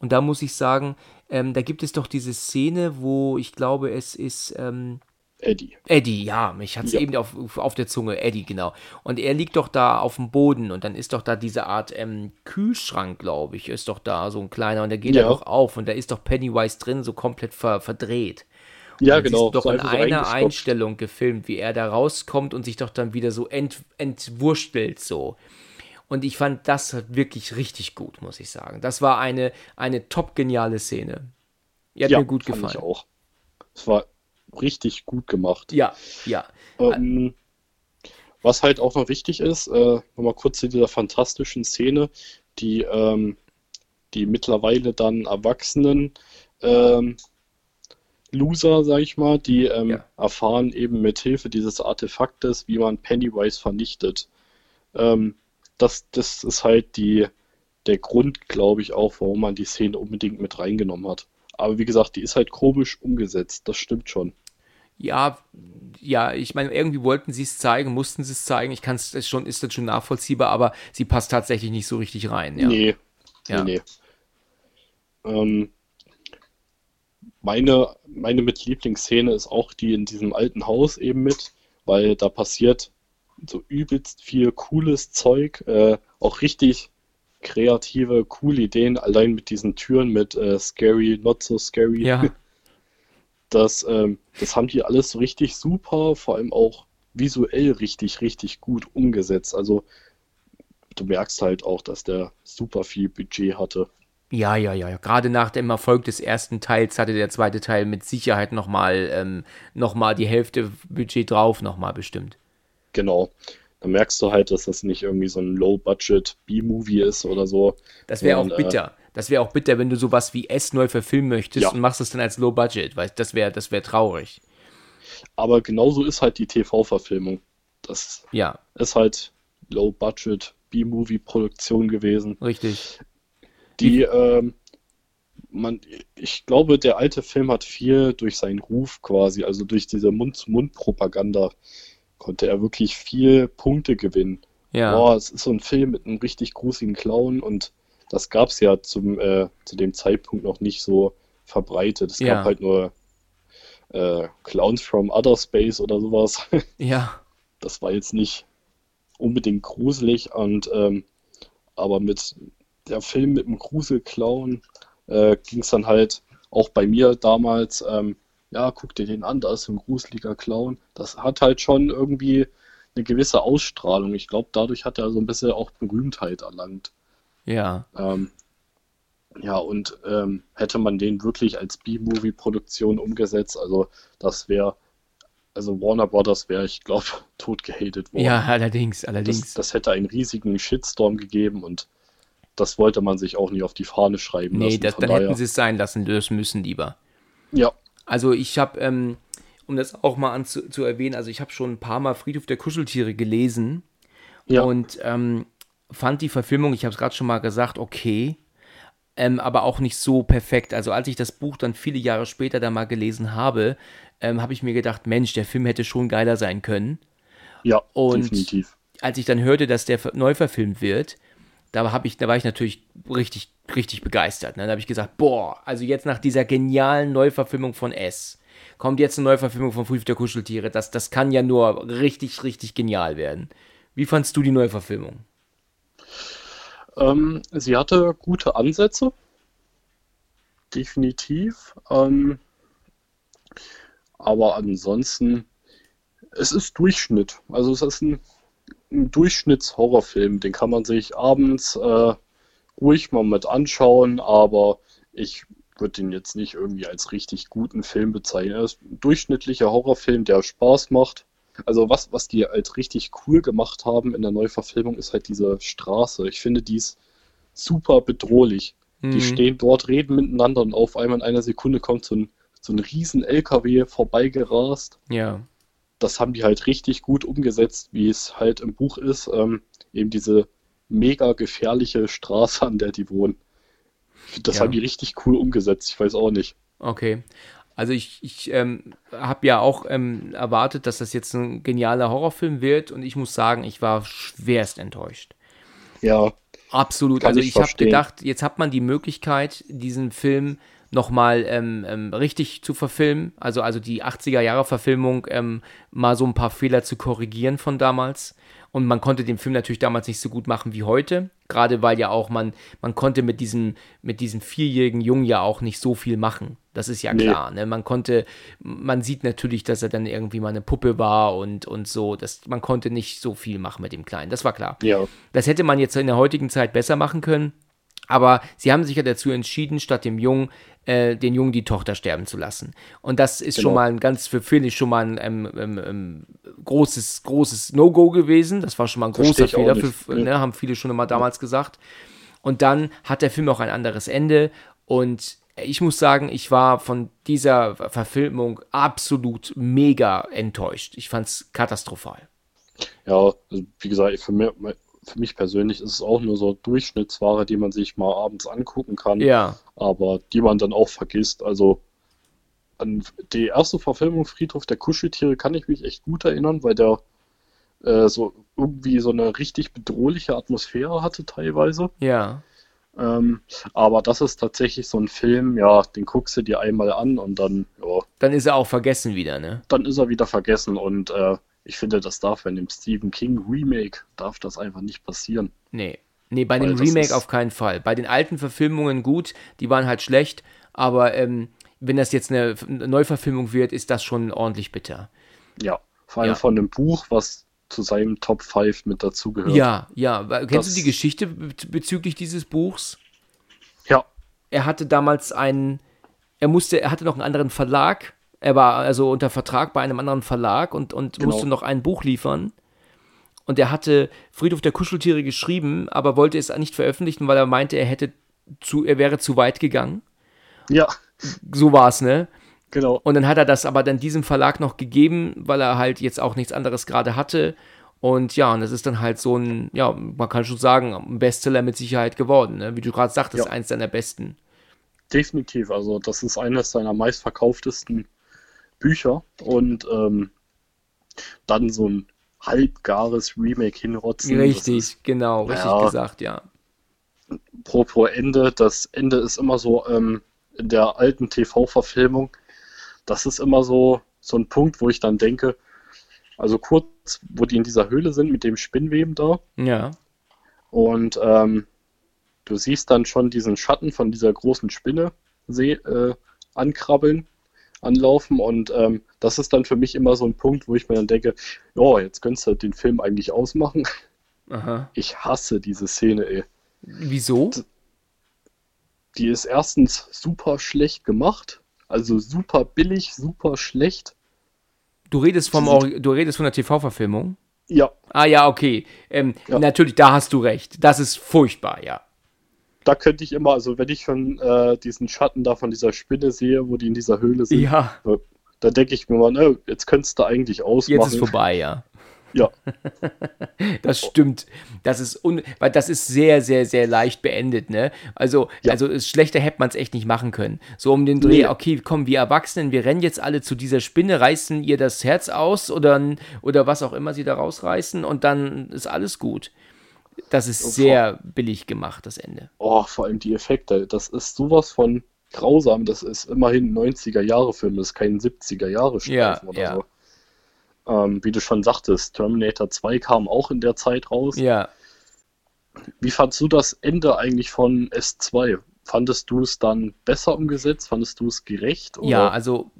Und da muss ich sagen, ähm, da gibt es doch diese Szene, wo ich glaube, es ist, ähm, Eddie. Eddie, ja, mich hat es Ja. eben auf, auf der Zunge, Eddie, genau. Und er liegt doch da auf dem Boden und dann ist doch da diese Art ähm, Kühlschrank, glaube ich, ist doch da so ein kleiner und der geht Ja. ja doch auf und da ist doch Pennywise drin, so komplett ver, verdreht. Ja, Und dann genau. du doch so in einer. Einstellung gefilmt, wie er da rauskommt und sich doch dann wieder so ent, entwurstelt so. Und ich fand das wirklich richtig gut, muss ich sagen. Das war eine, eine top geniale Szene. Die hat ja, mir gut fand gefallen. Ich auch. Es war richtig gut gemacht. Ja, ja. Ähm, was halt auch noch wichtig ist, äh, nochmal kurz zu dieser fantastischen Szene, die, ähm, die mittlerweile dann Erwachsenen ähm, Loser, sag ich mal, die ähm, Ja. erfahren eben mit Hilfe dieses Artefaktes, wie man Pennywise vernichtet. Ähm, das, das ist halt die, der Grund, glaube ich, auch, warum man die Szene unbedingt mit reingenommen hat. Aber wie gesagt, die ist halt komisch umgesetzt, das stimmt schon. Ja, ja, ich meine, irgendwie wollten sie es zeigen, mussten sie es zeigen. Ich kann es schon, ist das schon nachvollziehbar, aber sie passt tatsächlich nicht so richtig rein. Ja. Nee, Ja. nee, nee. Ähm, meine, meine mit Lieblingsszene ist auch die in diesem alten Haus eben mit, weil da passiert so übelst viel cooles Zeug, äh, auch richtig kreative, coole Ideen, allein mit diesen Türen mit äh, Scary, Not So Scary. Ja, Das, ähm, das haben die alles so richtig super, vor allem auch visuell richtig, richtig gut umgesetzt. Also du merkst halt auch, dass der super viel Budget hatte. ja, ja, ja. Gerade nach dem Erfolg des ersten Teils hatte der zweite Teil mit Sicherheit nochmal ähm, noch mal die Hälfte Budget drauf, nochmal bestimmt. Genau. Da merkst du halt, dass das nicht irgendwie so ein Low-Budget B-Movie ist oder so. Das wäre auch äh, bitter. Das wäre auch bitter, wenn du sowas wie S neu verfilmen möchtest Ja. und machst es dann als Low Budget, weil das wäre das wäre traurig. Aber genauso ist halt die TV-Verfilmung. Das Ja, ist halt Low-Budget B-Movie-Produktion gewesen. richtig. Die, ähm, man, ich glaube, der alte Film hat viel durch seinen Ruf quasi, also durch diese Mund-zu-Mund-Propaganda, konnte er wirklich viel Punkte gewinnen. Ja. Boah, es ist so ein Film mit einem richtig gruseligen Clown und das gab es ja zum, äh, zu dem Zeitpunkt noch nicht so verbreitet. Es Ja. gab halt nur äh, Clowns from Other Space oder sowas. Ja. Das war jetzt nicht unbedingt gruselig und ähm, aber mit der Film mit dem Gruselclown äh, ging es dann halt auch bei mir damals, ähm, ja, guck dir den an, da ist ein gruseliger Clown. Das hat halt schon irgendwie eine gewisse Ausstrahlung. Ich glaube, dadurch hat er so ein bisschen auch Berühmtheit erlangt. Ja. Ähm, ja, und ähm, hätte man den wirklich als B-Movie-Produktion umgesetzt, also das wäre, also Warner Brothers wäre, ich glaube, tot gehatet worden. Ja, allerdings, Das, allerdings. das hätte einen riesigen Shitstorm gegeben und das wollte man sich auch nicht auf die Fahne schreiben nee, lassen. das, Von dann daher, hätten sie es sein lassen müssen lieber. ja, Also ich habe, ähm, um das auch mal anzu zu erwähnen, also ich habe schon ein paar Mal Friedhof der Kuscheltiere gelesen ja, und ähm, fand die Verfilmung, ich habe es gerade schon mal gesagt, okay, ähm, aber auch nicht so perfekt. Also als ich das Buch dann viele Jahre später da mal gelesen habe, ähm, habe ich mir gedacht, Mensch, der Film hätte schon geiler sein können. ja, und- definitiv. Als ich dann hörte, dass der neu verfilmt wird, da, hab ich, da war ich natürlich richtig, richtig begeistert. Ne? Da habe ich gesagt, boah, also jetzt nach dieser genialen Neuverfilmung von S, kommt jetzt eine Neuverfilmung von Friedhof der Kuscheltiere. Das, das kann ja nur richtig, richtig genial werden. Wie fandst du die Neuverfilmung? Ähm, sie hatte gute Ansätze, definitiv. Ähm, aber ansonsten, es ist Durchschnitt. Also es ist ein, ein Durchschnittshorrorfilm. Den kann man sich abends äh, ruhig mal mit anschauen, aber ich würde den jetzt nicht irgendwie als richtig guten Film bezeichnen. Er ist ein durchschnittlicher Horrorfilm, der Spaß macht. Also was, was die halt richtig cool gemacht haben in der Neuverfilmung, ist halt diese Straße. Ich finde, die ist super bedrohlich. Die Mhm. stehen dort, reden miteinander und auf einmal in einer Sekunde kommt so ein, so ein riesen LKW vorbeigerast. Ja, Das haben die halt richtig gut umgesetzt, wie es halt im Buch ist. Ähm, eben diese mega gefährliche Straße, an der die wohnen. Das Ja. haben die richtig cool umgesetzt. Ich weiß auch nicht. okay. Also ich, ich ähm, habe ja auch ähm, erwartet, dass das jetzt ein genialer Horrorfilm wird und ich muss sagen, ich war schwerst enttäuscht. Ja, Absolut. Also ich ich habe gedacht, jetzt hat man die Möglichkeit, diesen Film nochmal ähm, ähm, richtig zu verfilmen, also, also die 80er-Jahre-Verfilmung ähm, mal so ein paar Fehler zu korrigieren von damals. Und man konnte den Film natürlich damals nicht so gut machen wie heute. Gerade weil ja auch man, man konnte mit diesem, mit diesem vierjährigen Jungen ja auch nicht so viel machen. Das ist ja Nee. klar. Ne? Man konnte, man sieht natürlich, dass er dann irgendwie mal eine Puppe war und, und so. Das, man konnte nicht so viel machen mit dem Kleinen. Das war klar. Ja, Das hätte man jetzt in der heutigen Zeit besser machen können. Aber sie haben sich ja dazu entschieden, statt dem Jungen, äh, den Jungen die Tochter sterben zu lassen. Und das ist schon Genau. mal ein ganz, für Phil schon mal ein ähm, ähm, ähm, großes, großes No-Go gewesen. Das war schon mal ein Versteh großer Fehler, für, ne, haben viele schon immer damals gesagt. Und dann hat der Film auch ein anderes Ende. Und ich muss sagen, ich war von dieser Verfilmung absolut mega enttäuscht. Ich fand es katastrophal. ja, also wie gesagt, für mich, für mich persönlich ist es auch nur so Durchschnittsware, die man sich mal abends angucken kann, Ja, aber die man dann auch vergisst. Also an die erste Verfilmung Friedhof der Kuscheltiere kann ich mich echt gut erinnern, weil der äh, so irgendwie so eine richtig bedrohliche Atmosphäre hatte teilweise. ja. Ähm, aber das ist tatsächlich so ein Film, ja, den guckst du dir einmal an und dann, ja, Dann ist er auch vergessen wieder, ne? dann ist er wieder vergessen. Und äh, ich finde, das darf bei dem Stephen King Remake, darf das einfach nicht passieren. Nee. Nee, bei Weil dem Remake auf keinen Fall. Bei den alten Verfilmungen gut, die waren halt schlecht, aber ähm, wenn das jetzt eine Neuverfilmung wird, ist das schon ordentlich bitter. Ja, vor allem Ja. von einem Buch, was zu seinem Top 5 mit dazugehört. Ja, ja. Kennst Das- du die Geschichte be- bezüglich dieses Buchs? Ja, Er hatte damals einen, er musste, er hatte noch einen anderen Verlag. Er war also unter Vertrag bei einem anderen Verlag und, und Genau. musste noch ein Buch liefern. Und er hatte Friedhof der Kuscheltiere geschrieben, aber wollte es nicht veröffentlichen, weil er meinte, er hätte zu, er wäre zu weit gegangen. ja, So war es, ne? genau. Und dann hat er das aber dann diesem Verlag noch gegeben, weil er halt jetzt auch nichts anderes gerade hatte. Und ja, und das ist dann halt so ein, ja, man kann schon sagen, ein Bestseller mit Sicherheit geworden. Ne? Wie du gerade sagtest, Ja. eins seiner besten. Definitiv. Also, das ist eines seiner meistverkauftesten Bücher. Und ähm, dann so ein halbgares Remake hinrotzen. Richtig, ist genau, richtig Ja. gesagt, ja. pro pro Ende. Das Ende ist immer so ähm, in der alten TV-Verfilmung. Das ist immer so, so ein Punkt, wo ich dann denke, also kurz, wo die in dieser Höhle sind mit dem Spinnweben da Ja, und ähm, du siehst dann schon diesen Schatten von dieser großen Spinne äh, ankrabbeln, anlaufen und ähm, das ist dann für mich immer so ein Punkt, wo ich mir dann denke, ja, jetzt könntest du den Film eigentlich ausmachen. aha. Ich hasse diese Szene, ey. Wieso? Die ist erstens super schlecht gemacht, also super billig, super schlecht. Du redest vom du redest von der TV-Verfilmung? Ja, Ah ja, okay. Ähm, Ja. Natürlich, da hast du recht. Das ist furchtbar, ja. Da könnte ich immer, also wenn ich schon äh, diesen Schatten da von dieser Spinne sehe, wo die in dieser Höhle sind, Ja, da denke ich mir mal, ne, jetzt könntest du eigentlich ausmachen. jetzt ist vorbei, ja. Ja, Das stimmt. Das ist un weil das ist sehr, sehr, sehr leicht beendet, ne? Also, Ja. also ist schlechter hätte man es echt nicht machen können. So um den Dreh, Nee. okay, komm, wir Erwachsenen, wir rennen jetzt alle zu dieser Spinne, reißen ihr das Herz aus oder, oder was auch immer sie da rausreißen und dann ist alles gut. Das ist Und sehr billig gemacht, das Ende. oh, vor allem die Effekte, das ist sowas von grausam. Das ist immerhin ein 90er-Jahre-Film, das ist kein 70er-Jahre-Streifen Ja, oder ja. so. Ähm, wie du schon sagtest, Terminator 2 kam auch in der Zeit raus. Ja. Wie fandst du das Ende eigentlich von S2? Fandest du es dann besser umgesetzt? Fandest du es gerecht? Oder? Ja, also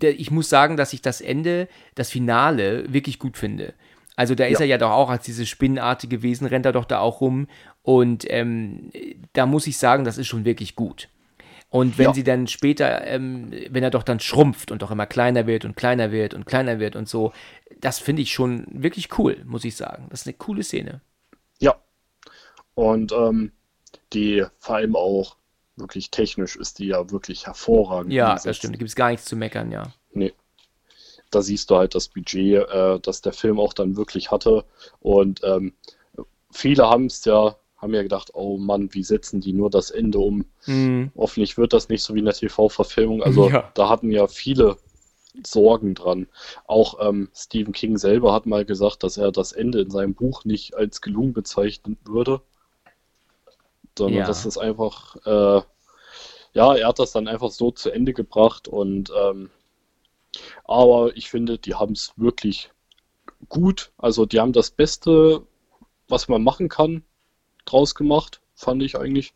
ich muss sagen, dass ich das Ende, das Finale wirklich gut finde. Also da ist Ja. er ja doch auch als dieses spinnenartige Wesen, rennt er doch da auch rum. Und ähm, da muss ich sagen, das ist schon wirklich gut. Und wenn Ja. sie dann später, ähm, wenn er doch dann schrumpft und doch immer kleiner wird und kleiner wird und kleiner wird und so, das finde ich schon wirklich cool, muss ich sagen. Das ist eine coole Szene. Ja. Und ähm, die vor allem auch wirklich technisch ist die ja wirklich hervorragend. Ja, umgesetzt. das stimmt. Da gibt es gar nichts zu meckern, ja. Nee. Da siehst du halt das Budget, äh, das der Film auch dann wirklich hatte. Und ähm, viele haben es ja, haben ja gedacht, oh Mann, wie setzen die nur das Ende um? Hm, Hoffentlich wird das nicht so wie in der TV-Verfilmung. Also Ja. da hatten ja viele Sorgen dran. Auch ähm, Stephen King selber hat mal gesagt, dass er das Ende in seinem Buch nicht als gelungen bezeichnen würde, sondern Ja. dass es einfach äh, ja, er hat das dann einfach so zu Ende gebracht und ähm, aber ich finde, die haben es wirklich gut. Also die haben das Beste, was man machen kann, draus gemacht, fand ich eigentlich.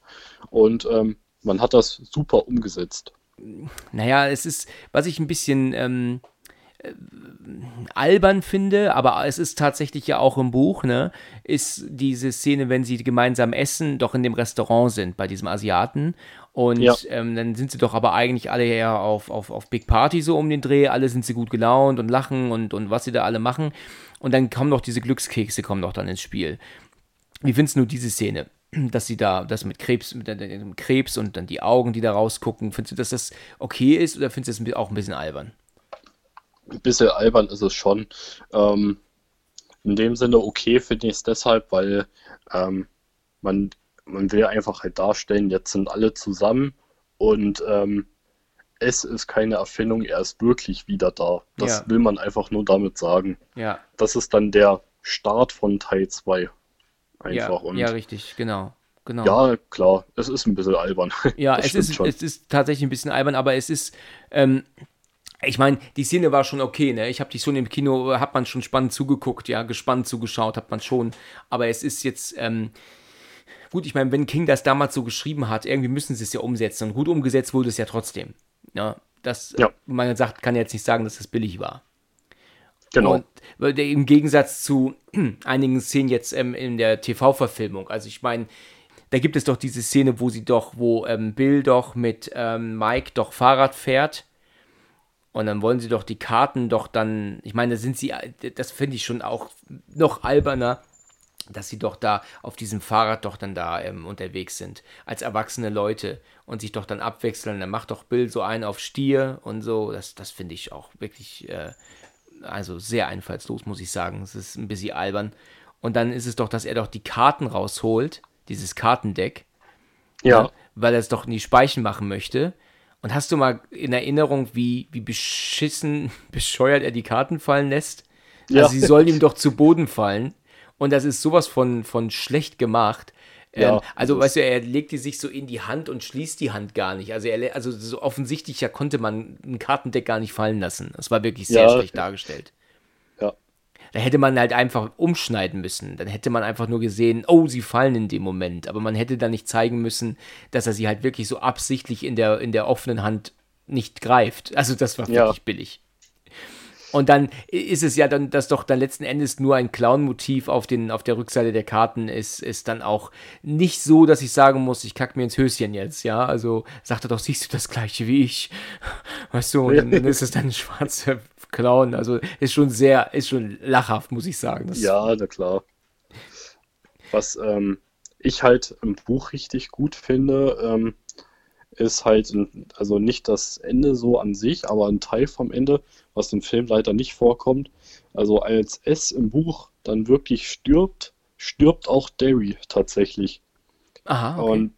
Und ähm, man hat das super umgesetzt. Naja, es ist, was ich ein bisschen ähm, äh, albern finde, aber es ist tatsächlich ja auch im Buch, ne, ist diese Szene, wenn sie gemeinsam essen, doch in dem Restaurant sind, bei diesem Asiaten. Und ja. ähm, dann sind sie doch aber eigentlich alle eher auf, auf, auf Big Party so um den Dreh. Alle sind sie gut gelaunt und lachen und, und was sie da alle machen. Und dann kommen doch diese Glückskekse, kommen doch dann ins Spiel. Wie findest du diese Szene? Dass sie da, das mit Krebs, mit dem Krebs und dann die Augen, die da rausgucken, findest du, dass das okay ist oder findest du das auch ein bisschen albern? Ein bisschen albern ist es schon. Ähm, in dem Sinne okay finde ich es deshalb, weil ähm, man, man will einfach halt darstellen, jetzt sind alle zusammen und ähm, es ist keine Erfindung, er ist wirklich wieder da. Das ja. will man einfach nur damit sagen. Ja. Das ist dann der Start von Teil 2. Einfach. Ja, und ja, richtig, genau. Genau. Ja, klar, es ist ein bisschen albern. Ja, es ist, es ist tatsächlich ein bisschen albern, aber es ist, ähm, ich meine, die Szene war schon okay, ne? Ich habe die schon im Kino, hat man schon spannend zugeguckt, ja, gespannt zugeschaut, hat man schon. Aber es ist jetzt, ähm, gut, ich meine, wenn King das damals so geschrieben hat, irgendwie müssen sie es ja umsetzen. Und gut umgesetzt wurde es ja trotzdem. Ja, das, ja. man sagt, kann jetzt nicht sagen, dass das billig war. Genau. Und im Gegensatz zu einigen Szenen jetzt ähm, in der TV-Verfilmung. Also ich meine, da gibt es doch diese Szene, wo sie doch, wo ähm, Bill doch mit ähm, Mike doch Fahrrad fährt. Und dann wollen sie doch die Karten doch dann, ich meine, da sind sie, das finde ich schon auch noch alberner, dass sie doch da auf diesem Fahrrad doch dann da ähm, unterwegs sind, als erwachsene Leute und sich doch dann abwechseln. Dann macht doch Bill so einen auf Stier und so. Das, das finde ich auch wirklich äh, also sehr einfallslos, muss ich sagen. Es ist ein bisschen albern. Und dann ist es doch, dass er doch die Karten rausholt, dieses Kartendeck. Ja. Ne, weil er es doch in die Speichen machen möchte. Und hast du mal in Erinnerung, wie, wie beschissen, bescheuert er die Karten fallen lässt? Ja. Also sie sollen ihm doch zu Boden fallen. Und das ist sowas von, von schlecht gemacht. Ja, ähm, also, weißt du, er legt die sich so in die Hand und schließt die Hand gar nicht. Also, er, also so offensichtlich ja konnte man ein Kartendeck gar nicht fallen lassen. Das war wirklich sehr ja, schlecht dargestellt. Ja. Da hätte man halt einfach umschneiden müssen. Dann hätte man einfach nur gesehen, oh, sie fallen in dem Moment. Aber man hätte dann nicht zeigen müssen, dass er sie halt wirklich so absichtlich in der, in der offenen Hand nicht greift. Also, das war wirklich ja. billig. Und dann ist es ja dann, dass doch dann letzten Endes nur ein Clown-Motiv auf, auf der Rückseite der Karten ist, ist dann auch nicht so, dass ich sagen muss, ich kack mir ins Höschen jetzt, ja. Also sagt er doch, siehst du das gleiche wie ich? Weißt du, und dann ist es dann ein schwarzer Clown. Also ist schon sehr, ist schon lachhaft, muss ich sagen. Das ja, na klar. Was ähm, ich halt im Buch richtig gut finde, ähm, ist halt, also nicht das Ende so an sich, aber ein Teil vom Ende, was im Film leider nicht vorkommt. Also als S im Buch dann wirklich stirbt, stirbt auch Derry tatsächlich. Aha. Okay. Und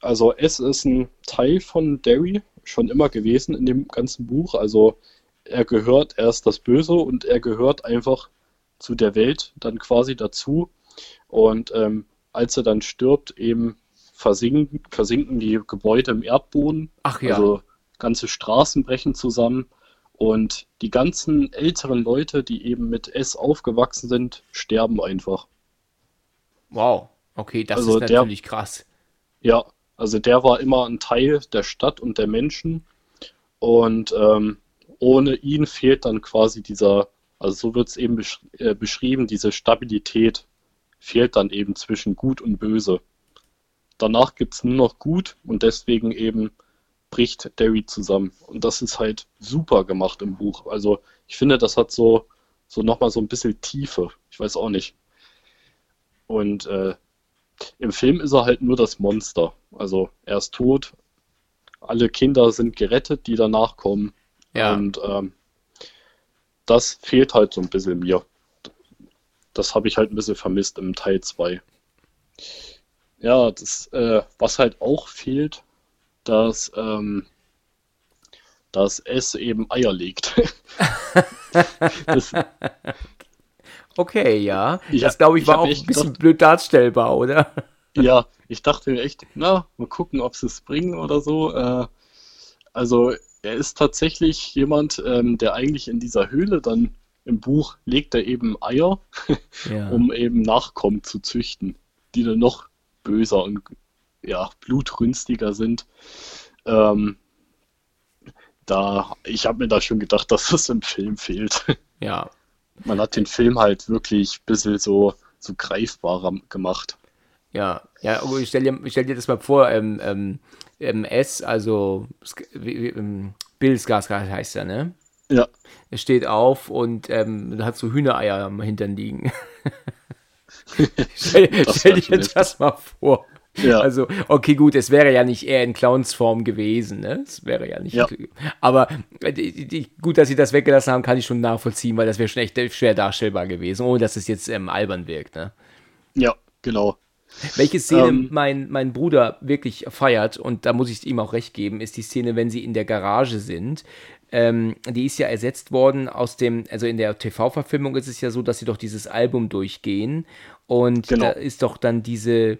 also S ist ein Teil von Derry schon immer gewesen in dem ganzen Buch. Also er gehört, er ist das Böse und er gehört einfach zu der Welt dann quasi dazu. Und ähm, als er dann stirbt, eben versinken, versinken die Gebäude im Erdboden. Ach ja. Also ganze Straßen brechen zusammen und die ganzen älteren Leute, die eben mit S aufgewachsen sind, sterben einfach. Wow, okay, das also ist natürlich der, krass. Ja, also der war immer ein Teil der Stadt und der Menschen und ähm, ohne ihn fehlt dann quasi dieser, also so wird es eben besch äh, beschrieben, diese Stabilität fehlt dann eben zwischen Gut und Böse. Danach gibt es nur noch gut und deswegen eben bricht Derry zusammen. Und das ist halt super gemacht im Buch. Also ich finde, das hat so, so nochmal so ein bisschen Tiefe. Ich weiß auch nicht. Und äh, im Film ist er halt nur das Monster. Also er ist tot. Alle Kinder sind gerettet, die danach kommen. Ja. Und ähm, das fehlt halt so ein bisschen mir. Das habe ich halt ein bisschen vermisst im Teil 2. Ja, das, äh, was halt auch fehlt, dass, ähm, dass es eben Eier legt. das, okay, ja. Ich, das glaube ich war auch ein bisschen blöd darstellbar, oder? ja, ich dachte mir echt, na, mal gucken, ob sie es bringen oder so. Äh, also er ist tatsächlich jemand, ähm, der eigentlich in dieser Höhle dann im Buch legt er eben Eier, ja. um eben Nachkommen zu züchten, die dann noch böser und ja, blutrünstiger sind. Ähm, da, ich habe mir da schon gedacht, dass das im Film fehlt. Ja. Man hat den Film halt wirklich ein bisschen so, so greifbarer gemacht. Ja, ja, ich stell dir, stell dir das mal vor, ähm, ähm, ähm S, also ähm, Bill Skarsgård heißt er, ne? Ja. Er steht auf und ähm, hat so Hühnereier am Hintern liegen. stell, stell dir das mal vor. Ja. Also, okay, gut, es wäre ja nicht eher in Clownsform gewesen, ne? Es wäre ja nicht. Ja. Aber äh, die, die, gut, dass sie das weggelassen haben, kann ich schon nachvollziehen, weil das wäre schon echt schwer darstellbar gewesen, ohne dass es jetzt ähm, albern wirkt, ne? Ja, genau. Welche Szene ähm, mein, mein Bruder wirklich feiert, und da muss ich ihm auch recht geben, ist die Szene, wenn sie in der Garage sind. Ähm, die ist ja ersetzt worden aus dem, also in der TV-Verfilmung ist es ja so, dass sie doch dieses Album durchgehen und genau. da ist doch dann diese,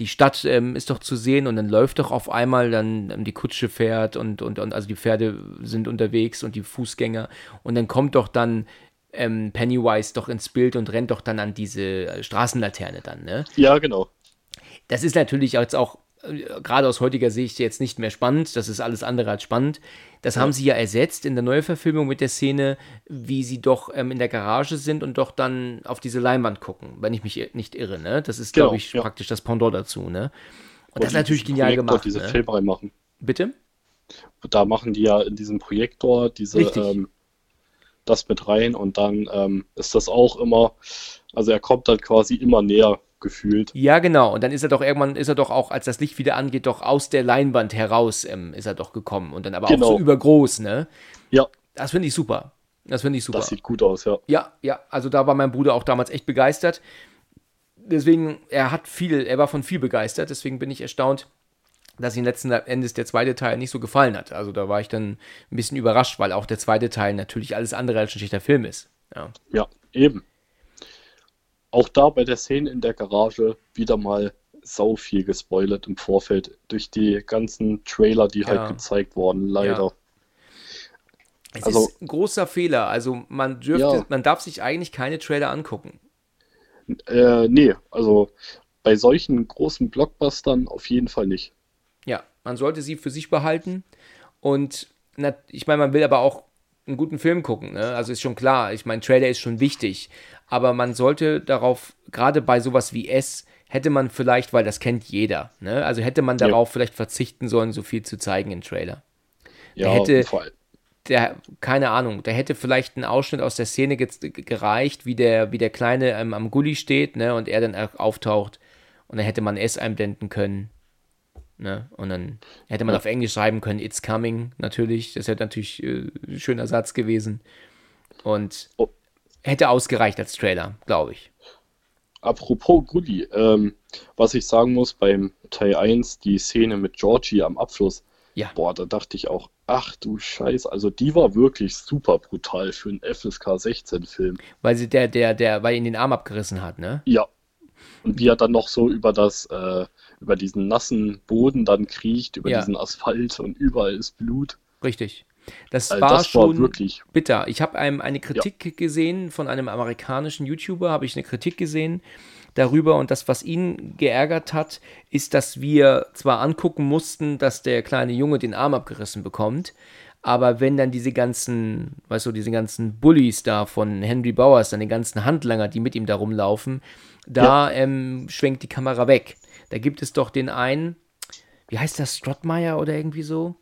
die Stadt ähm, ist doch zu sehen und dann läuft doch auf einmal dann ähm, die Kutsche fährt und, und, und also die Pferde sind unterwegs und die Fußgänger und dann kommt doch dann ähm, Pennywise doch ins Bild und rennt doch dann an diese äh, Straßenlaterne dann, ne? Ja, genau. Das ist natürlich jetzt auch gerade aus heutiger Sicht jetzt nicht mehr spannend. Das ist alles andere als spannend. Das ja. haben sie ja ersetzt in der Neuverfilmung mit der Szene, wie sie doch ähm, in der Garage sind und doch dann auf diese Leinwand gucken, wenn ich mich nicht irre. Ne? Das ist, genau, glaube ich, ja. praktisch das Pendant dazu. Ne? Und, und das ist natürlich genial Projektor gemacht. diese ne? Film reinmachen. Bitte? Da machen die ja in diesem Projektor diese ähm, das mit rein und dann ähm, ist das auch immer, also er kommt dann quasi immer näher gefühlt. Ja, genau. Und dann ist er doch irgendwann, ist er doch auch, als das Licht wieder angeht, doch aus der Leinwand heraus ähm, ist er doch gekommen. Und dann aber genau. auch so übergroß, ne? Ja. Das finde ich super. Das finde ich super. Das sieht gut aus, ja. Ja, ja. Also da war mein Bruder auch damals echt begeistert. Deswegen, er hat viel, er war von viel begeistert. Deswegen bin ich erstaunt, dass ihm letzten Endes der zweite Teil nicht so gefallen hat. Also da war ich dann ein bisschen überrascht, weil auch der zweite Teil natürlich alles andere als ein schlechter Film ist. Ja, ja eben auch da bei der Szene in der Garage wieder mal sau viel gespoilert im Vorfeld durch die ganzen Trailer, die halt ja. halt gezeigt wurden, leider. Ja. Es also, ist ein großer Fehler. Also man dürfte, ja. man darf sich eigentlich keine Trailer angucken. Äh, nee, also bei solchen großen Blockbustern auf jeden Fall nicht. Ja, man sollte sie für sich behalten. Und na, ich meine, man will aber auch einen guten Film gucken. Ne? Also ist schon klar, ich meine, Trailer ist schon wichtig aber man sollte darauf, gerade bei sowas wie S, hätte man vielleicht, weil das kennt jeder, ne? also hätte man darauf ja. vielleicht verzichten sollen, so viel zu zeigen im Trailer. Ja, der hätte, voll. Der, keine Ahnung, da hätte vielleicht ein Ausschnitt aus der Szene gereicht, wie der, wie der Kleine ähm, am Gully steht, ne, und er dann auftaucht und dann hätte man S einblenden können. Ne? Und dann hätte man ja. auf Englisch schreiben können, It's coming, natürlich. Das hätte natürlich äh, ein schöner Satz gewesen. Und oh hätte ausgereicht als Trailer, glaube ich. Apropos Gully, ähm, was ich sagen muss beim Teil 1, die Szene mit Georgie am Abfluss. Ja. Boah, da dachte ich auch, ach du Scheiß, also die war wirklich super brutal für einen FSK 16 Film. Weil sie der, der, der, weil ihn den Arm abgerissen hat, ne? Ja. Und wie er dann noch so über das, äh, über diesen nassen Boden dann kriecht, über ja. diesen Asphalt und überall ist Blut. Richtig. Das also war das schon war bitter. Ich habe eine Kritik ja. gesehen von einem amerikanischen YouTuber, habe ich eine Kritik gesehen darüber und das, was ihn geärgert hat, ist, dass wir zwar angucken mussten, dass der kleine Junge den Arm abgerissen bekommt, aber wenn dann diese ganzen, weißt du, diese ganzen Bullies da von Henry Bowers, dann die ganzen Handlanger, die mit ihm da rumlaufen, da ja. ähm, schwenkt die Kamera weg. Da gibt es doch den einen, wie heißt das, Strottmeyer oder irgendwie so?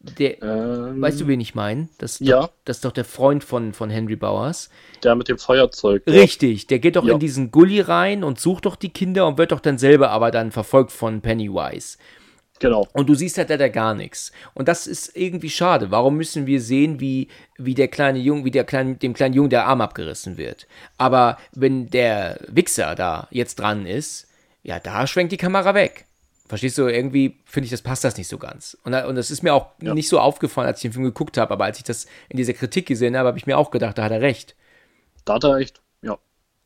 Der, ähm, weißt du, wen ich meine? Das, ja. das ist doch der Freund von, von Henry Bowers. Der mit dem Feuerzeug. Richtig, der geht doch ja. in diesen Gully rein und sucht doch die Kinder und wird doch dann selber aber dann verfolgt von Pennywise. Genau. Und du siehst halt da gar nichts. Und das ist irgendwie schade. Warum müssen wir sehen, wie, wie der kleine Junge, wie der kleine, dem kleinen Jungen der Arm abgerissen wird? Aber wenn der Wichser da jetzt dran ist, ja, da schwenkt die Kamera weg. Verstehst du, irgendwie finde ich, das passt das nicht so ganz. Und, und das ist mir auch ja. nicht so aufgefallen, als ich den Film geguckt habe, aber als ich das in dieser Kritik gesehen habe, habe ich mir auch gedacht, da hat er recht. Da hat er recht, ja.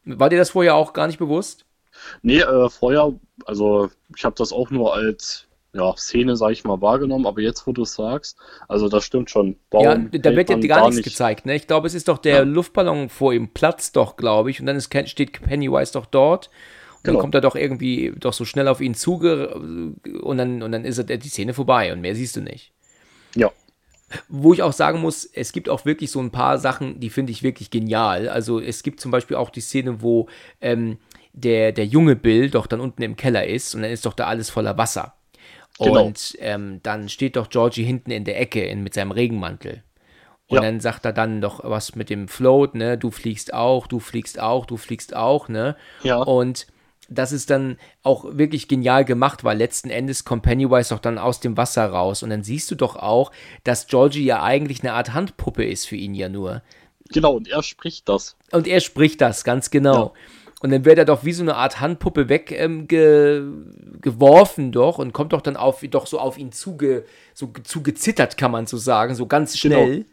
War dir das vorher auch gar nicht bewusst? Nee, äh, vorher, also ich habe das auch nur als ja, Szene, sag ich mal, wahrgenommen, aber jetzt, wo du es sagst, also das stimmt schon. Warum ja, da wird ja gar nichts nicht... gezeigt, ne? Ich glaube, es ist doch der ja. Luftballon vor ihm platzt doch, glaube ich, und dann ist, steht Pennywise doch dort. Genau. dann kommt er doch irgendwie doch so schnell auf ihn zuge und dann, und dann ist die Szene vorbei und mehr siehst du nicht. Ja. Wo ich auch sagen muss, es gibt auch wirklich so ein paar Sachen, die finde ich wirklich genial. Also es gibt zum Beispiel auch die Szene, wo ähm, der, der junge Bill doch dann unten im Keller ist und dann ist doch da alles voller Wasser. Genau. Und ähm, dann steht doch Georgie hinten in der Ecke in, mit seinem Regenmantel. Und ja. dann sagt er dann doch was mit dem Float, ne? Du fliegst auch, du fliegst auch, du fliegst auch, ne? Ja. Und das ist dann auch wirklich genial gemacht, weil letzten Endes kommt Pennywise doch dann aus dem Wasser raus. Und dann siehst du doch auch, dass Georgie ja eigentlich eine Art Handpuppe ist für ihn ja nur. Genau, und er spricht das. Und er spricht das, ganz genau. Ja. Und dann wird er doch wie so eine Art Handpuppe weggeworfen ähm, doch und kommt doch dann auf, doch so auf ihn zuge, so zugezittert, kann man so sagen, so ganz genau. schnell. Genau.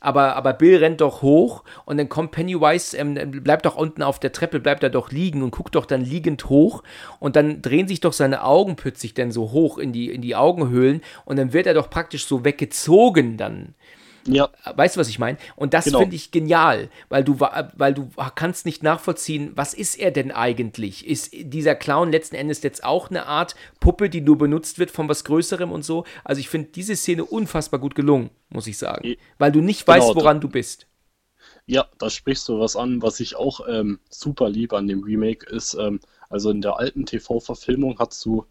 Aber, aber Bill rennt doch hoch und dann kommt Pennywise, ähm, bleibt doch unten auf der Treppe, bleibt er doch liegen und guckt doch dann liegend hoch und dann drehen sich doch seine Augen plötzlich dann so hoch in die, in die Augenhöhlen und dann wird er doch praktisch so weggezogen dann. Ja. Weißt du, was ich meine? Und das genau. finde ich genial, weil du, weil du kannst nicht nachvollziehen, was ist er denn eigentlich? Ist dieser Clown letzten Endes jetzt auch eine Art Puppe, die nur benutzt wird von was Größerem und so? Also ich finde diese Szene unfassbar gut gelungen, muss ich sagen. Weil du nicht genau, weißt, woran du bist. Ja, da sprichst du was an, was ich auch ähm, super liebe an dem Remake ist, ähm, also in der alten TV-Verfilmung hast du,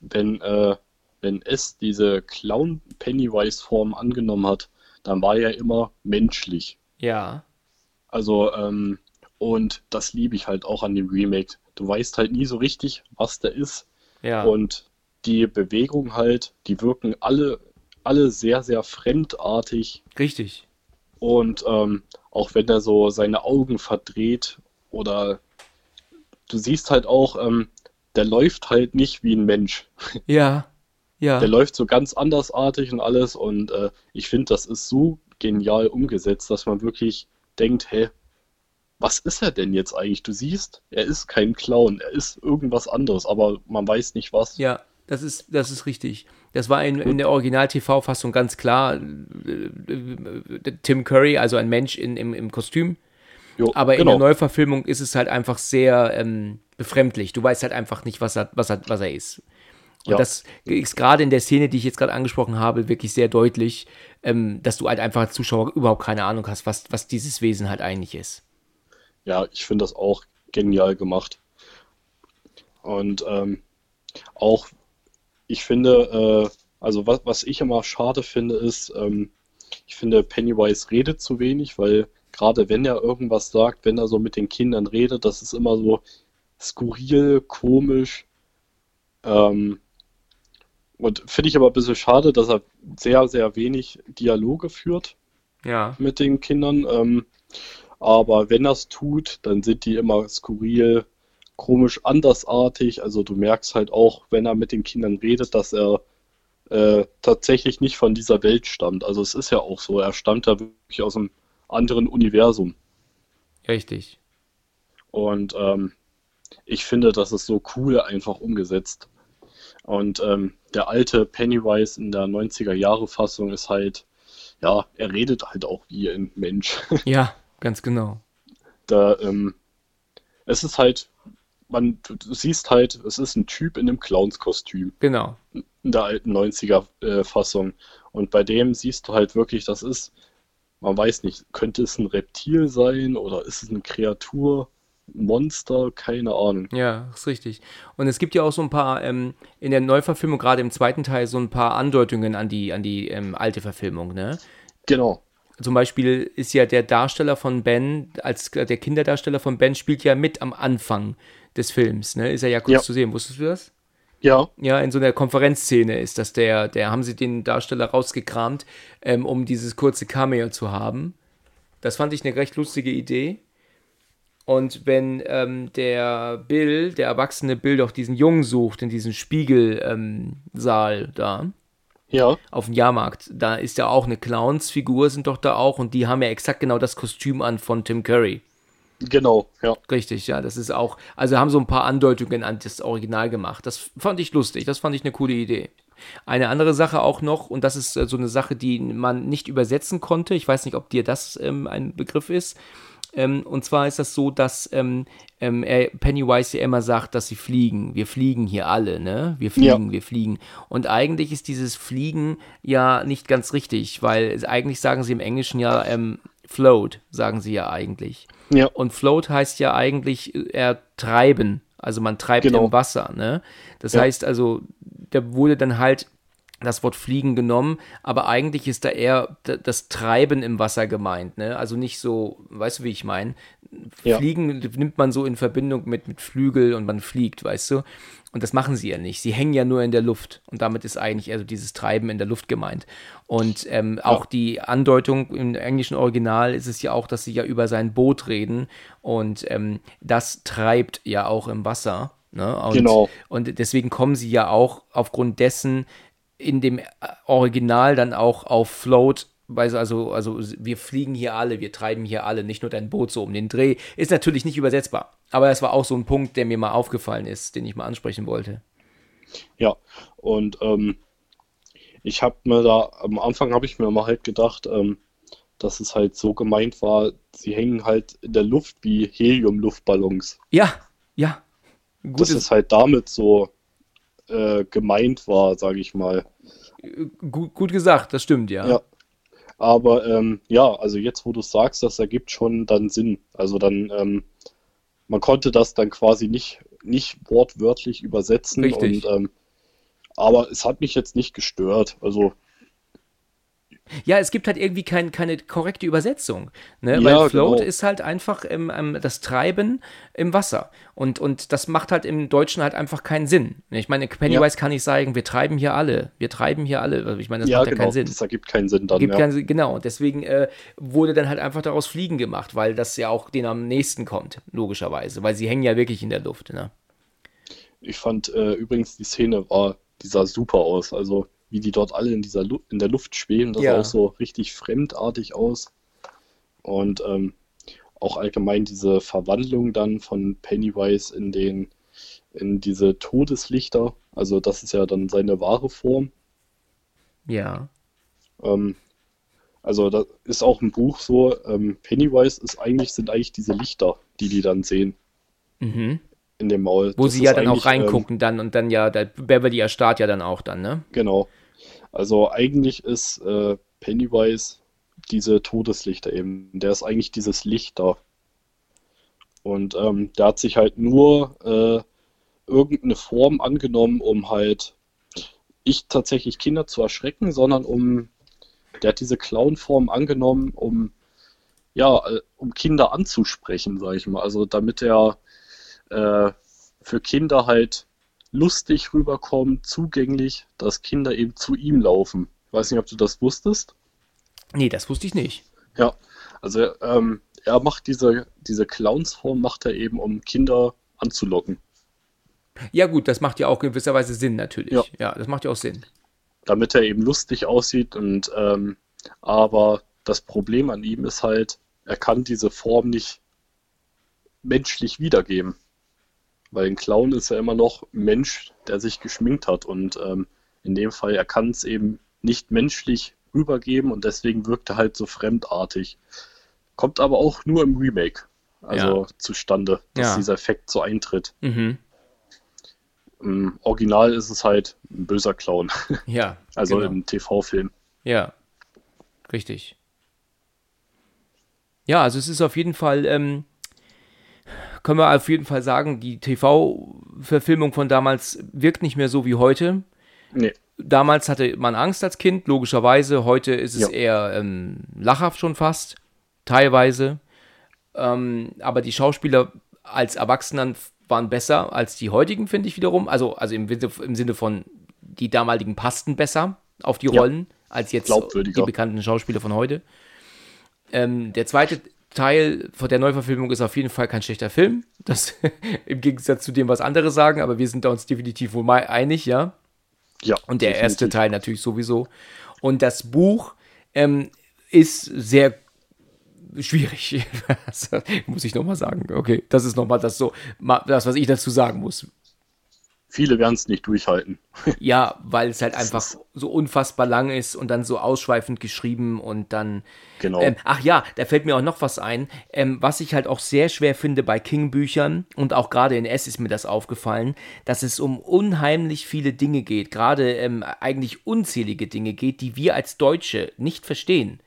wenn, äh, wenn es diese Clown-Pennywise-Form angenommen hat, dann war er immer menschlich. Ja. Also, ähm, und das liebe ich halt auch an dem Remake. Du weißt halt nie so richtig, was der ist. Ja. Und die Bewegungen halt, die wirken alle, alle sehr, sehr fremdartig. Richtig. Und ähm, auch wenn er so seine Augen verdreht oder du siehst halt auch, ähm, der läuft halt nicht wie ein Mensch. Ja. Ja. Der läuft so ganz andersartig und alles und äh, ich finde, das ist so genial umgesetzt, dass man wirklich denkt, hä, was ist er denn jetzt eigentlich? Du siehst, er ist kein Clown, er ist irgendwas anderes, aber man weiß nicht was. Ja, das ist, das ist richtig. Das war in, in der Original-TV-Fassung ganz klar. Tim Curry, also ein Mensch in, im, im Kostüm. Jo, aber genau. in der Neuverfilmung ist es halt einfach sehr ähm, befremdlich. Du weißt halt einfach nicht, was er, was er, was er ist. Und ja. das ist gerade in der Szene, die ich jetzt gerade angesprochen habe, wirklich sehr deutlich, ähm, dass du halt einfach als Zuschauer überhaupt keine Ahnung hast, was, was dieses Wesen halt eigentlich ist. Ja, ich finde das auch genial gemacht. Und ähm, auch, ich finde, äh, also was, was ich immer schade finde, ist, ähm, ich finde, Pennywise redet zu wenig, weil gerade wenn er irgendwas sagt, wenn er so mit den Kindern redet, das ist immer so skurril, komisch. Ähm, und finde ich aber ein bisschen schade, dass er sehr, sehr wenig Dialoge führt ja. mit den Kindern. Ähm, aber wenn er es tut, dann sind die immer skurril, komisch, andersartig. Also du merkst halt auch, wenn er mit den Kindern redet, dass er äh, tatsächlich nicht von dieser Welt stammt. Also es ist ja auch so, er stammt da wirklich aus einem anderen Universum. Richtig. Und ähm, ich finde, das ist so cool einfach umgesetzt. Und ähm, der alte Pennywise in der 90er Jahre Fassung ist halt, ja, er redet halt auch wie ein Mensch. Ja, ganz genau. Da, ähm, es ist halt, man, du, siehst halt, es ist ein Typ in einem Clownskostüm. Genau. In der alten 90er äh, Fassung. Und bei dem siehst du halt wirklich, das ist, man weiß nicht, könnte es ein Reptil sein oder ist es eine Kreatur? Monster, keine Ahnung. Ja, ist richtig. Und es gibt ja auch so ein paar, ähm, in der Neuverfilmung, gerade im zweiten Teil, so ein paar Andeutungen an die, an die ähm, alte Verfilmung, ne? Genau. Zum Beispiel ist ja der Darsteller von Ben, als der Kinderdarsteller von Ben, spielt ja mit am Anfang des Films, ne? Ist er ja kurz ja. zu sehen. Wusstest du das? Ja. Ja, in so einer Konferenzszene ist das der, der haben sie den Darsteller rausgekramt, ähm, um dieses kurze Cameo zu haben. Das fand ich eine recht lustige Idee. Und wenn ähm, der Bill, der erwachsene Bill, doch diesen Jungen sucht in diesem Spiegelsaal ähm, da, ja. auf dem Jahrmarkt, da ist ja auch eine Clownsfigur, sind doch da auch, und die haben ja exakt genau das Kostüm an von Tim Curry. Genau, ja. Richtig, ja, das ist auch, also haben so ein paar Andeutungen an das Original gemacht. Das fand ich lustig, das fand ich eine coole Idee. Eine andere Sache auch noch, und das ist äh, so eine Sache, die man nicht übersetzen konnte, ich weiß nicht, ob dir das ähm, ein Begriff ist, ähm, und zwar ist das so, dass ähm, ähm, Pennywise ja immer sagt, dass sie fliegen. Wir fliegen hier alle, ne? Wir fliegen, ja. wir fliegen. Und eigentlich ist dieses Fliegen ja nicht ganz richtig, weil eigentlich sagen sie im Englischen ja ähm, float, sagen sie ja eigentlich. Ja. Und float heißt ja eigentlich äh, treiben. Also man treibt genau. im Wasser, ne? Das ja. heißt also, da wurde dann halt das Wort Fliegen genommen, aber eigentlich ist da eher das Treiben im Wasser gemeint, ne? Also nicht so, weißt du, wie ich meine? Fliegen ja. nimmt man so in Verbindung mit, mit Flügel und man fliegt, weißt du? Und das machen sie ja nicht. Sie hängen ja nur in der Luft. Und damit ist eigentlich also dieses Treiben in der Luft gemeint. Und ähm, ja. auch die Andeutung im englischen Original ist es ja auch, dass sie ja über sein Boot reden. Und ähm, das treibt ja auch im Wasser. Ne? Und, genau. Und deswegen kommen sie ja auch aufgrund dessen in dem Original dann auch auf Float also, also wir fliegen hier alle, wir treiben hier alle, nicht nur dein Boot so um den Dreh. Ist natürlich nicht übersetzbar. Aber das war auch so ein Punkt, der mir mal aufgefallen ist, den ich mal ansprechen wollte. Ja, und ähm, ich habe mir da, am Anfang habe ich mir mal halt gedacht, ähm, dass es halt so gemeint war, sie hängen halt in der Luft wie Helium-Luftballons. Ja, ja. Gutes. Dass es halt damit so äh, gemeint war, sage ich mal. Gut, gut, gesagt, das stimmt, ja. Ja. Aber ähm, ja, also jetzt, wo du sagst, das ergibt schon dann Sinn. Also dann, ähm, man konnte das dann quasi nicht, nicht wortwörtlich übersetzen. Richtig. Und, ähm, aber es hat mich jetzt nicht gestört. Also ja, es gibt halt irgendwie kein, keine korrekte Übersetzung. Ne? Ja, Weil Float genau. ist halt einfach im, ähm, das Treiben im Wasser. Und, und das macht halt im Deutschen halt einfach keinen Sinn. Ich meine, Pennywise ja. kann nicht sagen, wir treiben hier alle. Wir treiben hier alle. Ich meine, das ja, macht ja genau. keinen Sinn. Das ergibt keinen Sinn dann. Gibt ja. keinen, genau. Und deswegen äh, wurde dann halt einfach daraus Fliegen gemacht, weil das ja auch denen am nächsten kommt, logischerweise. Weil sie hängen ja wirklich in der Luft. Ne? Ich fand äh, übrigens, die Szene war, die sah super aus. Also wie die dort alle in, dieser Lu in der Luft schweben. Das ja. sah auch so richtig fremdartig aus. Und ähm, auch allgemein diese Verwandlung dann von Pennywise in den in diese Todeslichter. Also das ist ja dann seine wahre Form. Ja. Ähm, also da ist auch ein Buch so, ähm, Pennywise ist eigentlich, sind eigentlich diese Lichter, die die dann sehen. Mhm. In dem Maul. Wo das sie ja dann auch reingucken ähm, dann und dann ja, der Beverly erstarrt ja dann auch dann, ne? Genau. Also eigentlich ist äh, Pennywise diese Todeslichter eben. Der ist eigentlich dieses Licht da. Und ähm, der hat sich halt nur äh, irgendeine Form angenommen, um halt nicht tatsächlich Kinder zu erschrecken, sondern um, der hat diese Clown-Form angenommen, um ja, äh, um Kinder anzusprechen, sag ich mal. Also damit er äh, für Kinder halt lustig rüberkommt, zugänglich, dass Kinder eben zu ihm laufen. Ich weiß nicht, ob du das wusstest. Nee, das wusste ich nicht. Ja, also ähm, er macht diese, diese Clownsform, macht er eben, um Kinder anzulocken. Ja gut, das macht ja auch gewisserweise Sinn natürlich. Ja, ja das macht ja auch Sinn. Damit er eben lustig aussieht und ähm, aber das Problem an ihm ist halt, er kann diese Form nicht menschlich wiedergeben. Weil ein Clown ist ja immer noch ein Mensch, der sich geschminkt hat. Und ähm, in dem Fall, er kann es eben nicht menschlich rübergeben und deswegen wirkt er halt so fremdartig. Kommt aber auch nur im Remake also ja. zustande, dass ja. dieser Effekt so eintritt. Mhm. Im Original ist es halt ein böser Clown. Ja. also genau. im TV-Film. Ja. Richtig. Ja, also es ist auf jeden Fall ähm, können wir auf jeden Fall sagen, die TV-Verfilmung von damals wirkt nicht mehr so wie heute. Nee. Damals hatte man Angst als Kind, logischerweise. Heute ist es ja. eher ähm, lachhaft schon fast, teilweise. Ähm, aber die Schauspieler als Erwachsenen waren besser als die heutigen, finde ich wiederum. Also, also im, im, Sinne von, die damaligen passten besser auf die Rollen ja. als jetzt die bekannten Schauspieler von heute. Ähm, der zweite Teil von der Neuverfilmung ist auf jeden Fall kein schlechter Film. Das im Gegensatz zu dem, was andere sagen, aber wir sind da uns definitiv wohl mal einig, ja. Ja. Und der definitiv. erste Teil natürlich sowieso. Und das Buch ähm, ist sehr schwierig. muss ich nochmal sagen. Okay, das ist nochmal das so, das, was ich dazu sagen muss. Viele werden es nicht durchhalten. Ja, weil es halt einfach so unfassbar lang ist und dann so ausschweifend geschrieben und dann. Genau. Ähm, ach ja, da fällt mir auch noch was ein, ähm, was ich halt auch sehr schwer finde bei King-Büchern und auch gerade in S ist mir das aufgefallen, dass es um unheimlich viele Dinge geht, gerade ähm, eigentlich unzählige Dinge geht, die wir als Deutsche nicht verstehen.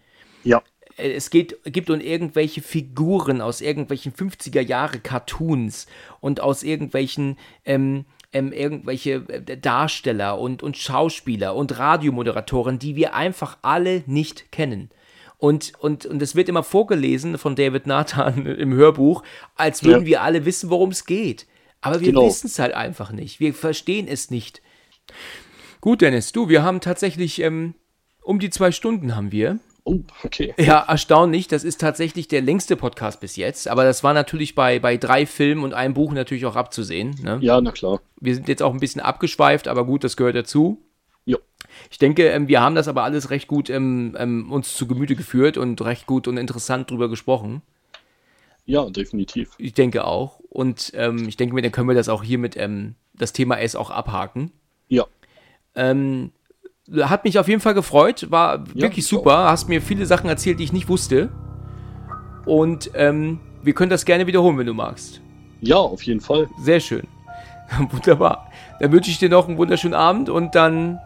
Ja. Äh, es geht, gibt um irgendwelche Figuren aus irgendwelchen 50er Jahre Cartoons und aus irgendwelchen ähm, ähm, irgendwelche äh, Darsteller und, und Schauspieler und Radiomoderatoren, die wir einfach alle nicht kennen. Und, und, und es wird immer vorgelesen von David Nathan im Hörbuch, als würden ja. wir alle wissen, worum es geht. Aber wir genau. wissen es halt einfach nicht. Wir verstehen es nicht. Gut, Dennis, du, wir haben tatsächlich ähm, um die zwei Stunden haben wir. Oh, okay. Ja, erstaunlich. Das ist tatsächlich der längste Podcast bis jetzt. Aber das war natürlich bei, bei drei Filmen und einem Buch natürlich auch abzusehen. Ne? Ja, na klar. Wir sind jetzt auch ein bisschen abgeschweift, aber gut, das gehört dazu. Ja. Ich denke, ähm, wir haben das aber alles recht gut ähm, ähm, uns zu Gemüte geführt und recht gut und interessant drüber gesprochen. Ja, definitiv. Ich denke auch. Und ähm, ich denke mir, dann können wir das auch hier mit ähm, das Thema S auch abhaken. Ja. Ähm, hat mich auf jeden Fall gefreut, war ja, wirklich super. Auch. Hast mir viele Sachen erzählt, die ich nicht wusste. Und ähm, wir können das gerne wiederholen, wenn du magst. Ja, auf jeden Fall. Sehr schön. Wunderbar. Dann wünsche ich dir noch einen wunderschönen Abend und dann,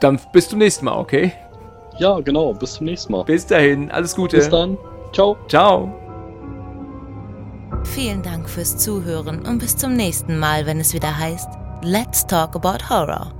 dann bis zum nächsten Mal, okay? Ja, genau. Bis zum nächsten Mal. Bis dahin. Alles Gute. Bis dann. Ciao. Ciao. Vielen Dank fürs Zuhören und bis zum nächsten Mal, wenn es wieder heißt Let's Talk About Horror